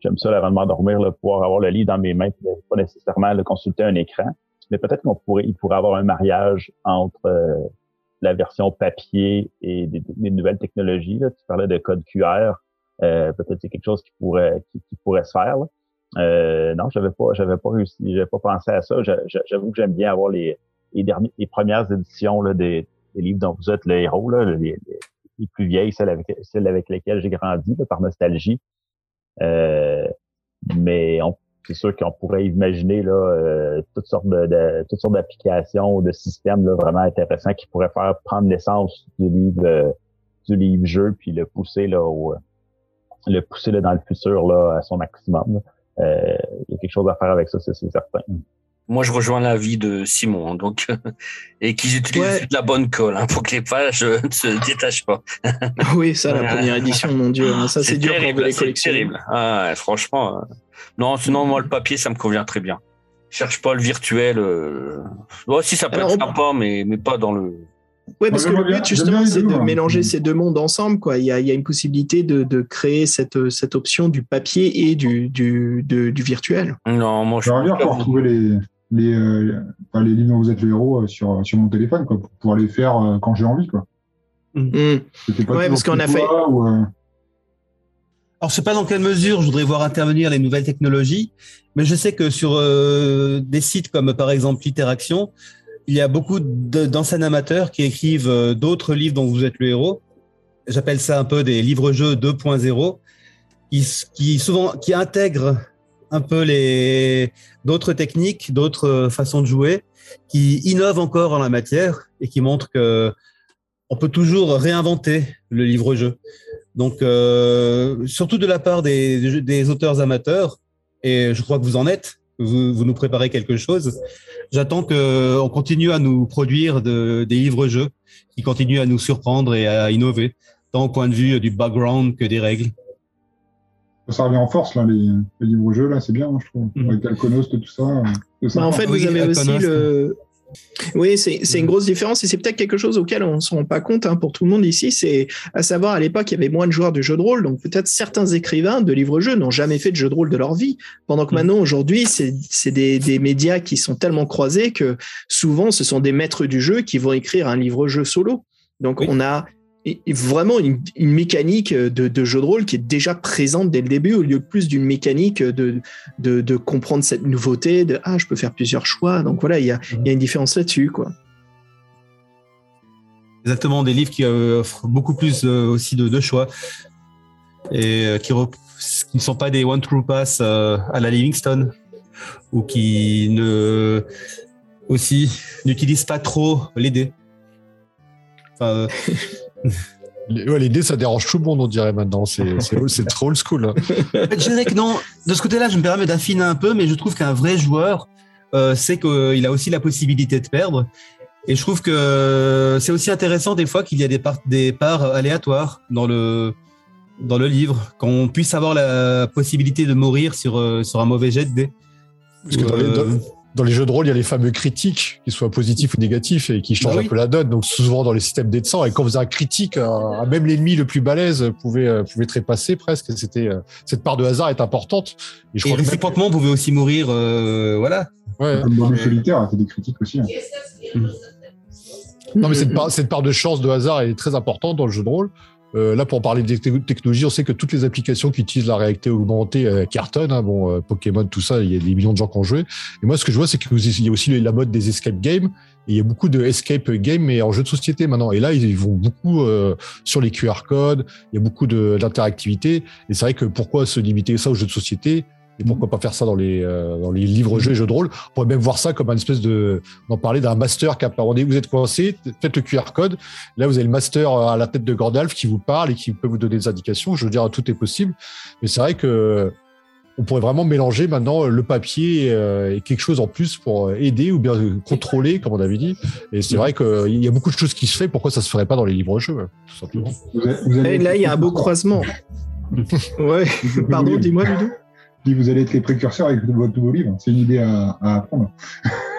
j'aime ça avant de m'endormir, pouvoir avoir le livre dans mes mains, pas nécessairement le consulter un écran. Mais peut-être qu'on pourrait, il pourrait avoir un mariage entre euh, la version papier et des, nouvelles technologies. Là. Tu parlais de code QR. Euh, peut-être c'est quelque chose qui pourrait, qui, pourrait se faire. là. Euh, non, j'avais pas, j'avais pas réussi, j'avais pas pensé à ça. J'a- j'a- J'avoue que j'aime bien avoir les, les derniers, les premières éditions là, des, livres dont vous êtes le héros, là, les plus vieilles, celles avec, celles avec lesquelles j'ai grandi là, par nostalgie. Euh, mais on- c'est sûr qu'on pourrait imaginer là, euh, toutes sortes de, de- toutes sortes d'applications de systèmes là, vraiment intéressants qui pourraient faire prendre l'essence du livre euh, du livre jeu puis le pousser là au, le pousser là, dans le futur là à son maximum. Euh, il y a quelque chose à faire avec ça, c'est certain. Moi, je rejoins l'avis de Simon, hein, donc, et qu'ils utilisent Ouais. de la bonne colle hein, pour que les pages euh, ne se détachent pas. Oui, ça, la première édition, mon Dieu. hein, Ça, c'est dur pour terrible, les c'est collections. terrible. Ah, ouais, franchement, euh, non, sinon moi le papier, ça me convient très bien. Je cherche pas le virtuel. Euh... Ouais, si ça peut Alors, être on- sympa, mais mais pas dans le. Ouais, parce que le but, justement, c'est de mélanger ces deux mondes ensemble. Quoi. Il, y a, il y a une possibilité de, de créer cette, cette option du papier et du, du, de- du virtuel. Non, moi je. J'aimerais bien pouvoir retrouver les, les, euh, enfin, les livres dont vous êtes le héros euh, sur, sur mon téléphone quoi, pour pouvoir les faire euh, quand j'ai envie. Quoi. Mm. C'était pas Ouais, parce qu'on a fait- ou, euh, Alors, je sais pas dans quelle mesure je voudrais voir intervenir les nouvelles technologies, mais je sais que sur euh, des sites comme par exemple Littéraction, il y a beaucoup d'anciens amateurs qui écrivent euh, d'autres livres dont vous êtes le héros. J'appelle ça un peu des livres-jeux 2.0, qui, s- qui souvent qui intègrent un peu les d'autres techniques, d'autres euh, façons de jouer, qui innovent encore en la matière et qui montrent que on peut toujours réinventer le livre-jeu. Donc, euh, surtout de la part des, auteurs amateurs, et je crois que vous en êtes, vous, vous nous préparez quelque chose. J'attends que on continue à nous produire de- des livres-jeux qui continuent à nous surprendre et à innover, tant au point de vue du background que des règles. Ça revient en force, là, les, les livres-jeux, là, c'est bien, hein, je trouve. Mhm. Avec Alconost et tout ça. euh, c'est Bah, en fait, vous avez aussi Alconost. le. Oui, c'est c'est une grosse différence et c'est peut-être quelque chose auquel on ne se rend pas compte hein, pour tout le monde ici. C'est à savoir, à l'époque, il y avait moins de joueurs de jeux de rôle. Donc peut-être certains écrivains de livres-jeux n'ont jamais fait de jeux de rôle de leur vie. Pendant que Mhm. maintenant, aujourd'hui, c'est c'est des, des médias qui sont tellement croisés que souvent, ce sont des maîtres du jeu qui vont écrire un livre-jeu solo. Donc Oui. on a et- et vraiment une, une mécanique de, de jeu de rôle qui est déjà présente dès le début, au lieu de plus d'une mécanique de, de, de comprendre cette nouveauté, de ah, je peux faire plusieurs choix. Donc voilà, il y a, il y a une différence là-dessus. quoi. Exactement, des livres qui euh, offrent beaucoup plus euh, aussi de, choix et euh, qui, ne sont pas des one true pass à la Livingstone ou qui ne aussi n'utilisent pas trop les dés. Enfin, ouais, les dés, ça dérange tout le monde, on dirait maintenant. C'est c'est- c'est trop old school. hein. Je dirais que non. De ce côté-là, je me permets d'affiner un peu, mais je trouve qu'un vrai joueur euh, sait qu'il a aussi la possibilité de perdre. Et je trouve que c'est aussi intéressant des fois qu'il y a des, par- des parts aléatoires dans le, dans le livre, qu'on puisse avoir la possibilité de mourir sur, euh, sur un mauvais jet de dés. Parce que dans les, Euh, dans- dans les jeux de rôle, il y a les fameux critiques, qu'ils soient positifs ou négatifs, et qui changent Bah oui. un peu la donne. Donc souvent dans les systèmes dés de sang, et quand vous avez un critique, un- même l'ennemi le plus balèze pouvait, euh, pouvait trépasser presque. C'était euh, cette part de hasard est importante. Et je et crois que même- réciproquement, vous pouvez aussi mourir, euh, voilà. ouais. Comme dans le solitaire, c'est des critiques aussi. hein. Non, mais cette part, cette part de chance, de hasard est très importante dans le jeu de rôle. Euh, là, pour parler des te- technologies, on sait que toutes les applications qui utilisent la réalité augmentée euh, cartonnent. hein. bon, euh, Pokémon, tout ça, il y a des millions de gens qui ont joué. Et moi, ce que je vois, c'est qu'il y a aussi la mode des escape games. Il y a beaucoup de escape games, mais en jeu de société maintenant. Et là, ils vont beaucoup euh, sur les QR codes. Il y a beaucoup d'interactivité. Et c'est vrai que pourquoi se limiter ça aux jeux de société? Et pourquoi pas faire ça dans les, euh, dans les livres-jeux et jeux de rôle On pourrait même voir ça comme un espèce de... On en parlait d'un master qui a on dit, vous êtes coincé, faites le QR code. Là, vous avez le master à la tête de Gandalf qui vous parle et qui peut vous donner des indications. Je veux dire, tout est possible. Mais c'est vrai que on pourrait vraiment mélanger maintenant le papier euh, et quelque chose en plus pour aider ou bien contrôler, comme on avait dit. Et c'est vrai qu'il y a beaucoup de choses qui se font. Pourquoi ça se ferait pas dans les livres-jeux, tout simplement? Et être là, il y a un beau croisement. Ouais, pardon, dis-moi, Ludo. Dis, vous allez être les précurseurs avec votre nouveau livre. C'est une idée à, à apprendre.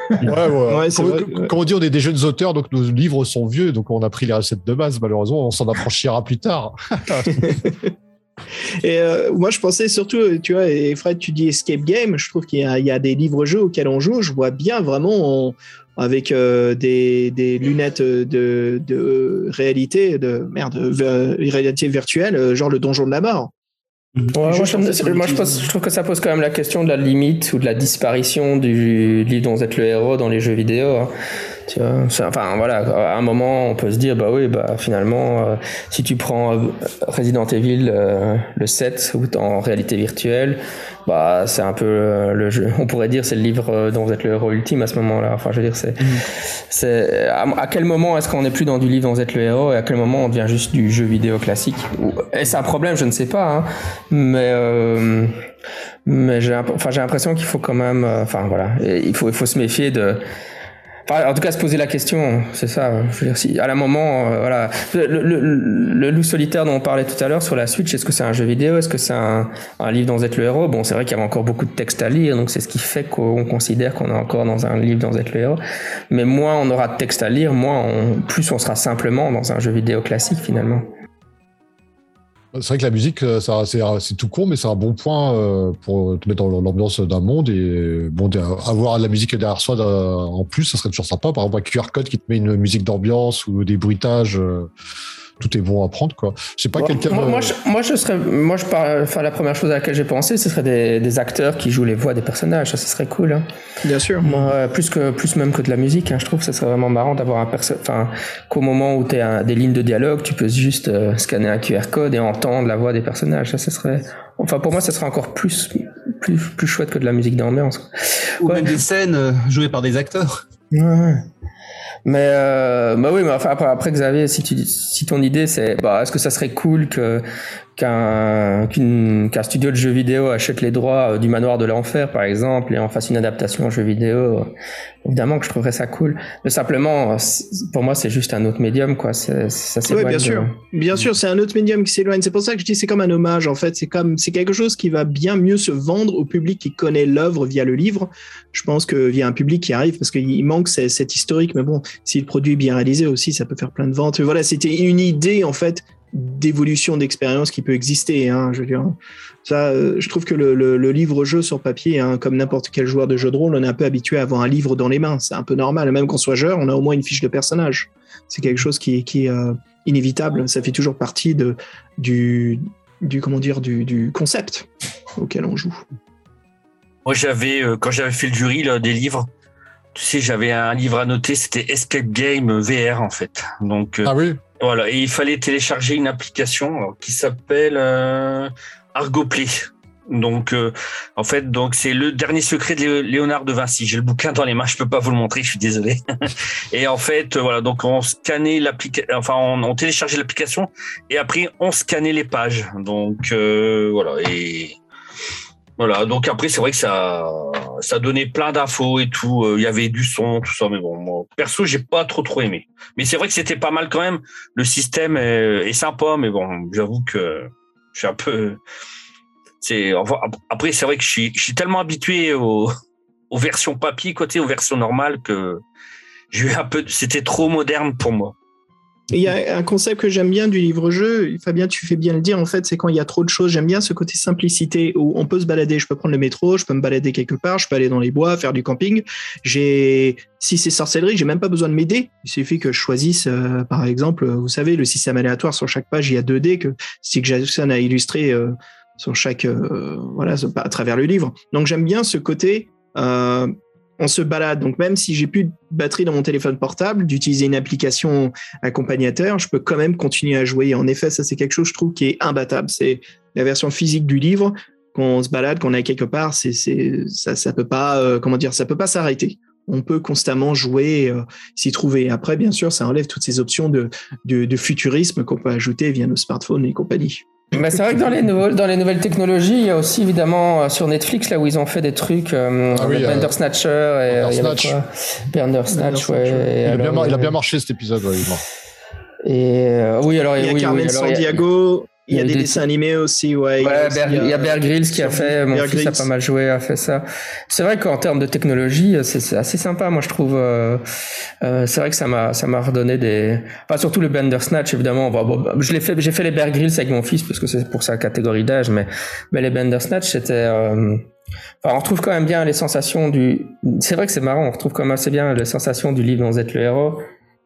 Ouais, ouais. Comme, vrai, on dit, on est des jeunes auteurs, donc nos livres sont vieux, donc on a pris les recettes de base. Malheureusement, on s'en affranchira plus tard. Et euh, moi, je pensais surtout, euh, tu vois, et Fred, tu dis escape game. Je trouve qu'il y, a- il y a des livres-jeux auxquels on joue. Je vois bien vraiment en- avec euh, des, des lunettes de, de réalité, de merde, de réalité virtuelle, euh, genre le donjon de la mort. Ouais, moi, je, moi, je utilise- pense- je trouve que ça pose quand même la question de la limite ou de la disparition du livre dont vous êtes le héros dans les jeux vidéo. hein. Tu vois, enfin voilà, à un moment on peut se dire bah oui bah finalement euh, si tu prends euh, Resident Evil euh, le 7 ou en réalité virtuelle, bah c'est un peu euh, le jeu. On pourrait dire c'est le livre euh, dont vous êtes le héros ultime à ce moment-là. Enfin je veux dire c'est c'est à, à quel moment est-ce qu'on n'est plus dans du livre dont vous êtes le héros et à quel moment on devient juste du jeu vidéo classique Est-ce un problème Je ne sais pas. hein. Mais euh, mais j'ai enfin j'ai l'impression qu'il faut quand même enfin voilà il faut il faut se méfier de en tout cas, se poser la question, c'est ça. Je veux dire, si à la moment, euh, voilà, le, le, le- loup solitaire dont on parlait tout à l'heure sur la Switch, est-ce que c'est un jeu vidéo, est-ce que c'est un, un livre vous êtes le héros? Bon, c'est vrai qu'il y avait encore beaucoup de textes à lire, donc c'est ce qui fait qu'on considère qu'on est encore dans un livre vous êtes le héros. Mais moins on aura de texte à lire, moins on, plus on sera simplement dans un jeu vidéo classique finalement. C'est vrai que la musique, euh, ça, c'est, tout con, mais c'est un bon point euh, pour te mettre dans l'ambiance d'un monde. Et bon, avoir la musique derrière soi euh, en plus, ça serait toujours sympa. Par exemple, un QR code qui te met une musique d'ambiance ou des bruitages, euh, tout est bon à prendre. Quoi. Je sais pas, Moi, quelqu'un. moi, moi, je, moi, je serais, moi, je parle, enfin, la première chose à laquelle j'ai pensé, ce serait des, des acteurs qui jouent les voix des personnages. Ça, ce serait cool. Hein. Bien sûr. Moi, euh, plus que, plus même que de la musique. Hein, je trouve que ce serait vraiment marrant d'avoir un perso, enfin, qu'au moment où tu as des lignes de dialogue, tu peux juste euh, scanner un QR code et entendre la voix des personnages. Ça, ce serait, enfin, pour moi, ça serait encore plus, plus, plus chouette que de la musique d'ambiance. quoi. Ou Ouais. même des scènes euh, jouées par des acteurs. Ouais. Mais euh, bah oui, mais enfin après, après Xavier, si tu si ton idée c'est bah est-ce que ça serait cool que qu'un studio de jeux vidéo achète les droits euh, du manoir de l'enfer par exemple et en fasse une adaptation en jeu vidéo, euh, évidemment que je trouverais ça cool. Mais simplement, euh, pour moi c'est juste un autre médium quoi. Ça Oui, s'éloigne bien de- sûr. Bien sûr, c'est un autre médium qui s'éloigne. C'est pour ça que je dis c'est comme un hommage en fait. C'est comme c'est quelque chose qui va bien mieux se vendre au public qui connaît l'œuvre via le livre. Je pense que via un public qui arrive parce qu'il manque ce- cet historique. Mais bon, si le produit est bien réalisé aussi, ça peut faire plein de ventes. Voilà, c'était une idée en fait d'évolution d'expérience qui peut exister. Hein, je veux dire, ça, euh, je trouve que le, le- le livre-jeu sur papier, hein, comme n'importe quel joueur de jeu de rôle, on est un peu habitué à avoir un livre dans les mains. C'est un peu normal. Même qu'on soit joueur, on a au moins une fiche de personnage. C'est quelque chose qui, qui est euh, inévitable. Ça fait toujours partie de, du, du, comment dire, du, du concept auquel on joue. Moi, j'avais, euh, quand j'avais fait le jury là, des livres, tu sais, j'avais un livre à noter, c'était Escape Game VR, en fait. Donc, euh, Ah oui voilà. Et il fallait télécharger une application qui s'appelle euh, Argoplay. Donc, euh, en fait, donc c'est le dernier secret de Léo- Léonard de Vinci. J'ai le bouquin dans les mains, je peux pas vous le montrer, je suis désolé. et en fait, euh, voilà, donc on scannait l'application, enfin, on, on téléchargeait l'application et après on scannait les pages. Donc, euh, voilà. Et voilà. Donc après, c'est vrai que ça, ça donnait plein d'infos et tout. Euh, Il y avait du son, tout ça. Mais bon, moi, perso, j'ai pas trop trop aimé. Mais c'est vrai que c'était pas mal quand même. Le système est, sympa, mais bon, j'avoue que je suis un peu. C'est après, c'est vrai que je suis, tellement habitué aux, aux versions papier côté aux versions normales que j'ai eu un peu. C'était trop moderne pour moi. Il y a un concept que j'aime bien du livre-jeu, Fabien, tu fais bien le dire, en fait, c'est quand il y a trop de choses. J'aime bien ce côté simplicité où on peut se balader. Je peux prendre le métro, je peux me balader quelque part, je peux aller dans les bois, faire du camping. J'ai, si c'est sorcellerie, j'ai même pas besoin de m'aider. Il suffit que je choisisse, euh, par exemple, vous savez, le système aléatoire sur chaque page, il y a 2 dés que Stick Jackson a illustré euh, sur chaque, euh, voilà, à travers le livre. Donc j'aime bien ce côté. On se balade. Donc même si j'ai plus de batterie dans mon téléphone portable, d'utiliser une application accompagnateur, je peux quand même continuer à jouer. En effet, ça c'est quelque chose je trouve qui est imbattable. C'est la version physique du livre. Quand on se balade, qu'on est quelque part, c'est ça, ça peut pas, euh, comment dire, ça peut pas s'arrêter. On peut constamment jouer, euh, s'y trouver. Après, bien sûr, ça enlève toutes ces options de futurisme qu'on peut ajouter via nos smartphones et compagnie. Bah, c'est vrai que dans les, nouveaux, dans les nouvelles technologies, il y a aussi évidemment euh, sur Netflix, là où ils ont fait des trucs, euh, Ah oui, Bender euh, Snatcher et Bender il y avait Snatch. quoi? Bender Snatch, ouais. il, a alors, bien, il a euh, bien marché cet épisode. ouais, Et euh, oui, alors Il y a oui, oui, Carmen alors, il y a- Sandiego, il y a a des des- dessins animés aussi, ouais. Ouais, Bear- il y a Bear Grylls qui a fait, mon Bear fils a Grylls. pas mal joué, a fait ça. C'est vrai qu'en termes de technologie, c'est c'est assez sympa, moi je trouve. euh, euh, c'est vrai que ça m'a, ça m'a redonné des, enfin surtout le Bender Snatch évidemment. Bon, bon, je l'ai fait, j'ai fait les Bear Grylls avec mon fils parce que c'est pour sa catégorie d'âge, mais mais les Bender Snatch c'était. euh, Enfin, on retrouve quand même bien les sensations du. C'est vrai que c'est marrant, on retrouve quand même assez bien les sensations du livre vous êtes le héros.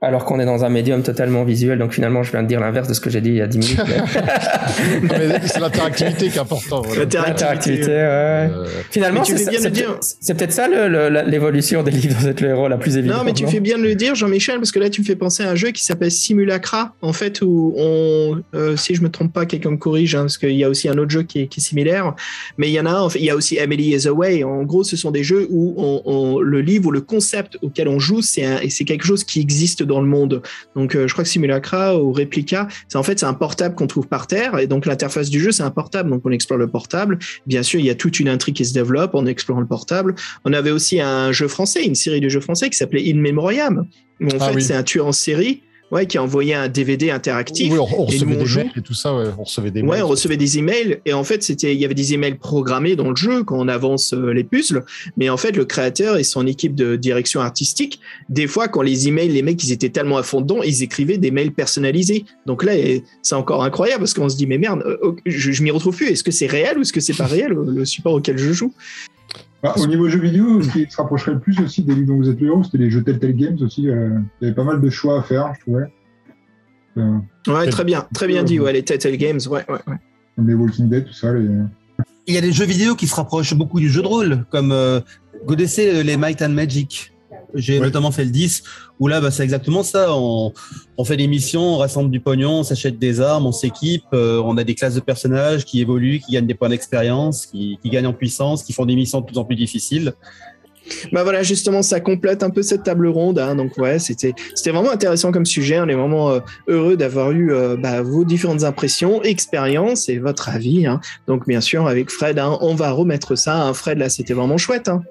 Alors qu'on est dans un médium totalement visuel, donc finalement je viens de dire l'inverse de ce que j'ai dit il y a 10 minutes. mais- c'est l'interactivité qui est importante. voilà. L'interactivité, ouais. Euh, Finalement, c'est de peut-être c'est peut-être ça le- le- la- l'évolution des livres Vous êtes le héros la plus évidente. Non, mais tu fais bien de le dire, Jean-Michel, parce que là, tu me fais penser à un jeu qui s'appelle Simulacra, en fait, où on, euh, si je me trompe pas, quelqu'un me corrige, hein, parce qu'il y a aussi un autre jeu qui est, qui est similaire, mais il y en a un, en fait, il y a aussi Emily is Away. En gros, ce sont des jeux où on, on- le livre ou le concept auquel on joue, c'est un- et c'est quelque chose qui existe dans le monde. Donc, euh, je crois que Simulacra ou Replica, c'est en fait, c'est un portable qu'on trouve par terre, et donc l'interface du jeu, c'est un portable, donc on explore le portable. Bien sûr, il y a toute une intrigue qui se développe en explorant le portable. On avait aussi un jeu français, une série de jeux français qui s'appelait In Memoriam. Où en Ah fait, oui. c'est un tueur en série ouais, qui a envoyé un DVD interactif. oui, on, recevait nous, on des joue. mails et tout ça, ouais, on recevait des Ouais, mails. on recevait des emails et en fait, c'était, il y avait des emails programmés dans le jeu quand on avance euh, les puzzles. Mais en fait, le créateur et son équipe de direction artistique, des fois, quand les emails, les mecs, ils étaient tellement à fond dedans, ils écrivaient des mails personnalisés. Donc là, c'est encore incroyable parce qu'on se dit, mais merde, euh, je, je m'y retrouve plus. Est-ce que c'est réel ou est-ce que c'est pas réel le le support auquel je joue? Bah, au niveau jeux vidéo, ce qui se rapprocherait le plus aussi des livres dont vous êtes le héros, c'était les jeux Telltale Games aussi. euh, il y avait pas mal de choix à faire, je trouvais. Euh, Ouais, très bien, très bien dit. Ouais, les Telltale Games, ouais, ouais, ouais. comme les Walking Dead, tout ça. Les... Il y a des jeux vidéo qui se rapprochent beaucoup du jeu de rôle, comme euh, vous connaissez les Might and Magic. J'ai Ouais. notamment fait le 10, où là, bah, c'est exactement ça. On, on fait des missions, on rassemble du pognon, on s'achète des armes, on s'équipe, euh, on a des classes de personnages qui évoluent, qui gagnent des points d'expérience, qui, qui gagnent en puissance, qui font des missions de plus en plus difficiles. Bah voilà, justement, ça complète un peu cette table ronde. hein. donc ouais, c'était c'était vraiment intéressant comme sujet. On est vraiment euh, heureux d'avoir eu euh, bah, vos différentes impressions, expériences et votre avis. hein. Donc bien sûr, avec Fred, hein, on va remettre ça. Fred, là, c'était vraiment chouette. hein.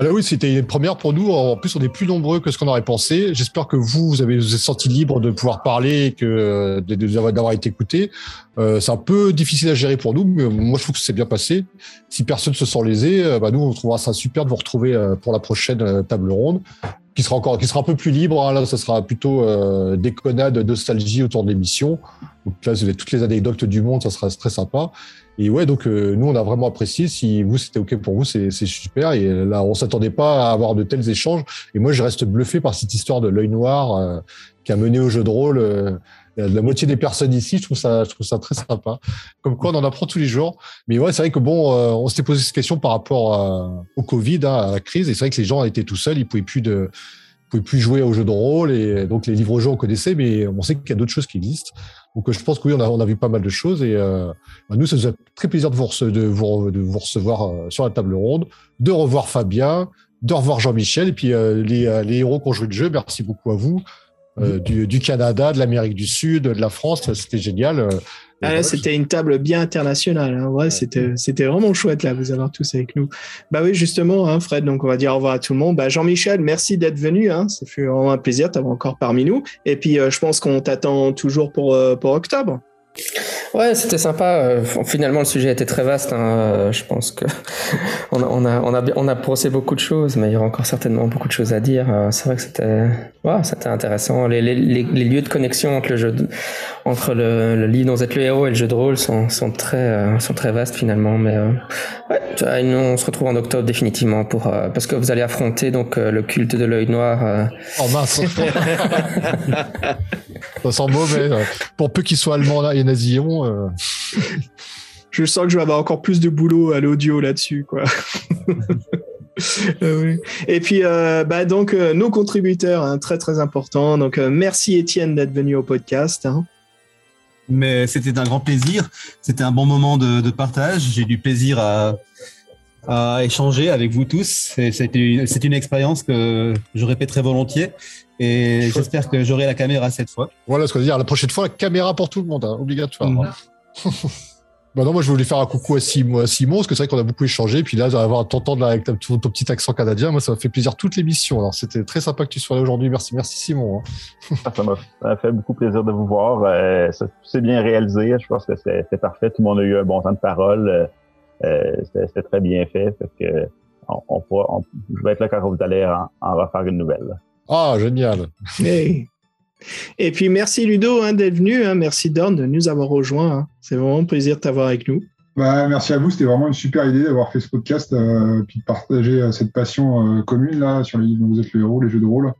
Alors oui, c'était une première pour nous. En plus, on est plus nombreux que ce qu'on aurait pensé. J'espère que vous, vous avez vous êtes senti libre de pouvoir parler et que de- d'avoir été écouté. Euh, c'est un peu difficile à gérer pour nous, mais moi je trouve que c'est bien passé. Si personne se sent lésé, euh, bah, nous on trouvera ça super de vous retrouver euh, pour la prochaine euh, table ronde, qui sera encore, qui sera un peu plus libre. hein. Là, ça sera plutôt euh, déconnade, nostalgie autour de l'émission. Donc là, vous avez toutes les anecdotes du monde, ça sera très sympa. Et ouais, donc euh, nous, on a vraiment apprécié. Si vous, c'était OK pour vous, c'est super. Et là, on s'attendait pas à avoir de tels échanges. Et moi, je reste bluffé par cette histoire de l'œil noir euh, qui a mené au jeu de rôle. euh, la moitié des personnes ici, je trouve ça, je trouve ça très sympa. Comme quoi, on en apprend tous les jours. Mais ouais, c'est vrai que bon, euh, on s'était posé cette question par rapport à- au Covid, hein, à la crise. Et c'est vrai que les gens étaient tout seuls, ils pouvaient plus de, pouvaient plus jouer aux jeux de rôle. Et donc les livres jeux on connaissait, mais on sait qu'il y a d'autres choses qui existent. Donc euh, je pense que oui, on a, on a vu pas mal de choses. Et euh, bah, nous, ça nous a très plaisir de vous, rece- de vous, de vous recevoir euh, sur la table ronde, de revoir Fabien, de revoir Jean-Michel, et puis euh, les, euh, les héros qui ont joué le jeu. Merci beaucoup à vous. Euh, du, du Canada, de l'Amérique du Sud, de la France, c'était génial. Ah, là, c'était une table bien internationale. hein. Ouais, c'était c'était vraiment chouette là, vous avoir tous avec nous. Bah oui, justement, hein, Fred. Donc on va dire au revoir à tout le monde. Bah Jean-Michel, merci d'être venu. Hein. Ça fut vraiment un plaisir de t'avoir encore parmi nous. Et puis euh, je pense qu'on t'attend toujours pour euh, pour octobre. Ouais, c'était sympa. Euh, Finalement, le sujet était très vaste. hein. Euh, Je pense que on a, on a, on a, on a brossé beaucoup de choses, mais il y aura encore certainement beaucoup de choses à dire. Euh, C'est vrai que c'était, ouais, c'était intéressant. Les, les, les, les lieux de connexion entre le jeu, de- entre le, le livre dont vous êtes le héros et le jeu de rôle sont, sont très, sont très vastes finalement. Mais euh, ouais, nous, on se retrouve en octobre définitivement pour, euh, parce que vous allez affronter donc le culte de l'œil noir. euh, Oh mince. ça sent mauvais. Pour peu qu'il soit allemand là et nazillon. euh, Je sens que je vais avoir encore plus de boulot à l'audio là-dessus, quoi. Euh, oui. Et puis, euh, bah, donc, euh, nos contributeurs, hein, très très importants. Donc, euh, merci Étienne d'être venu au podcast. hein. Mais c'était un grand plaisir. C'était un bon moment de, de partage. J'ai du plaisir à, à échanger avec vous tous. Une, c'est une expérience que je répéterai volontiers. Et j'espère que j'aurai la caméra cette fois. Voilà ce qu'on veut dire. La prochaine fois, la caméra pour tout le monde, hein, obligatoire. Mhm. bah non, moi je voulais faire un coucou à Simon, à Simon parce que c'est vrai qu'on a beaucoup échangé. Puis là, d'avoir t'entendre avec ta- ton, ton petit accent canadien, moi ça m'a fait plaisir toute l'émission. Alors c'était très sympa que tu sois là aujourd'hui. Merci, merci Simon. hein. Ah, Ça m'a fait beaucoup plaisir de vous voir. Euh, c'est bien réalisé. Je pense que c'est c'est parfait. Tout le monde a eu un bon temps de parole. Euh, C'était très bien fait. Fait que on, on pourra, on- je vais être là quand vous allez en, en refaire une nouvelle. Ah génial. Hey. Et puis, merci Ludo hein, d'être venu. hein. Merci Dorn de nous avoir rejoints. hein. C'est vraiment un plaisir de t'avoir avec nous. Bah, merci à vous, c'était vraiment une super idée d'avoir fait ce podcast, euh, puis de partager euh, cette passion euh, commune là sur les livres dont vous êtes le héros, les jeux de rôle.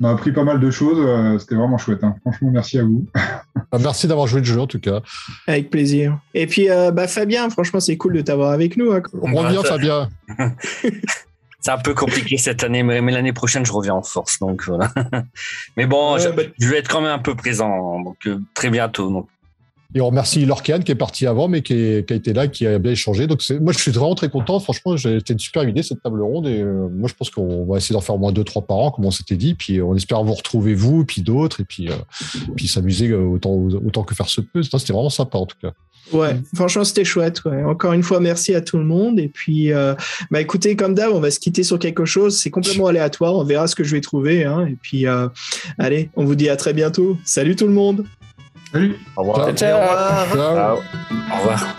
On a appris pas mal de choses, euh, c'était vraiment chouette. hein. Franchement, merci à vous. Ah, merci d'avoir joué le jeu en tout cas. Avec plaisir. Et puis, euh, bah, Fabien, franchement, c'est cool de t'avoir avec nous. hein. On revient ça- Fabien. C'est un peu compliqué cette année, mais, l'année prochaine, je reviens en force. Donc voilà. Mais bon, Ouais, je, bah- je vais être quand même un peu présent. Donc euh, très bientôt. Donc. Et on remercie Lorcan qui est parti avant, mais qui, a été là, qui a bien échangé. Donc moi, je suis vraiment très content. Franchement, c'était une super idée cette table ronde. Et euh, moi, je pense qu'on va essayer d'en faire au moins deux, trois par an, comme on s'était dit. Puis on espère vous retrouver vous, puis d'autres, et puis, euh, puis s'amuser euh, autant, autant que faire se peut. C'était vraiment sympa en tout cas. Ouais, franchement, c'était chouette. ouais. Encore une fois, merci à tout le monde. Et puis, bah, écoutez, comme d'hab, on va se quitter sur quelque chose. C'est complètement aléatoire. On verra ce que je vais trouver. hein. Et puis, allez, on vous dit à très bientôt. Salut tout le monde. Salut Au revoir. Ciao. Ciao. Ciao. Au revoir.